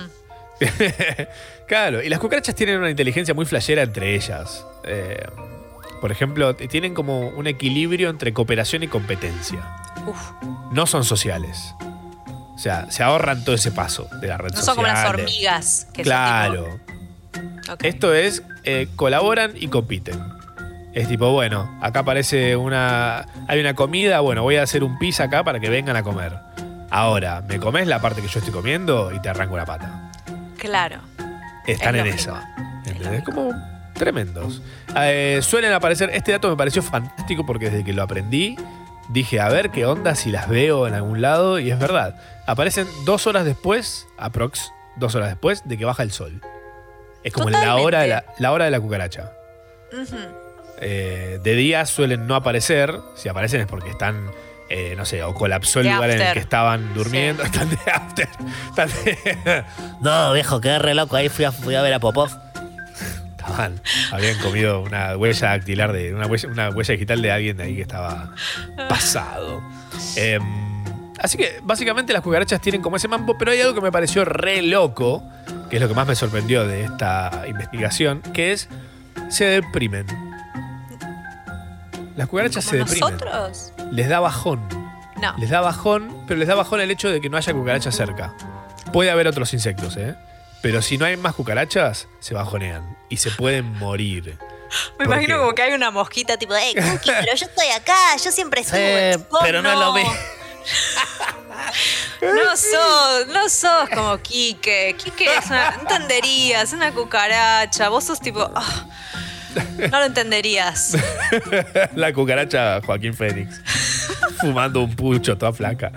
claro, y las cucarachas tienen una inteligencia muy flashera entre ellas. Eh, por ejemplo, tienen como un equilibrio entre cooperación y competencia. Uf. No son sociales. O sea, se ahorran todo ese paso de la red No social. son como las hormigas. Que Claro. Esto es, eh, colaboran y compiten. Es tipo, bueno, acá aparece una. Hay una comida, bueno, voy a hacer un pis acá para que vengan a comer. Ahora, ¿me comes la parte que yo estoy comiendo y te arranco la pata? Claro. Están Es en lógico. esa. ¿Entendés? Como tremendos. Eh, suelen aparecer, este dato me pareció fantástico porque desde que lo aprendí, dije, a ver qué onda si las veo en algún lado, y es verdad. Aparecen dos horas después, aprox, dos horas después de que baja el sol. Es como la hora, de la, la hora de la cucaracha. Eh, de día suelen no aparecer. Si aparecen es porque están, eh, no sé, o colapsó el De lugar en el que estaban durmiendo. Están de after. Están de- No, viejo, quedé re loco. Ahí fui a, fui a ver a Popov. estaban- habían comido una huella dactilar de. Una huella, una huella digital de alguien de ahí que estaba pasado. Em, así que básicamente las cucarachas tienen como ese mambo, pero hay algo que me pareció re loco, que es lo que más me sorprendió de esta investigación, que es se deprimen. Las cucarachas se deprimen. ¿Nosotros? Les da bajón. No. Les da bajón, pero les da bajón el hecho de que no haya cucarachas cerca. Puede haber otros insectos, ¿eh? Pero si no hay más cucarachas, se bajonean y se pueden morir. Me ¿Por imagino qué? como que hay una mosquita tipo, eh, Cookie, pero yo estoy acá, yo siempre subo. Eh, pero no es lo mismo. No sos, no sos como Quique. Quique es una, entenderías, una cucaracha. Vos sos tipo. ah, no lo entenderías. La cucaracha Joaquín Fénix. Fumando un pucho, toda flaca.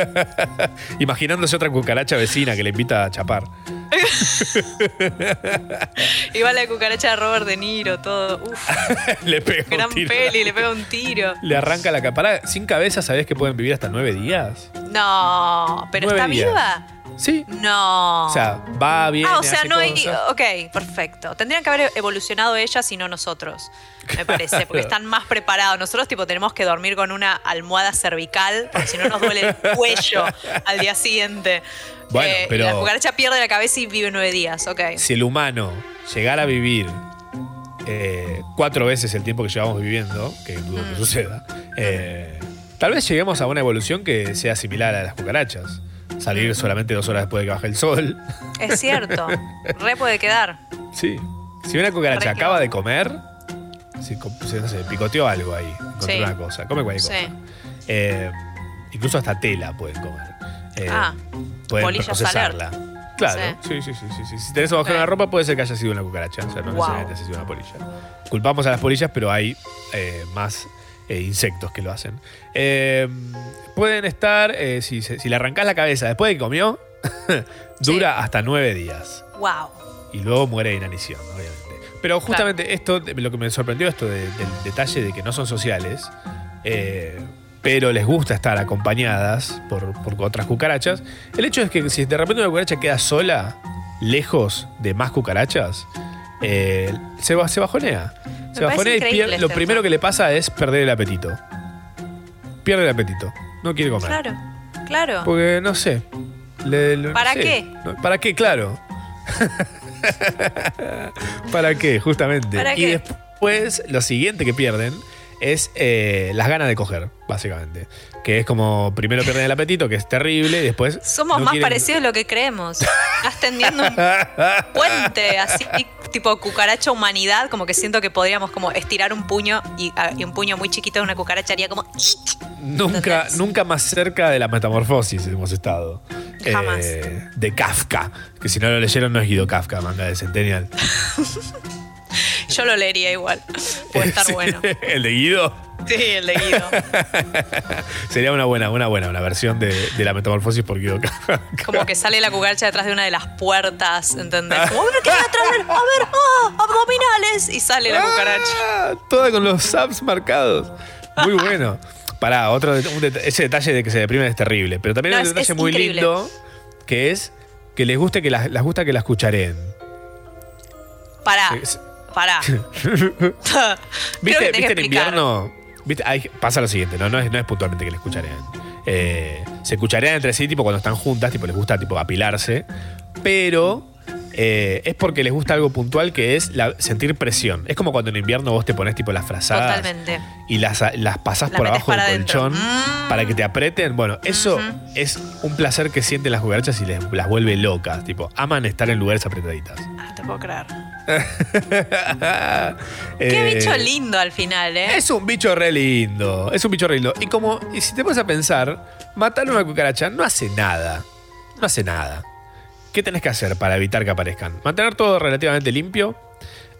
Imaginándose otra cucaracha vecina que le invita a chapar. Igual la cucaracha de Robert De Niro, todo. Uf, le pega un tiro. peli, le pega un tiro. Le arranca la capara. Sin cabeza, ¿sabés que pueden vivir hasta nueve días? No, pero Nueve está días. viva. Sí. No. O sea, va bien. ah, o sea, no hay. Ok, perfecto. Tendrían que haber evolucionado ellas y no nosotros, me parece, porque están más preparados. Nosotros, tipo, tenemos que dormir con una almohada cervical, porque si no nos duele el cuello al día siguiente. Bueno, Eh, pero- La cucaracha pierde la cabeza y vive nueve días, ok. Si el humano llegara a vivir eh, cuatro veces el tiempo que llevamos viviendo, que dudo Mm. que suceda, eh, tal vez lleguemos a una evolución que sea similar a las cucarachas. Salir solamente dos horas después de que baje el sol. Es cierto. Re puede quedar. Sí. Si una cucaracha Re que acaba de comer, co- si, no sé, picoteó algo ahí, encontró Sí. una cosa, come cualquier Sí. cosa. Eh, incluso hasta tela pueden comer. Eh, Ah, pueden polillas procesarla. Claro, sí. Sí, sí, sí, sí. Si tenés abajo en la ropa, puede ser que haya sido una cucaracha. O sea, no Wow. necesariamente haya sido una polilla. Culpamos a las polillas, pero hay eh, más eh, insectos que lo hacen. Eh, pueden estar, eh, si, se- si le arrancás la cabeza después de que comió, dura hasta nueve días. Wow. Y luego muere de inanición, obviamente. Pero justamente esto, de- lo que me sorprendió, esto de- del detalle de que no son sociales, eh, pero les gusta estar acompañadas por, por otras cucarachas. El hecho es que si de repente una cucaracha queda sola, lejos de más cucarachas, eh, se, se bajonea. Se bajonea y pierde- lo primero que le pasa es perder el apetito. Pierde el apetito. No quiere comer. Claro, claro. Porque no sé. le- le- no ¿Para sé. qué? ¿Para qué? Claro. ¿Para qué? Justamente. ¿Para y qué? después, lo siguiente que pierden es eh, las ganas de coger, básicamente. Que es como primero pierden el apetito, que es terrible, y después. Somos no más quieren- parecidos de lo que creemos. Estás tendiendo un puente así, tipo cucaracha humanidad, como que siento que podríamos como estirar un puño y, y un puño muy chiquito de una cucaracha haría como... Nunca, nunca más cerca de la metamorfosis hemos estado. Jamás. Eh, de Kafka. Que si no lo leyeron, no es Guido Kafka, manga de Centennial. Yo lo leería igual. Puede estar bueno. el de Guido. Sí, el de Guido. Sería una buena, una buena, una versión de, de la metamorfosis por Guido. Como que sale la cucaracha detrás de una de las puertas, ¿entendés? Como, a ver, ¿qué hay detrás de- A ver, ¡ah! abdominales. Y sale la cucaracha. Ah, Toda con los subs marcados. Muy bueno. Pará, otro det- un deta- ese detalle de que se deprimen es terrible. Pero también No, hay un es- detalle es muy increíble. lindo que es que les guste que las, gusta que las cuchareen. Pará, Es- pará. ¿Viste, en invierno? Pasa lo siguiente, ¿no? No es, no es puntualmente que les cucharean. Eh, se cucharean entre sí, tipo cuando están juntas, tipo les gusta tipo apilarse. Pero eh, es porque les gusta algo puntual que es la- sentir presión. Es como cuando en invierno vos te pones tipo las frazadas Totalmente. y las, las pasás por abajo del colchón para que te aprieten. Bueno, eso es un placer que sienten las cucarachas y les, las vuelve locas. Tipo, aman estar en lugares apretaditas. Ah, te puedo creer. Qué Qué bicho lindo al final, ¿eh? Es un bicho re lindo. Es un bicho re lindo. Y como, y si te pones a pensar, matar a una cucaracha no hace nada. No hace nada. ¿Qué tenés que hacer para evitar que aparezcan? Mantener todo relativamente limpio.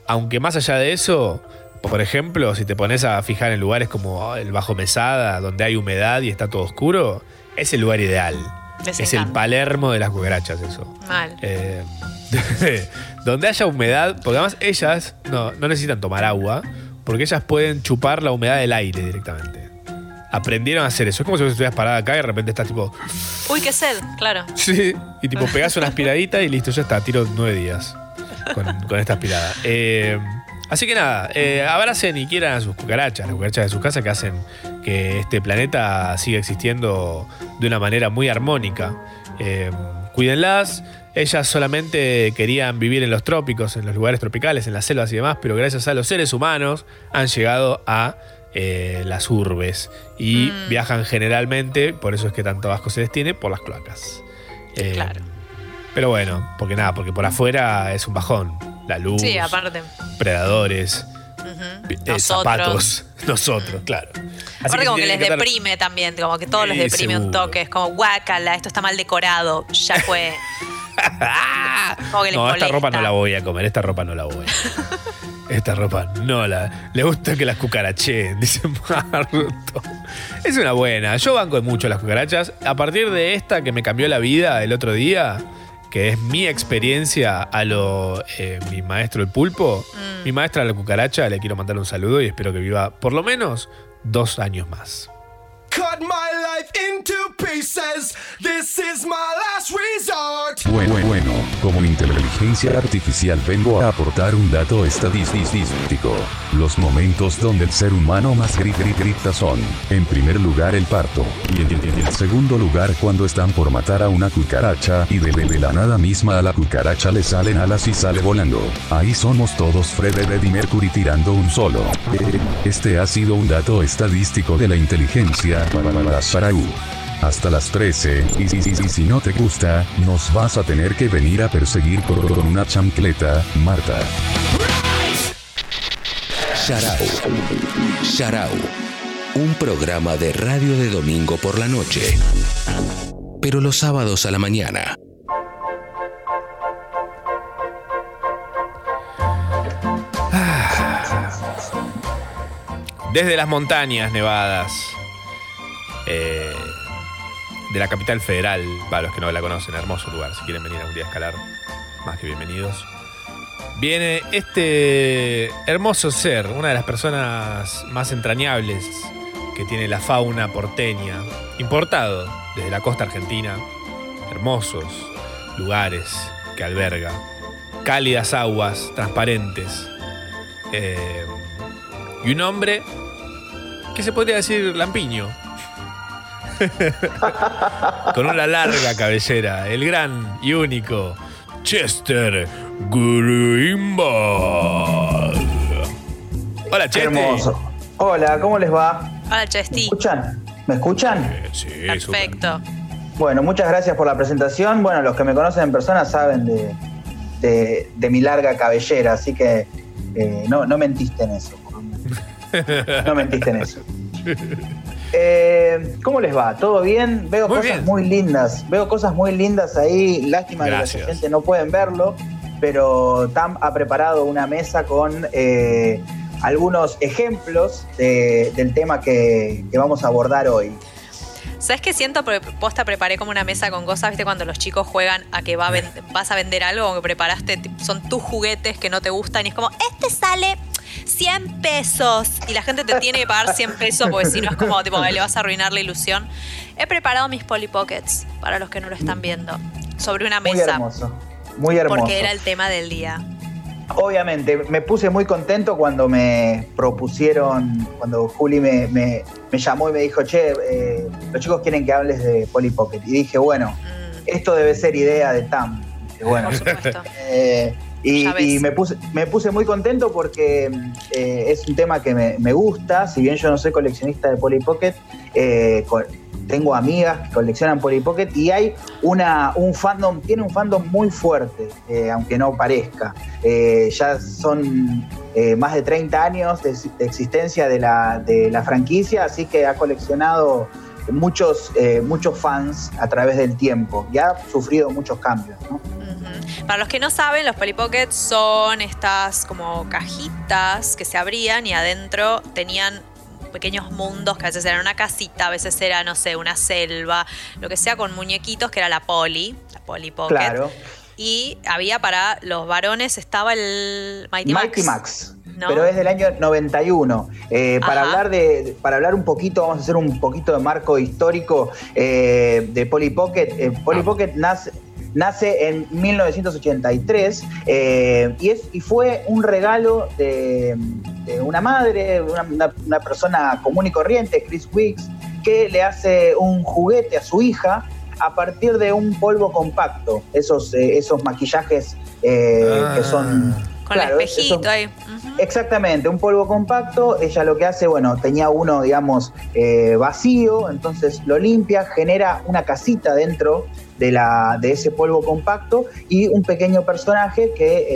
aunque más allá de eso, por ejemplo, si te pones a fijar en lugares como el Bajo Mesada, donde hay humedad y está todo oscuro, es el lugar ideal. Les es el. Palermo de las cucarachas, eso. Mal. Eh, donde haya humedad, porque además ellas no, no necesitan tomar agua, porque ellas pueden chupar la humedad del aire directamente. Aprendieron a hacer eso. Es como si vos estuvieras parada acá y de repente estás tipo. Uy, qué sed, claro. Sí. Y tipo pegás una aspiradita y listo, ya está, tiro nueve días con, con esta aspirada. Eh, así que nada, eh, abracen y quieran a sus cucarachas, las cucarachas de sus casas que hacen que este planeta siga existiendo de una manera muy armónica. Eh, cuídenlas. Ellas solamente querían vivir en los trópicos, en los lugares tropicales, en las selvas y demás, pero gracias a los seres humanos han llegado a eh, las urbes y Mm. viajan generalmente, por eso es que tanto asco se les tiene, por las cloacas. Eh, Claro. Pero bueno, porque nada, porque por afuera es un bajón. La luz, Sí, aparte. predadores, eh, Nosotros. zapatos, nosotros, claro. Así Aparte como que les tratar- deprime también, como que todos les deprime un toque. Es como, guácala, esto está mal decorado, ya fue. No, esta ropa no la voy a comer, esta ropa no la voy. Esta ropa no la. Le gusta que las cucaracheen, dice Marto. Es una buena. Yo banco mucho las cucarachas. A partir de esta que me cambió la vida el otro día, que es mi experiencia a lo eh, mi maestro el pulpo, Mm. mi maestra la cucaracha, le quiero mandar un saludo y espero que viva por lo menos dos años más. Cut my life into pieces. This is my last resort. Bueno, bueno, como inteligencia artificial vengo a aportar un dato estadístico. Los momentos donde el ser humano más gri- gri- grita son, en primer lugar el parto, y en, en- segundo lugar cuando están por matar a una cucaracha y de, de- la nada misma a la cucaracha le salen alas y sale volando. Ahí somos todos Fred Freddie Mercury tirando un solo. Este ha sido un dato estadístico de la inteligencia para, U. Hasta las 13, y si, si, si, si no te gusta, nos vas a tener que venir a perseguir con, con una chancleta, Marta. Sharau. Sharau. Un programa de radio de domingo por la noche. Pero los sábados a la mañana. Desde las montañas nevadas eh, de la capital federal, para los que no la conocen, hermoso lugar, si quieren venir algún día a escalar, más que bienvenidos. Viene este hermoso ser, una de las personas más entrañables que tiene la fauna porteña, importado desde la costa argentina, hermosos lugares que alberga, cálidas aguas transparentes, eh, y un hombre que se podría decir lampiño. Con una larga cabellera, el gran y único Chester Greenball. Hola, Chester. hermoso. Hola, ¿cómo les va? Hola, Chesti. ¿Escuchan? ¿Me escuchan? Sí, Perfecto. Bueno, muchas gracias por la presentación. Bueno, los que me conocen en persona saben de, de- de mi larga cabellera, así que eh, no, no mentiste en eso. No mentiste en eso. Eh, ¿Cómo les va? ¿Todo bien? Veo Muy cosas bien. muy lindas. Veo cosas muy lindas ahí. Lástima que los oyentes no pueden verlo, pero Tam ha preparado una mesa con eh, algunos ejemplos de- del tema que, que vamos a abordar hoy. ¿Sabes qué siento? Posta preparé como una mesa con cosas, ¿viste? Cuando los chicos juegan a que va a ven- vas a vender algo, o que preparaste, son tus juguetes que no te gustan y es como, este sale 100 pesos y la gente te tiene que pagar 100 pesos porque si no es como, tipo, le vas a arruinar la ilusión. He preparado mis Polly Pockets para los que no lo están viendo, sobre una Muy mesa, hermoso. Muy hermoso. porque era el tema del día. Obviamente, me puse muy contento cuando me propusieron, cuando Juli me, me- me llamó y me dijo, che, eh, los chicos quieren que hables de Polly Pocket. Y dije, bueno, esto debe ser idea de Tam. Dije, bueno, eh, y, me, puse, me puse muy contento porque eh, es un tema que me, me gusta. Si bien yo no soy coleccionista de Polly Pocket, eh, tengo amigas que coleccionan Polly Pocket y hay una, un fandom, tiene un fandom muy fuerte, eh, aunque no parezca. Eh, ya son eh, más de 30 años de, de existencia de la, de la franquicia, así que ha coleccionado muchos, eh, muchos fans a través del tiempo y ha sufrido muchos cambios. ¿no? Para los que no saben, los Polly Pockets son estas como cajitas que se abrían y adentro tenían pequeños mundos que a veces eran una casita, a veces era, no sé, una selva, lo que sea, con muñequitos, que era la Polly, la Polly Pocket. Claro. Y había para los varones, estaba el Mighty, Mighty Max. Max. ¿No? Pero es del año 91. Eh, para, hablar de, para hablar un poquito, vamos a hacer un poquito de marco histórico eh, de Polly Pocket. Eh, Polly Pocket nace, nace en 1983 eh, y, es, y fue un regalo de, de una madre, una, persona común y corriente, Chris Wicks, que le hace un juguete a su hija a partir de un polvo compacto, esos, eh, esos maquillajes eh, que son... Con claro, el espejito ahí. Exactamente, un polvo compacto. Ella lo que hace, bueno, tenía uno, digamos, eh, vacío, entonces lo limpia, genera una casita dentro de, la, de ese polvo compacto y un pequeño personaje que,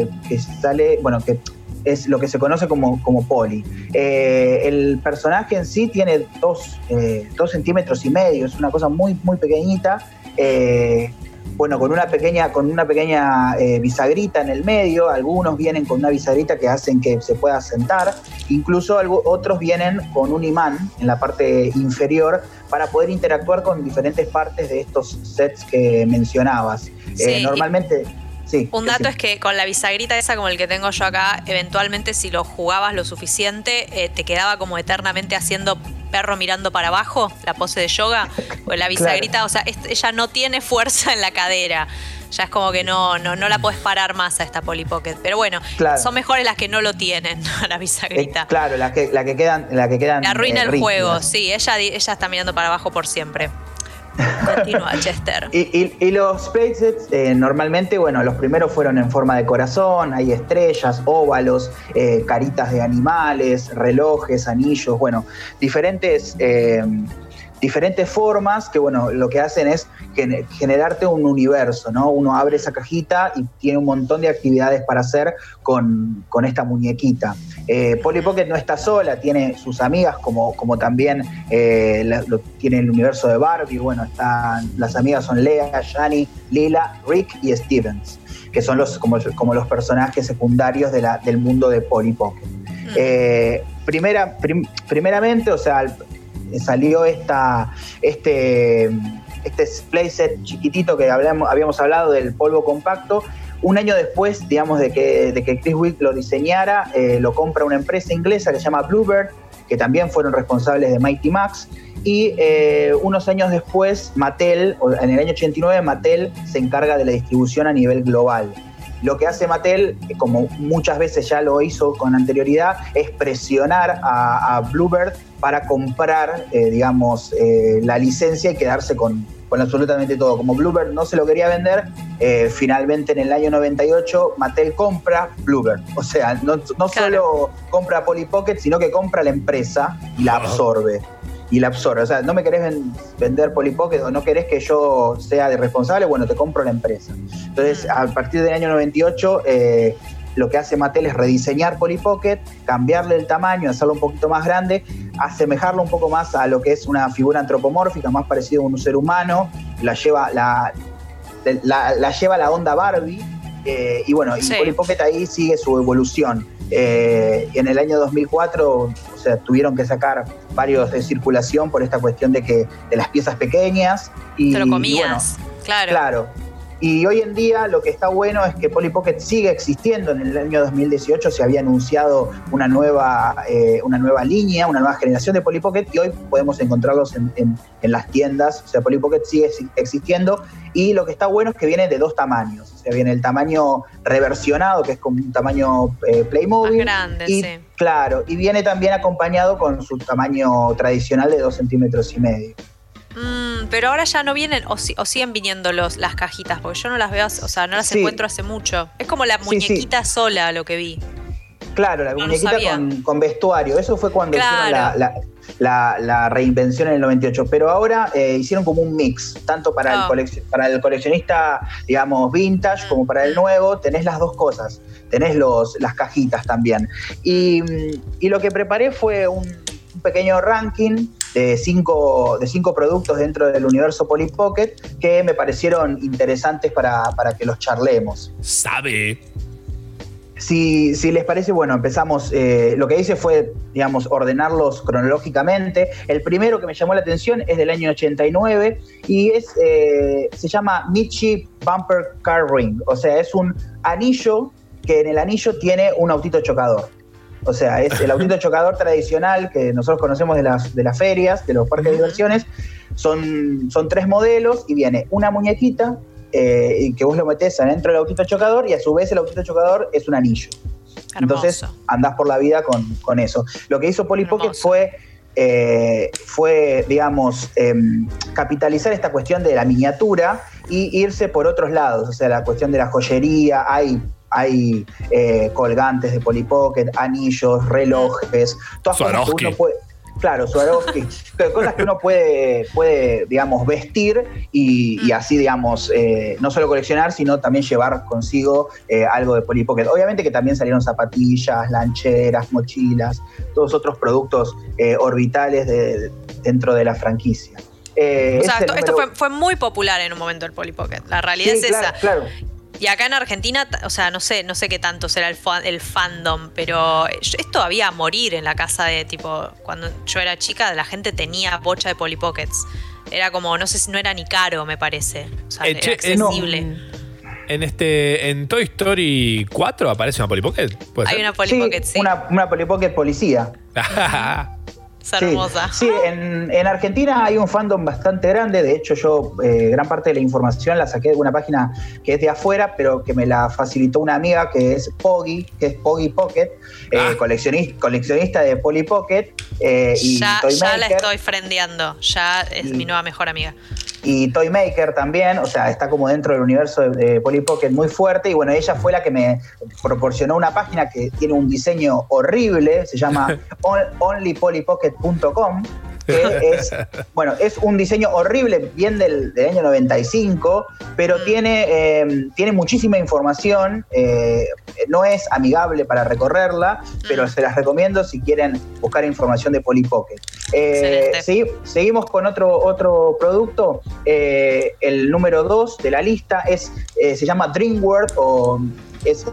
eh, que sale, bueno, que es lo que se conoce como, como poli. Eh, el personaje en sí tiene dos, eh, dos centímetros y medio, es una cosa muy, muy pequeñita. eh, bueno, con una pequeña, con una pequeña eh, bisagrita en el medio, algunos vienen con una bisagrita que hacen que se pueda sentar, incluso algo- otros vienen con un imán en la parte inferior para poder interactuar con diferentes partes de estos sets que mencionabas. Sí, Eh, normalmente, sí. Un dato sí. es que con la bisagrita esa como el que tengo yo acá, eventualmente si lo jugabas lo suficiente, eh, te quedaba como eternamente haciendo perro mirando para abajo, la pose de yoga. Pues la bisagrita, o sea, es- ella no tiene fuerza en la cadera. Ya es como que no, no, no la puedes parar más a esta Polly Pocket. Pero bueno, Claro. son mejores las que no lo tienen, la Eh, bisagrita. claro, la que, la que quedan, la que quedan. Le arruina eh, el juego, sí, ella está mirando para abajo por siempre. Continúa, Chester. Y, los playsets, eh, normalmente, bueno, los primeros fueron en forma de corazón, hay estrellas, óvalos, eh, caritas de animales, relojes, anillos, bueno, diferentes, eh, diferentes formas que, bueno, lo que hacen es gen- generarte un universo, ¿no? Uno abre esa cajita y tiene un montón de actividades para hacer con, con esta muñequita. Eh, Polly Pocket no está sola, tiene sus amigas, como, como también eh, la- lo- tiene el universo de Barbie. Bueno, están, las amigas son Lea, Shani, Lila, Rick y Stevens, que son los, como, como los personajes secundarios de la- del mundo de Polly Pocket. Eh, primera, prim- primeramente, o sea, al- salió esta, este, este playset chiquitito que hablamos, habíamos hablado del polvo compacto. Un año después, digamos, de que, de que Chris Wick lo diseñara, eh, lo compra una empresa inglesa que se llama Bluebird, que también fueron responsables de Mighty Max. Y eh, unos años después, Mattel, en el año 89, Mattel se encarga de la distribución a nivel global. Lo que hace Mattel, como muchas veces ya lo hizo con anterioridad, es presionar a, Bluebird para comprar, eh, digamos, la licencia y quedarse con, con absolutamente todo. Como Bluebird no se lo quería vender, eh, finalmente en el año 98 Mattel compra Bluebird. O sea, no, no solo compra Polly Pocket, sino que compra la empresa y la absorbe. Y la absorbe. O sea, no me querés ven- vender Polly Pocket o no querés que yo sea de responsable, bueno, te compro la empresa. Entonces, a partir del año 98, eh, lo que hace Mattel es rediseñar Polly Pocket, cambiarle el tamaño, hacerlo un poquito más grande, asemejarlo un poco más a lo que es una figura antropomórfica, más parecido a un ser humano, la lleva la, la, la lleva la onda Barbie, eh, y bueno, y Polly Pocket ahí sigue su evolución. Eh, y en el año 2004, o sea, tuvieron que sacar varios de circulación por esta cuestión de que de las piezas pequeñas. Y, Te lo y comías, bueno, claro. Claro. Y hoy en día lo que está bueno es que Polly Pocket sigue existiendo. En el año 2018 se había anunciado una nueva, eh, una nueva línea, una nueva generación de Polly Pocket y hoy podemos encontrarlos en, en- en las tiendas. O sea, Polly Pocket sigue exi- existiendo y lo que está bueno es que viene de dos tamaños. O sea, viene el tamaño reversionado, que es como un tamaño eh, Playmobil. grande, y, sí. Claro, y viene también acompañado con su tamaño tradicional de dos centímetros y medio. Mm, pero ahora ya no vienen, o, si- o siguen viniendo los, las cajitas, porque yo no las veo, o sea, no las Sí. encuentro hace mucho. Es como la Sí, muñequita sola lo que vi. Claro, la No muñequita con, con vestuario. Eso fue cuando Claro. hicieron la, la- la- la reinvención en el 98. Pero ahora eh, hicieron como un mix, tanto para, el Ah. colecci- para el coleccionista, digamos, vintage, como para el nuevo. Tenés las dos cosas. Tenés los, las cajitas también. Y, mm, y lo que preparé fue un, un pequeño ranking de cinco, de cinco productos dentro del universo Polly Pocket que me parecieron interesantes para, para que los charlemos. Sabe. Si, si les parece, bueno, empezamos. eh, lo que hice fue, digamos, ordenarlos cronológicamente. El primero que me llamó la atención es del año 89 y es, eh, se llama Michi Bumper Car Ring. O sea, es un anillo que en el anillo tiene un autito chocador. O sea, es el autito chocador tradicional que nosotros conocemos de las, de las ferias, de los parques de diversiones. Son, son tres modelos y viene una muñequita eh, y que vos lo metés adentro del autito chocador y a su vez el autito chocador es un anillo. Entonces andás por la vida con, con eso. Lo que hizo Polly Pocket fue, eh, fue, digamos, em, capitalizar esta cuestión de la miniatura y irse por otros lados. O sea, la cuestión de la joyería, hay, hay eh, colgantes de Polly Pocket, anillos, relojes, todas cosas que uno puede. Claro, Swarovski, cosas que uno puede, puede digamos, vestir y, y así, digamos, eh, no solo coleccionar, sino también llevar consigo eh, algo de Polly Pocket. Obviamente que también salieron zapatillas, lancheras, mochilas, todos otros productos eh, orbitales de- dentro de la franquicia. Eh, O sea, ese esto, número- fue, fue muy popular en un momento el Polly Pocket. La realidad Sí, es claro, esa. claro. Y acá en Argentina, o sea, no sé, no sé qué tanto será el, fa- el fandom, pero esto había a morir en la casa de tipo, cuando yo era chica, la gente tenía bocha de Polly Pockets. Era como, no sé si no era ni caro, me parece. O sea, Eh, era accesible. En este. En Toy Story 4 aparece una Polly Pocket. ¿Puede Hay ser? una Polly Sí, Pocket, sí. Una, una Polly Pocket policía. Es hermosa. Sí, sí, en, en Argentina hay un fandom bastante grande. De hecho, yo eh, gran parte de la información la saqué de una página que es de afuera, pero que me la facilitó una amiga que es Poggy, que es Poggy Pocket, eh, coleccionista, coleccionista de Polly Pocket eh, y ya, Toy ya la Maker. estoy frendeando. Ya es mi nueva mejor amiga. y Toy Maker también, o sea, está como dentro del universo de, de Polly Pocket muy fuerte. Y bueno, ella fue la que me proporcionó una página que tiene un diseño horrible, se llama on- Que es, bueno, es un diseño horrible, bien del, del año 95, pero tiene, eh, tiene muchísima información. eh, no es amigable para recorrerla, pero se las recomiendo si quieren buscar información de Polly Pocket. Eh, sí, seguimos con otro, otro producto. eh, el número 2 de la lista es, eh, se llama DreamWorld o es,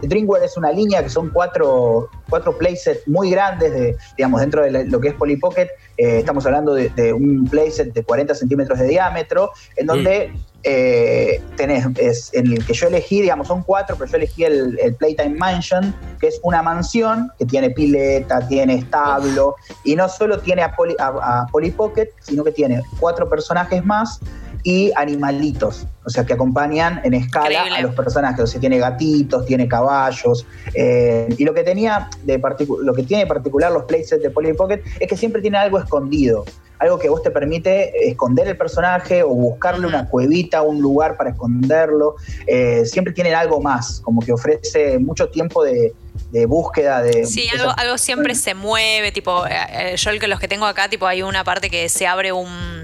es una línea que son cuatro, cuatro playsets muy grandes de, digamos, dentro de lo que es Polly Pocket. eh, estamos hablando de, de un playset de 40 centímetros de diámetro, en donde eh, tenés, es, en el que yo elegí, digamos, son cuatro, pero yo elegí el, el Playtime Mansion, que es una mansión que tiene pileta, tiene establo, y no solo tiene a Polly, a- a Polly Pocket, sino que tiene cuatro personajes más y animalitos, o sea, que acompañan en escala Increíble. a los personajes. O sea, tiene gatitos, tiene caballos. eh, y lo que tenía de lo que tiene de particular los playsets de Polly Pocket es que siempre tiene algo escondido. Algo que vos te permite esconder el personaje o buscarle una cuevita, un lugar para esconderlo. Eh, siempre tienen algo más, como que ofrece mucho tiempo de, de búsqueda de. Sí, algo, algo siempre se mueve, tipo, eh, eh, yo el que los que tengo acá, tipo, hay una parte que se abre un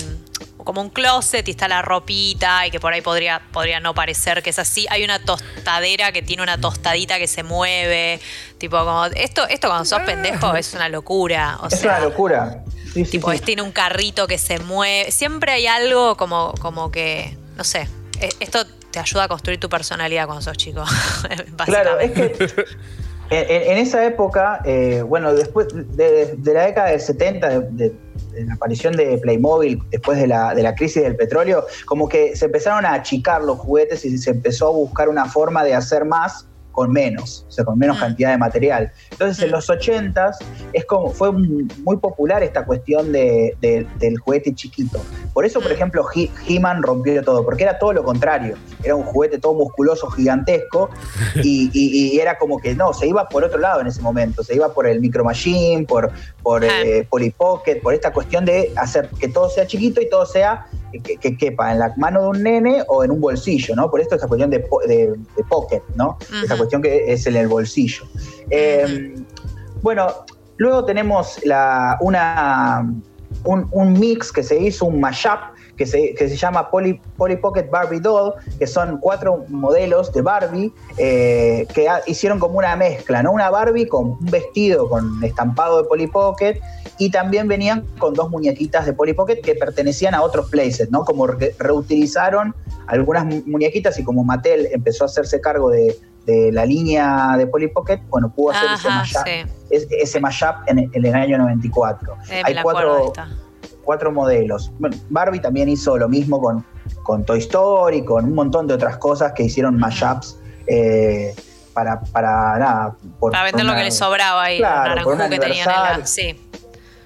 como un closet y está la ropita y que por ahí podría, podría no parecer que es así. Hay una tostadera que tiene una tostadita que se mueve. Tipo, como, esto, esto cuando sos pendejo es una locura. O es sea, una locura. Sí, sí, tipo, sí. tiene un carrito que se mueve. Siempre hay algo como, como que, no sé, eh, esto te ayuda a construir tu personalidad cuando sos chico. Claro, es que en, esa época, eh, bueno, después de, de la década del 70, de, de- de la aparición de Playmobil, después de la, de la crisis del petróleo, como que se empezaron a achicar los juguetes y se empezó a buscar una forma de hacer más con menos, o sea, con menos cantidad de material. Entonces, en los 80s es como, fue muy popular esta cuestión de- de- del juguete chiquito. Por eso, por ejemplo, He- He-Man rompió todo, porque era todo lo contrario. Era un juguete todo musculoso, gigantesco, y, y- y era como que no, se iba por otro lado en ese momento. Se iba por el Micro Machine, por, por eh, Polly Pocket, por esta cuestión de hacer que todo sea chiquito y todo sea que, que quepa en la mano de un nene o en un bolsillo, ¿no? Por esto esta cuestión de, de- de pocket, ¿no? Esta cuestión que es en el bolsillo. Eh, bueno, luego tenemos la, una, un, un mix que se hizo, un mashup que se, que se llama Polly, Polly Pocket Barbie Doll, que son cuatro modelos de Barbie eh, que ha- hicieron como una mezcla, ¿no? Una Barbie con un vestido con estampado de Polly Pocket y también venían con dos muñequitas de Polly Pocket que pertenecían a otros places, ¿no? Como re- reutilizaron algunas mu- muñequitas y como Mattel empezó a hacerse cargo de, de la línea de Polly Pocket, bueno, pudo hacer ese mashup, sí. ese mashup en, en el año 94. Eh, Hay cuatro, cuatro modelos. Bueno, Barbie también hizo lo mismo con, con Toy Story, con un montón de otras cosas que hicieron mashups eh, para, para nada. por- Para vender por lo que le sobraba ahí, Claro, el por un que tenían en la. Sí.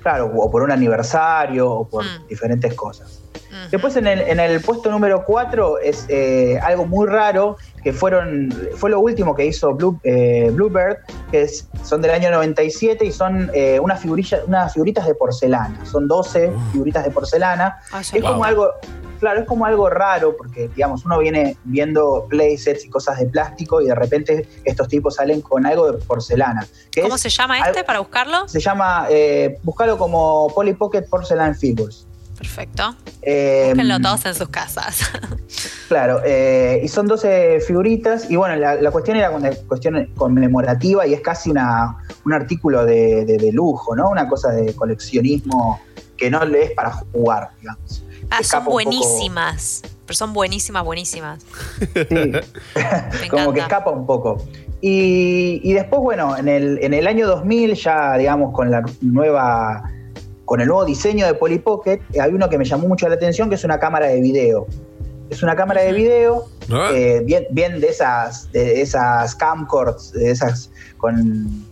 Claro, o por un aniversario o por Mm. diferentes cosas. Después en el, en el puesto número 4 es eh, algo muy raro, que fueron fue lo último que hizo Blue, eh, Bluebird, que es- son del año 97 y son eh, unas, figurillas, unas figuritas de porcelana. Son 12 figuritas de porcelana. Ah, es wow. como algo, claro, es como algo raro, porque digamos, uno viene viendo playsets y cosas de plástico y de repente estos tipos salen con algo de porcelana. que ¿Cómo es se llama este para buscarlo? se llama, eh, buscalo como Polly Pocket Porcelain Figures. Perfecto. Eh, Búsquenlo todos en sus casas. Claro, eh, y son 12 figuritas, y bueno, la, la cuestión era una cuestión conmemorativa y es casi una, un artículo de, de- de lujo, ¿no? Una cosa de coleccionismo que no es para jugar, digamos. Ah, Escapa son poco- buenísimas. Pero son buenísimas, buenísimas. como que escapa un poco. Y, y después, bueno, en el, en el año 2000, ya digamos con la nueva, con el nuevo diseño de Polly Pocket, eh, hay uno que me llamó mucho la atención, que es una cámara de video. Es una cámara de video, eh, bien, bien de esas, de esas camcords, de esas con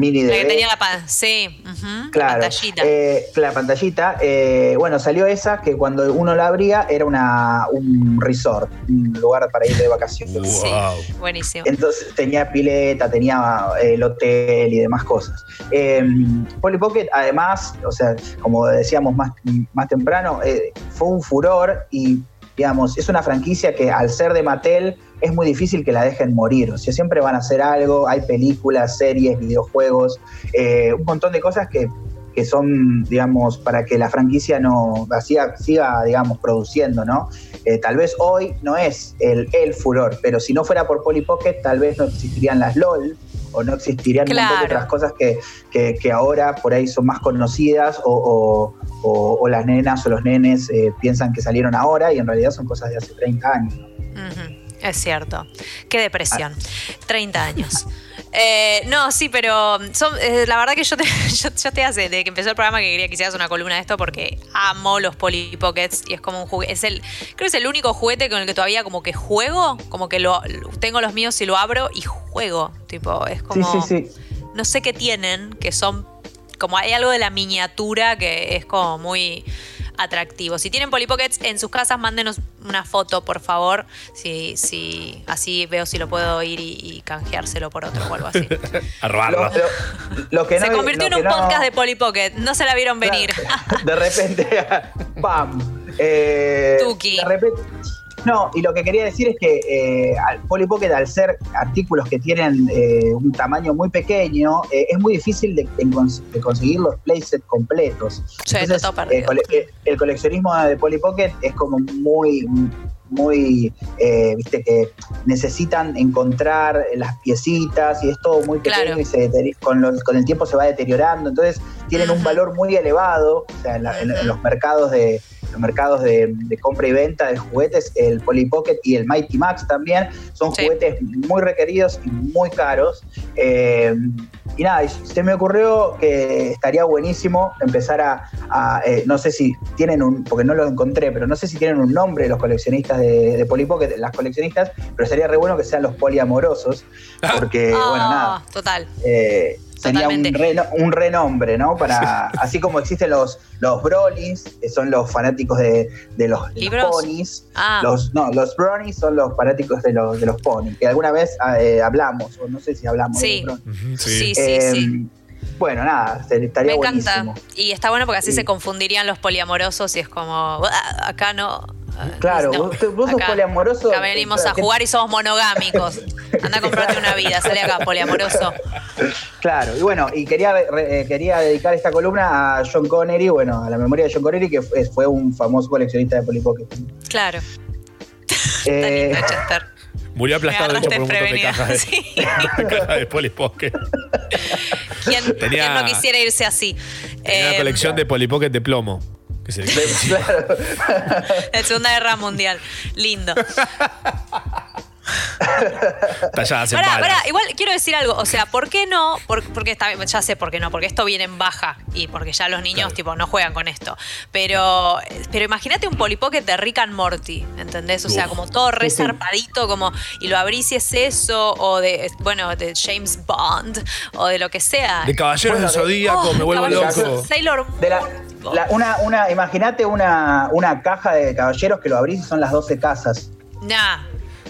mini La que tenía la pan. Sí. Claro, pantallita. eh, la pantallita. eh, bueno, salió esa que cuando uno la abría era una, un resort, un lugar para ir de vacaciones. Buenísimo. Entonces tenía pileta, tenía eh, el hotel y demás cosas. Eh, Polly Pocket, además, o sea, como decíamos más, más temprano, eh, fue un furor y, digamos, es una franquicia que al ser de Mattel es muy difícil que la dejen morir. O sea, siempre van a hacer algo, hay películas, series, videojuegos, eh, un montón de cosas que, que son, digamos, para que la franquicia no siga, siga digamos, produciendo, ¿no? Eh, tal vez hoy no es el, el furor, pero si no fuera por Polly Pocket, tal vez no existirían las LOL o no existirían un montón de Claro. otras cosas que, que- que ahora por ahí son más conocidas o, o- o- o las nenas o los nenes eh, piensan que salieron ahora y en realidad son cosas de hace 30 años. Es cierto. Qué depresión. 30 años. Eh, no, sí, pero son, eh, la verdad que yo te, yo, yo te hace, desde que empezó el programa que quería que hicieras una columna de esto porque amo los Polly Pockets y es como un juguete, es el, creo que es el único juguete con el que todavía como que juego, como que lo tengo los míos y lo abro y juego, tipo, es como, Sí, sí, sí. no sé qué tienen, que son, como hay algo de la miniatura que es como muy atractivo. Si tienen Polly Pockets en sus casas, mándenos una foto, por favor. Si, si, así veo si lo puedo ir y, y canjeárselo por otro o algo así. A robarlo. Lo que Se convirtió lo en un que no- podcast de Polly Pocket. No se la vieron venir. De repente, ¡pam! Eh, Tuki. de repente- no, y lo que quería decir es que eh, al Polly Pocket, al ser artículos que tienen eh, un tamaño muy pequeño, eh, es muy difícil de, de cons- de conseguir los playsets completos. Sí, todo el, cole- el coleccionismo de Polly Pocket es como muy, muy, eh, viste, que necesitan encontrar las piecitas y es todo muy pequeño Claro. y se con, los- con el tiempo se va deteriorando. Entonces tienen un valor muy elevado o sea, en, la- en- en los mercados de los mercados de, de compra y venta de juguetes, el Polly Pocket y el Mighty Max también, son juguetes muy requeridos y muy caros. Eh, y nada, se me ocurrió que estaría buenísimo empezar a, a, eh, no sé si tienen un, porque no lo encontré, pero no sé si tienen un nombre los coleccionistas de, de Polly Pocket, las coleccionistas, pero estaría re bueno que sean los poliamorosos, porque, bueno, nada. Ah, total. Eh, sería un, reno- un renombre, ¿no? Para, así como existen los, los Bronies, que son los fanáticos de, de los, de los ¿Libros? ponis. Ah. Los, no, los Bronies son los fanáticos de los, de los ponis, que alguna vez eh, hablamos, o no sé si hablamos Sí. de los Bronies. Sí, sí, Eh, sí. Bueno, nada, se- estaría Me encanta. buenísimo. Y está bueno porque así Sí. se confundirían los poliamorosos y es como, "Ah, acá no. Claro, No, vos, vos sos poliamoroso. Acá venimos a ¿qué- jugar y somos monogámicos. Anda a comprarte una vida, sale acá, poliamoroso. Claro, y bueno, y quería, re- eh, quería dedicar esta columna a John Connery, bueno, a la memoria de John Connery, que fue, fue un famoso coleccionista de Polly Pocket. Claro. Eh, Murió aplastado de hecho, por un montón de cajas de, sí. cajas de Polly Pocket. ¿Quién, Tenía- quién no quisiera irse así? Tenía una Eh, colección de polipocket de plomo. Que se La Segunda Guerra Mundial. Lindo. talladas en Pará, pará, igual quiero decir algo, o sea, ¿por qué no? Por- porque está, ya sé por qué no, porque esto viene en baja y porque ya los niños tipo no juegan con esto. Pero, pero imagínate un polipocket de Rick and Morty, ¿entendés? O sea, Uf. como todo re Sí, sí. zarpadito, como, y lo abrís y es eso, o de, bueno, de James Bond, o de lo que sea. De Caballeros del Zodíaco, me vuelvo loco. Sailor De la- la- una, una, imagínate una, una caja de caballeros que lo abrís y son las 12 casas. Nah,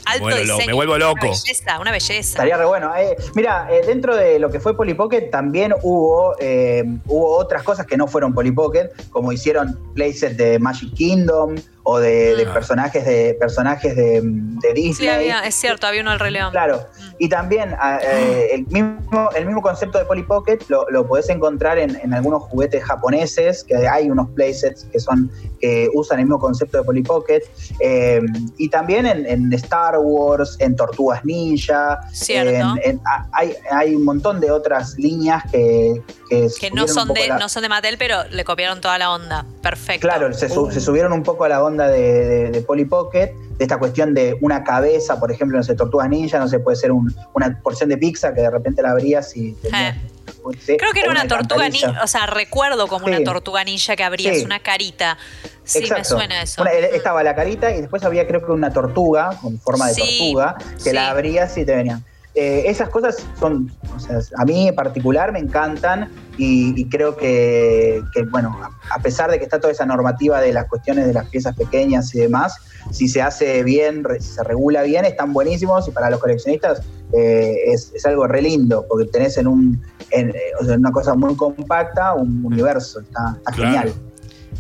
alto diseño. me vuelvo loco. Una belleza, una belleza. Estaría re bueno. Eh, mira, eh, dentro de lo que fue Polly Pocket también hubo, eh, hubo otras cosas que no fueron Polly Pocket, como hicieron playsets de Magic Kingdom o de, de personajes de personajes de, de Disney. Sí, había, es cierto, había uno del Rey León. Claro, y también ah, eh, el, mismo, el mismo concepto de Polly Pocket lo, lo podés encontrar en, en algunos juguetes japoneses, que hay unos playsets que son que usan el mismo concepto de Polly Pocket, eh, y también en, en Star Wars, en Tortugas Ninja, Cierto. en- ah, hay, hay un montón de otras líneas que, que, Que no son, de, la- no son de Mattel, pero le copiaron toda la onda. Perfecto. Claro, se, Uh. se subieron un poco a la onda de, de, de Polly Pocket, de esta cuestión de una cabeza, por ejemplo, no sé, Tortugas Ninja, no sé, puede ser un- una porción de pizza que de repente la abrías y tenías, sí, Eh. Creo que era una tortuga ninja, o sea, recuerdo como Sí. una tortuga ninja que abrías Sí. una carita. Sí, me Exacto. suena eso. Una- eh, estaba la carita y después había creo que una tortuga con forma de Sí, tortuga que sí. la abrías y te venían. Eh, esas cosas son, o sea, a mí en particular me encantan y, y creo que, que, bueno, a, pesar de que está toda esa normativa de las cuestiones de las piezas pequeñas y demás, si se hace bien, re- si se regula bien, están buenísimos y para los coleccionistas eh, es, es algo re lindo porque tenés en un, en, eh, una cosa muy compacta un universo, está, está Claro. genial.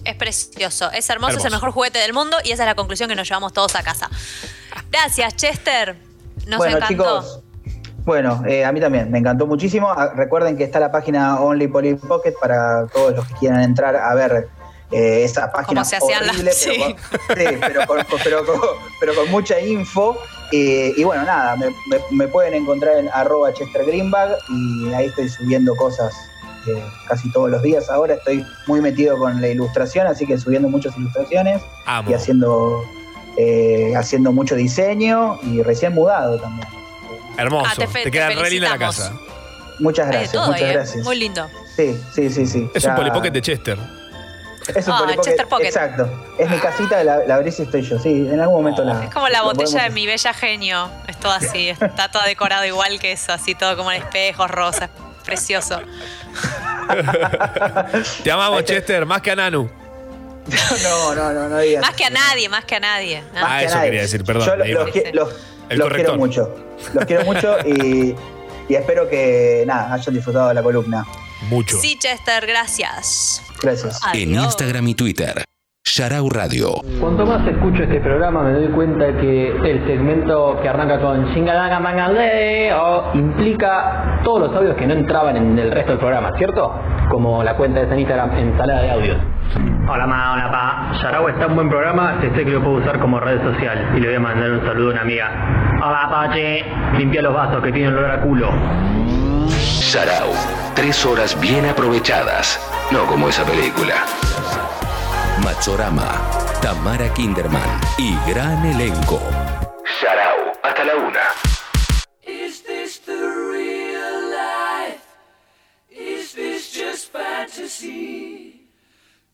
Es precioso, es hermoso, es el mejor juguete del mundo y esa es la conclusión que nos llevamos todos a casa. Gracias, Chester. Nos bueno, encantó. chicos. Bueno, eh, a mí también, me encantó muchísimo. Ah, Recuerden que está la página Only Pocket para todos los que quieran entrar a ver eh, esa página Cómo se hacían las- horrible, sí. pero, con, sí, pero con- con- pero con- pero con mucha info. Eh, y bueno, nada, me, me- me pueden encontrar en arroba Chester Greenbag y ahí estoy subiendo cosas eh, casi todos los días ahora. Estoy muy metido con la ilustración, así que subiendo muchas ilustraciones Amo. y haciendo, eh, haciendo mucho diseño y recién mudado también. Hermoso. Ah, te te queda re linda la casa. Muchas gracias, todo muchas ¿eh? gracias. Muy lindo. Sí, sí, sí, sí. Es Ya- un polipocket de Chester. Es un Ah, Chester Pocket. Exacto. Es mi casita, la, la abrís y estoy yo. Sí, en algún momento la. Es como la botella podemos de mi bella genio. Es todo así, está todo decorado igual que eso, así todo como en espejos, rosas. Precioso. Te amamos, Chester, más que a Nanu. No, no, no, no digas. Más que a nadie, más que a nadie. ¿no? Ah, eso quería decir, perdón. Yo los- El los corrector. quiero mucho. Los quiero mucho y, y espero que nada, hayan disfrutado de la columna. Mucho. Sí, Chester, gracias. Gracias. En Instagram y Twitter, Sharau Radio. Cuanto más escucho este programa me doy cuenta que el segmento que arranca con Shingalanga Mangale o implica todos los audios que no entraban en el resto del programa, ¿cierto? Como la cuenta de San Instagram ensalada de audios. Hola ma, hola pa. Yarau está un buen programa, sé que lo puedo usar como red social y le voy a mandar un saludo a una amiga. Hola Pache, limpia los vasos que tienen olor a culo. Sharau. Tres horas bien aprovechadas. No como esa película. Machorama. Tamara Kinderman. Y gran elenco. Sharau. Hasta la una. Is this the real life? Is this just fantasy?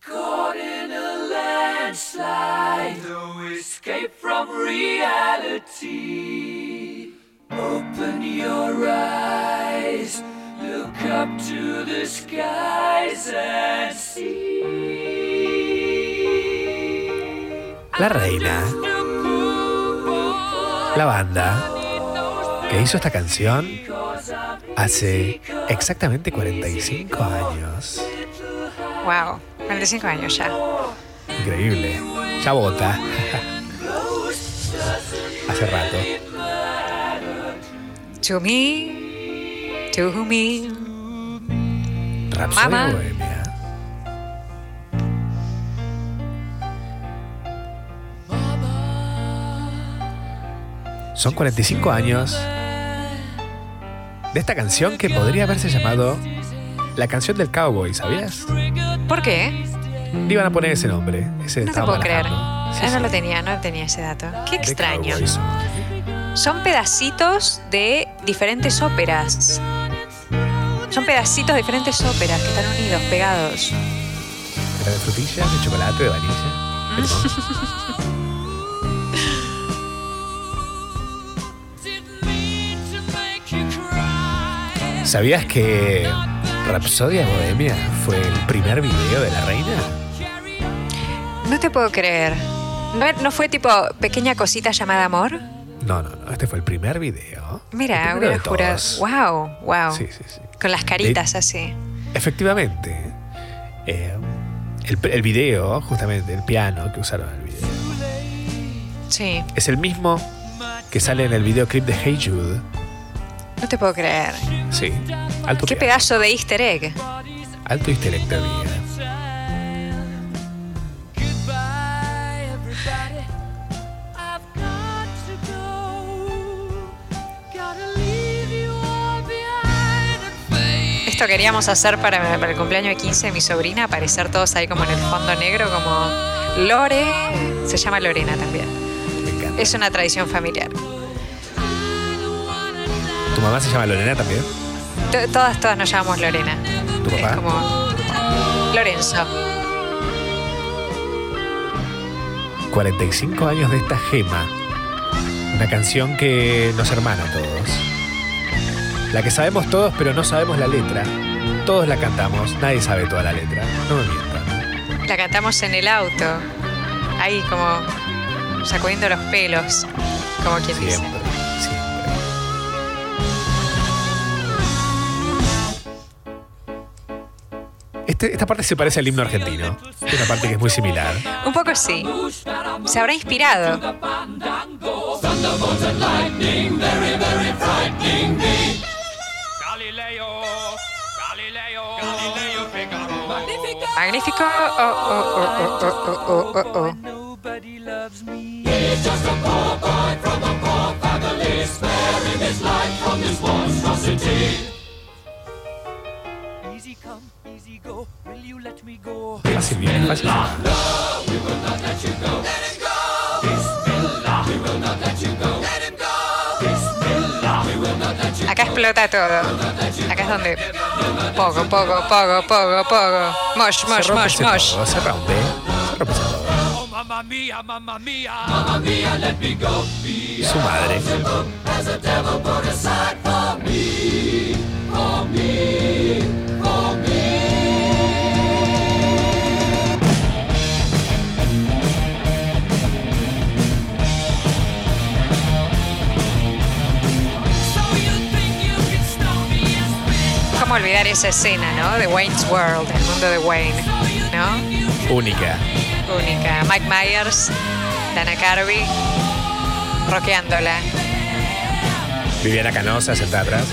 Caught in a landslide, no escape from reality. Open your eyes, look up to the skies and see. La reina. La banda que hizo esta canción hace exactamente 45 años. Wow, 45 años ya. Increíble. Ya vota. Hace rato. To me, to me. Rhapsody Mamá. Bohemia. Son 45 años de esta canción que podría haberse llamado la canción del cowboy, ¿sabías? ¿Por qué? Le iban a poner ese nombre. Ese No te puedo creer. Sí, Ah, no lo tenía, no tenía ese dato. Qué extraño. Son pedacitos de diferentes óperas. Son pedacitos de diferentes óperas que están unidos, pegados. Era de frutillas, de chocolate, de vainilla. ¿Sabías que Rapsodia Bohemia fue el primer video de la reina? No te puedo creer. ¿No, no fue tipo pequeña cosita llamada amor? No, no, no. Este fue el primer video. Mira, El hubiera jurado. Wow, wow. Sí, sí, sí. Con las caritas así. Efectivamente. eh, el, el video, justamente, el piano que usaron en el video, Sí, es el mismo que sale en el videoclip de Hey Jude. No te puedo creer. Sí. Alto, Qué pedazo de easter egg. alto easter egg te diría. Esto queríamos hacer para, para el cumpleaños de 15 de mi sobrina, aparecer todos ahí como en el fondo negro, como Lore. Se llama Lorena también. Es una tradición familiar. ¿Tu mamá se llama Lorena también? To- Todas, todas nos llamamos Lorena. ¿Tu papá? Es como Lorenzo. 45 años de esta gema. Una canción que nos hermana a todos. La que sabemos todos, pero no sabemos la letra. Todos la cantamos, nadie sabe toda la letra. No me mientan. La cantamos en el auto. Ahí como sacudiendo los pelos. Como quien dice. Siempre. Este- esta parte se parece al himno argentino. Es una parte que es muy similar. Un poco sí. Se habrá inspirado. Magnífico. Oh, oh, oh, oh, Fácil bien, fácil. Acá explota todo. Acá es donde. Poco, poco, poco, poco, poco. Mosh, mosh, se rompe mosh, mosh. se rompe. Se rompe ese todo. Su madre. ¿Cómo olvidar esa escena, no? De Wayne's World, el mundo de Wayne, ¿no? Única. Única. Mike Myers, Dana Carvey, rockeándola. Viviana Canosa sentada atrás.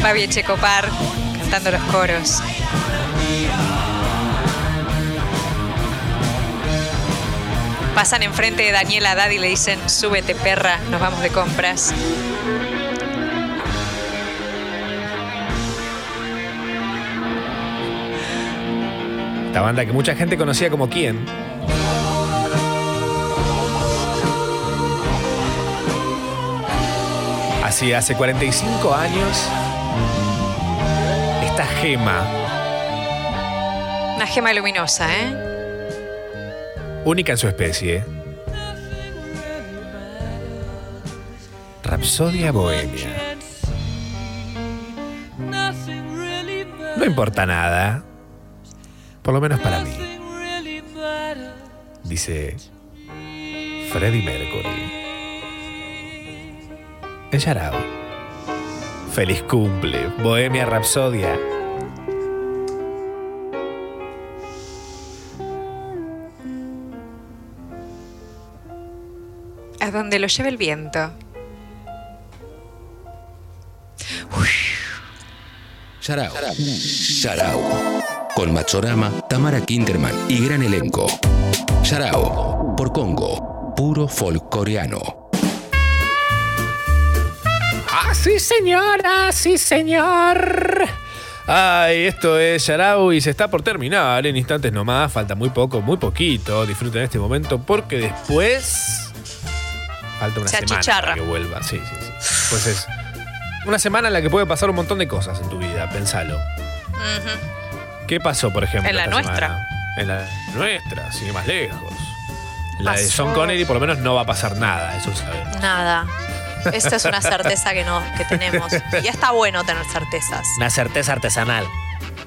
Babi Echecopar cantando los coros. Pasan enfrente de Daniela Haddad y le dicen, súbete perra, nos vamos de compras. Esta banda que mucha gente conocía como quién. Así, hace 45 años, esta gema, Una gema luminosa, ¿eh? única en su especie, Rapsodia Bohemia. No importa nada, por lo menos para mí, dice Freddie Mercury. En Yarao. Feliz cumple, Bohemia Rapsodia. A donde lo lleve el viento. Yarao. Yarao. Con Machorama, Tamara Kinderman y gran elenco. Yarao. Por Congo. Puro folk coreano. Ah, sí, señora, sí, señor. Ay, esto es Yarau y se está por terminar en instantes nomás. Falta muy poco, muy poquito. Disfruten este momento porque después. Falta una Se semana achicharra. para que vuelva. Sí, sí, sí. Pues es una semana en la que puede pasar un montón de cosas en tu vida, pensalo. Ujú. ¿Qué pasó, por ejemplo? En la nuestra. semana? En la nuestra, sin ir más lejos. La de Pasó- Sean Connery por lo menos no va a pasar nada, eso sabemos. Nada. Esta es una certeza que, no, que tenemos. Y ya está bueno tener certezas. Una certeza artesanal.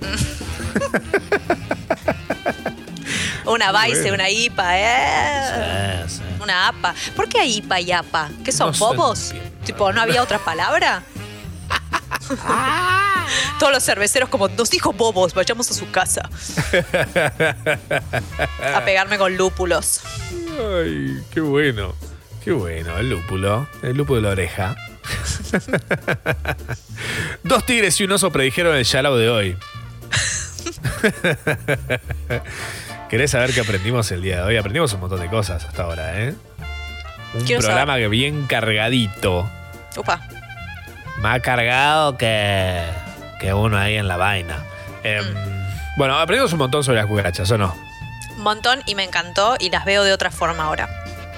Una Vice, bueno. una IPA, ¿eh? Una APA. ¿Por qué hay IPA y APA? ¿Qué son, No bobos? Tipo, ¿no había otra palabra? Todos los cerveceros como, nos dijo bobos, vayamos a su casa a pegarme con lúpulos. Ay, qué bueno. Qué bueno, el lúpulo. El lúpulo de la oreja. Dos tigres y un oso predijeron el Yarao de hoy. ¿Querés saber qué aprendimos el día de hoy? Aprendimos un montón de cosas hasta ahora, ¿eh? Un Quiero programa que bien cargadito. Upa. Más cargado que, que uno ahí en la vaina. Em, Bueno, aprendimos un montón sobre las cucarachas, ¿o no? Un montón y me encantó y las veo de otra forma ahora.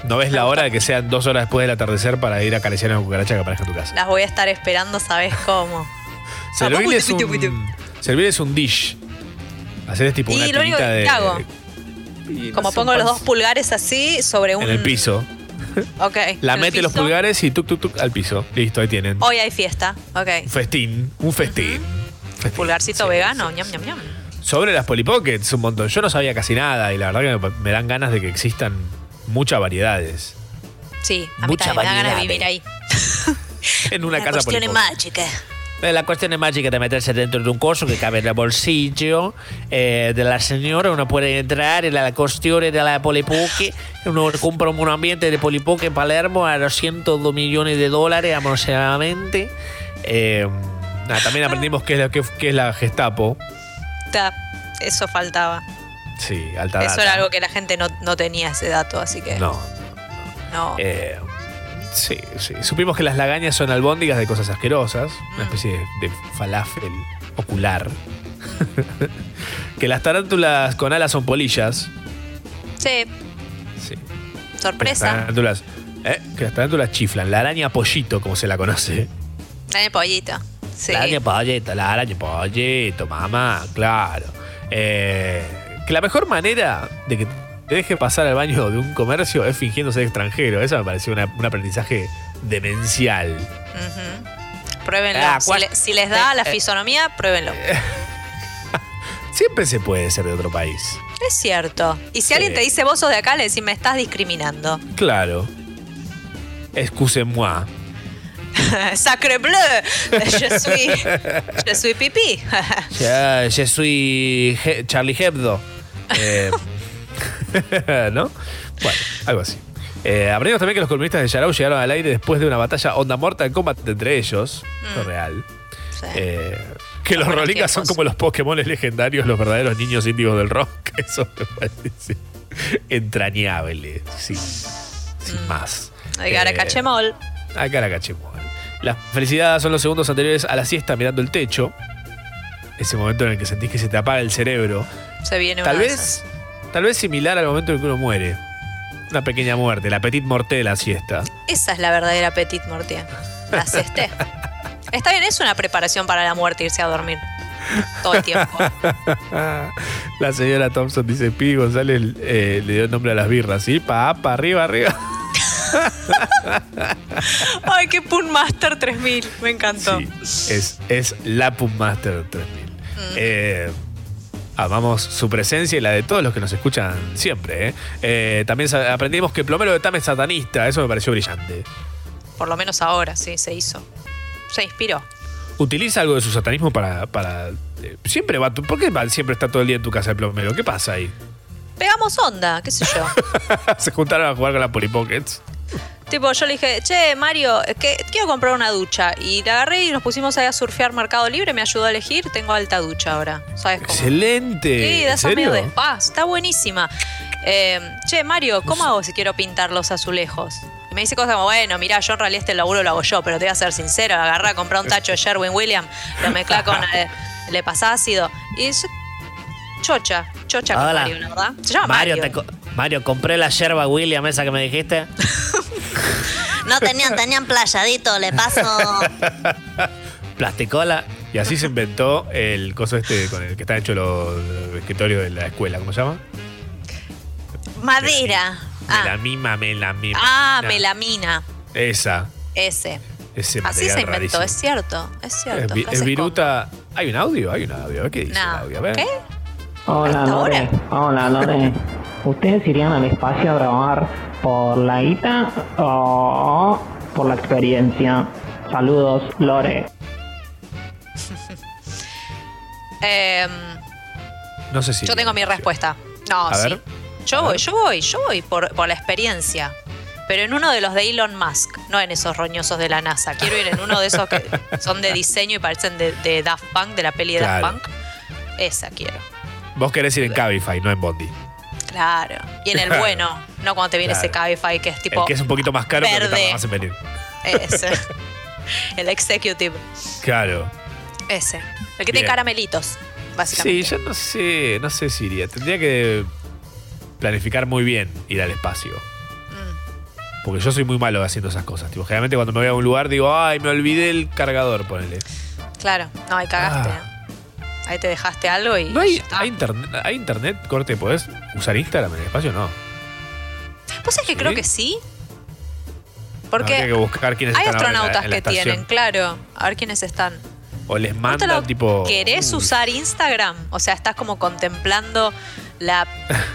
¿No ves la hora de que sean dos horas después del atardecer para ir a acariciar a una cucaracha que aparezca en tu casa? Las voy a estar esperando, ¿sabes cómo? Servirles tucu, tucu, un, servirles un dish. Hacer tipo una Y lo único que de, hago, como pongo los dos pulgares así sobre un... en el piso. Ok. La mete los pulgares y tuk tuk tuk al piso. Listo, ahí tienen. Hoy hay fiesta. Ok. Un festín. Un festín. Festín. Pulgarcito vegano. ñam, ñam, ñam. Sobre las Polly Pockets, un montón. Yo no sabía casi nada y la verdad que me, me dan ganas de que existan muchas variedades. Sí, a mí Mucha también me da ganas de vivir ahí. En una La casa cuestión Polly es Pocket. mágica. Eh, La cuestión es mágica de meterse dentro de un coso que cabe en el bolsillo eh, de la señora. Uno puede entrar en la cuestión de la Polipoque. Uno compra un ambiente de Polipoque en Palermo a 202 millones de dólares aproximadamente. Eh, nada, también aprendimos qué es, la, qué, qué es la Gestapo. Ta, Eso faltaba. Sí, alta Eso data. era algo que la gente no, no tenía ese dato, así que. No. No. Eh, sí, sí. Supimos que las lagañas son albóndigas de cosas asquerosas, una especie de, de falafel ocular. que las tarántulas con alas son polillas. Sí. Sí. Que las Sorpresa. tarántulas, ¿eh? que las tarántulas chiflan. La araña pollito, como se la conoce. Dale pollito. Sí. La araña pollito, la araña pollito, mamá, claro. Eh, que la mejor manera de que te deje pasar al baño de un comercio es fingiendo ser extranjero. Eso me pareció una- un aprendizaje demencial. Pruébenlo. Ah, si, ¿cuál? le- si les da la Eh, eh. fisonomía, pruébenlo. Siempre se puede ser de otro país. Es cierto. Y si alguien te dice vos sos de acá, le decís me estás discriminando. Claro. Excusez-moi. Sacre bleu. Je suis. Je suis pipí. Ya, yo soy He- Charlie Hebdo. Eh, ¿No? Bueno, algo así. Eh, aprendimos también que los columnistas de Yarao llegaron al aire después de una batalla onda Mortal Kombat entre ellos. Es real. Eh, que los Buenos Rolingas son como los Pokémon legendarios, los verdaderos niños índigos del rock. Eso me parece entrañable. Sí. Sin más. Ay, Garacachemol. A Caracachemol. Las felicidades son los segundos anteriores a la siesta mirando el techo. Ese momento en el que sentís que se te apaga el cerebro. Se viene Tal vez, tal vez similar al momento en que uno muere. Una pequeña muerte, la petit morte de la siesta. Esa es la verdadera petit mortier. La cesté. Está bien, es una preparación para la muerte irse a dormir. Todo el tiempo. la señora Thompson dice, Pi González eh, le dio el nombre a las birras, ¿sí? Pa, pa, arriba, arriba. Ay, qué Pun Master 3000. Me encantó. Es, es la Pub Master 3000. Eh, amamos su presencia y la de todos los que nos escuchan siempre. ¿eh? Eh, también aprendimos que Plomero de Tam es satanista. Eso me pareció brillante. Por lo menos ahora, sí, se hizo. Se inspiró. ¿Utiliza algo de su satanismo para... para eh, siempre va... ¿Por qué va- siempre está todo el día en tu casa el plomero? ¿Qué pasa ahí? Pegamos onda, qué sé yo. Se juntaron a jugar con las Polly Pockets. Tipo, yo le dije, che, Mario, que quiero comprar una ducha. Y la agarré y nos pusimos ahí a surfear Mercado Libre. Me ayudó a elegir. Tengo alta ducha ahora. ¿Sabes cómo? Excelente. Sí, de ¿En esas medio de spa. Está buenísima. Eh, che, Mario, ¿cómo hago si quiero pintar los azulejos? Y Me dice cosas como, bueno, mira, yo en realidad este laburo lo hago yo, pero te voy a ser sincero, agarrá, comprá un tacho de Sherwin Williams, lo mezclá con, eh, le pasás ácido. Y es chocha, chocha con. Mario, la verdad. Se llama Mario. Mario, te Mario, compré la yerba William esa que me dijiste. No tenían, tenían playadito, le paso. Plasticola. Y así se inventó el coso este con el que están hechos los, los escritorios de la escuela. ¿Cómo se llama? Madera. Ah, Melamima, melamima. ah, melamina. Esa. Ese. Ese Así se inventó, rarísimo. es cierto, es Es, cierto. es viruta. ¿Hay un audio? Hay un audio. A ver qué dice No. el audio. A ver. ¿Qué? Hola Lore, hola Lore. ¿Ustedes irían al espacio a grabar por la guita o por la experiencia? Saludos, Lore. Em, No sé si. yo tengo mi respuesta. No, A sí. ver. Yo voy, yo voy, yo voy por, por la experiencia. Pero en uno de los de Elon Musk, no en esos roñosos de la NASA. Quiero ir en uno de esos que son de diseño y parecen de, de Daft Punk, de la peli de Claro. Daft Punk. Esa quiero. Vos querés ir en Cabify, no en Bondi. Claro. Y en el bueno, no cuando te viene Claro. ese Cabify que es tipo. el que es un poquito más caro, pero que verde. más en venir. Ese. el executive. Claro. Ese. El que Bien. tiene caramelitos, básicamente. Sí, yo no sé, no sé si iría. Tendría que planificar muy bien ir al espacio. Mm. Porque yo soy muy malo haciendo esas cosas. Tipo, generalmente cuando me voy a un lugar digo, ay, me olvidé el cargador, ponele. Claro. No, ahí cagaste. Ahí te dejaste algo y. ¿No hay, hay internet, hay internet, corte? ¿Podés usar Instagram en el espacio? No. ¿Vos sabés que ¿Sí? creo que sí? Porque que buscar quiénes hay están ahora en la- astronautas en la que tienen, claro. A ver quiénes están. O les ¿No te manda lo tipo. ¿Querés uh, usar Instagram? O sea, estás como contemplando la,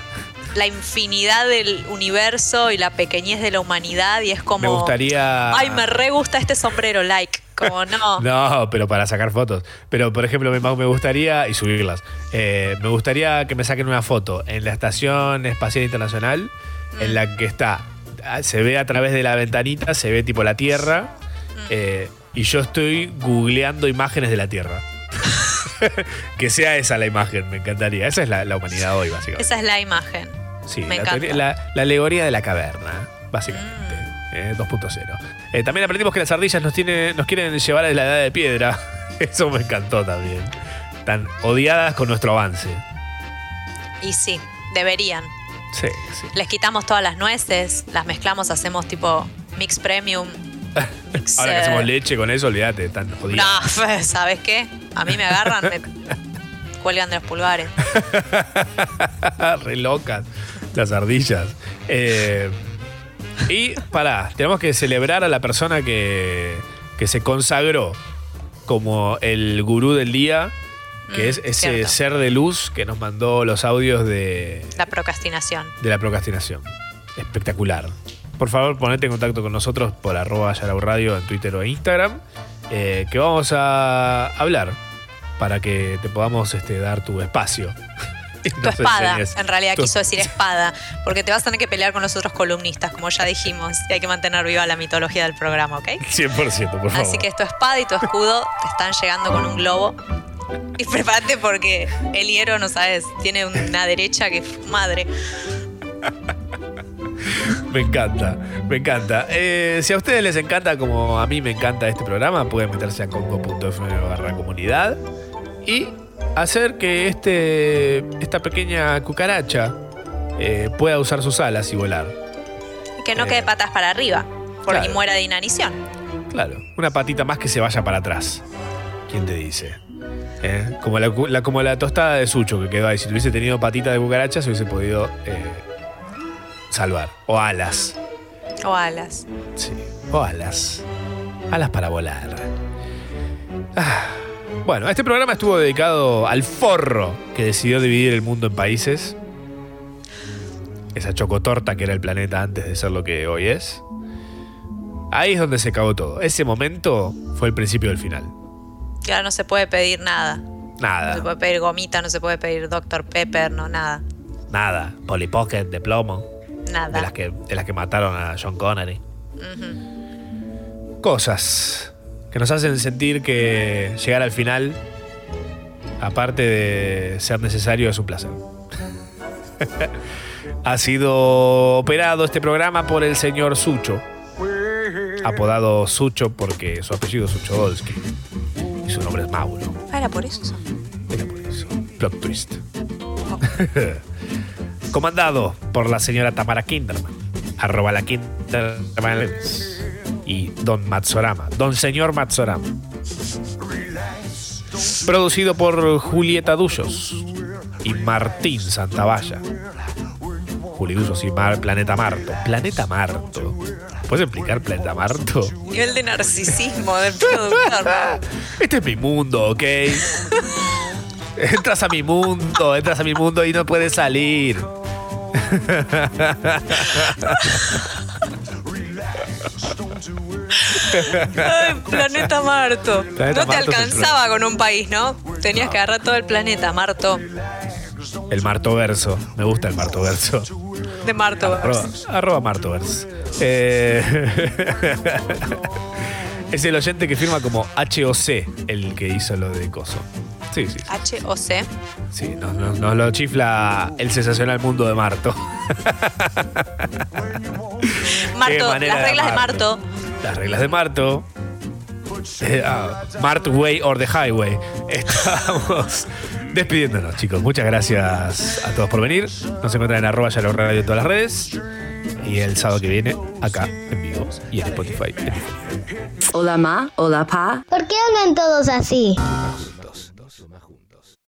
la infinidad del universo y la pequeñez de la humanidad y es como. Me gustaría. Ay, me re gusta este sombrero, like. Como no. No, pero para sacar fotos. Pero, por ejemplo, me, me gustaría, y subirlas, eh, me gustaría que me saquen una foto en la Estación Espacial Internacional, Mm. en la que está, ah, se ve a través de la ventanita, se ve tipo la Tierra, Mm. eh, y yo estoy googleando imágenes de la Tierra. que sea esa la imagen, me encantaría. Esa es la, la humanidad hoy, básicamente. Esa es la imagen. Sí, me la, encanta. teoría- la- la alegoría de la caverna, básicamente. eh, 2.0. Eh, también aprendimos que las ardillas nos, tiene, nos quieren llevar a la edad de piedra. Eso me encantó también. Tan odiadas con nuestro avance. Y sí, deberían. Sí, sí. Les quitamos todas las nueces, las mezclamos, hacemos tipo mix premium. Mix, Ahora que eh, hacemos leche con eso, olvídate, tan No, jodidas. ¿sabes qué? A mí me agarran, me cuelgan de los pulgares. Re locas las ardillas. Eh, y pará, tenemos que celebrar a la persona que, que se consagró como el gurú del día, que Mm, es ese cierto. ser de luz que nos mandó los audios de, La procrastinación. de la procrastinación. Espectacular. Por favor, ponete en contacto con nosotros por arroba Yarau Radio en Twitter o Instagram, eh, que vamos a hablar para que te podamos este, dar tu espacio. Tu espada, enseñes en realidad tu- quiso decir espada, porque te vas a tener que pelear con los otros columnistas, como ya dijimos, y hay que mantener viva la mitología del programa, ¿ok? 100%, por favor. Así que tu espada y tu escudo te están llegando con un globo. Y prepárate porque el hierro, no sabes, tiene una derecha que madre. Me encanta, me encanta. Eh, si a ustedes les encanta como a mí me encanta este programa, pueden meterse a congo.fm barra comunidad y hacer que este, esta pequeña cucaracha eh, pueda usar sus alas y volar. Y que no quede patas para arriba por, claro. y muera de inanición. Claro, una patita más que se vaya para atrás. ¿Quién te dice? ¿Eh? Como, la, como la tostada de Sucho que quedó ahí. Si tuviese tenido patita de cucaracha, se hubiese podido eh, salvar. O alas. O alas. Sí, o alas. Alas para volar. Ah, Bueno, este programa estuvo dedicado al forro que decidió dividir el mundo en países. Esa chocotorta que era el planeta antes de ser lo que hoy es. Ahí es donde se acabó todo. Ese momento fue el principio del final. Ahora no se puede pedir nada. No se Nada, puede pedir gomita, no se puede pedir Dr. Pepper, no, nada. nada. Polly Pocket de plomo. Nada. De las, que, de las que mataron a John Connery. Cosas que nos hacen sentir que llegar al final, aparte de ser necesario, es un placer. ha sido operado este programa por el señor Sucho. apodado Sucho porque su apellido es Suchodolski y su nombre es Mauro. Ah, era por eso. Plot twist. Comandado por la señora Tamara Kinderman, arroba la Kinderman y Don Matsorama, Don Señor Matsorama. Producido por Julieta Dullos y Martín Santavalla. Juli Dullos y Mar- Planeta Marto. Planeta Marto. ¿Puedes explicar Planeta Marto? Nivel de narcisismo del productor. Este es mi mundo, ¿ok? Entras a mi mundo, entras a mi mundo y no puedes salir. Ay, planeta Marto. Planeta no te Marto alcanzaba con un país, ¿no? Tenías que agarrar todo el planeta, Marto. El Martoverso. Me gusta el Martoverso. De Marto. Arroba, arroba Martoverso. Eh, es el oyente que firma como HOC el que hizo lo de Coso. Sí, sí. H o C. Sí, nos, nos- nos lo chifla el sensacional mundo de Marto. Marto, las de reglas de. Marto. Las reglas de Marto. Eh, ah, Mart Way or the Highway. Estamos despidiéndonos, chicos. Muchas gracias a todos por venir. Nos encuentran en arroba Yalo Radio en todas las redes. Y el sábado que viene, acá en vivo y en Spotify. Hola ma, hola pa. ¿Por qué hablan todos así?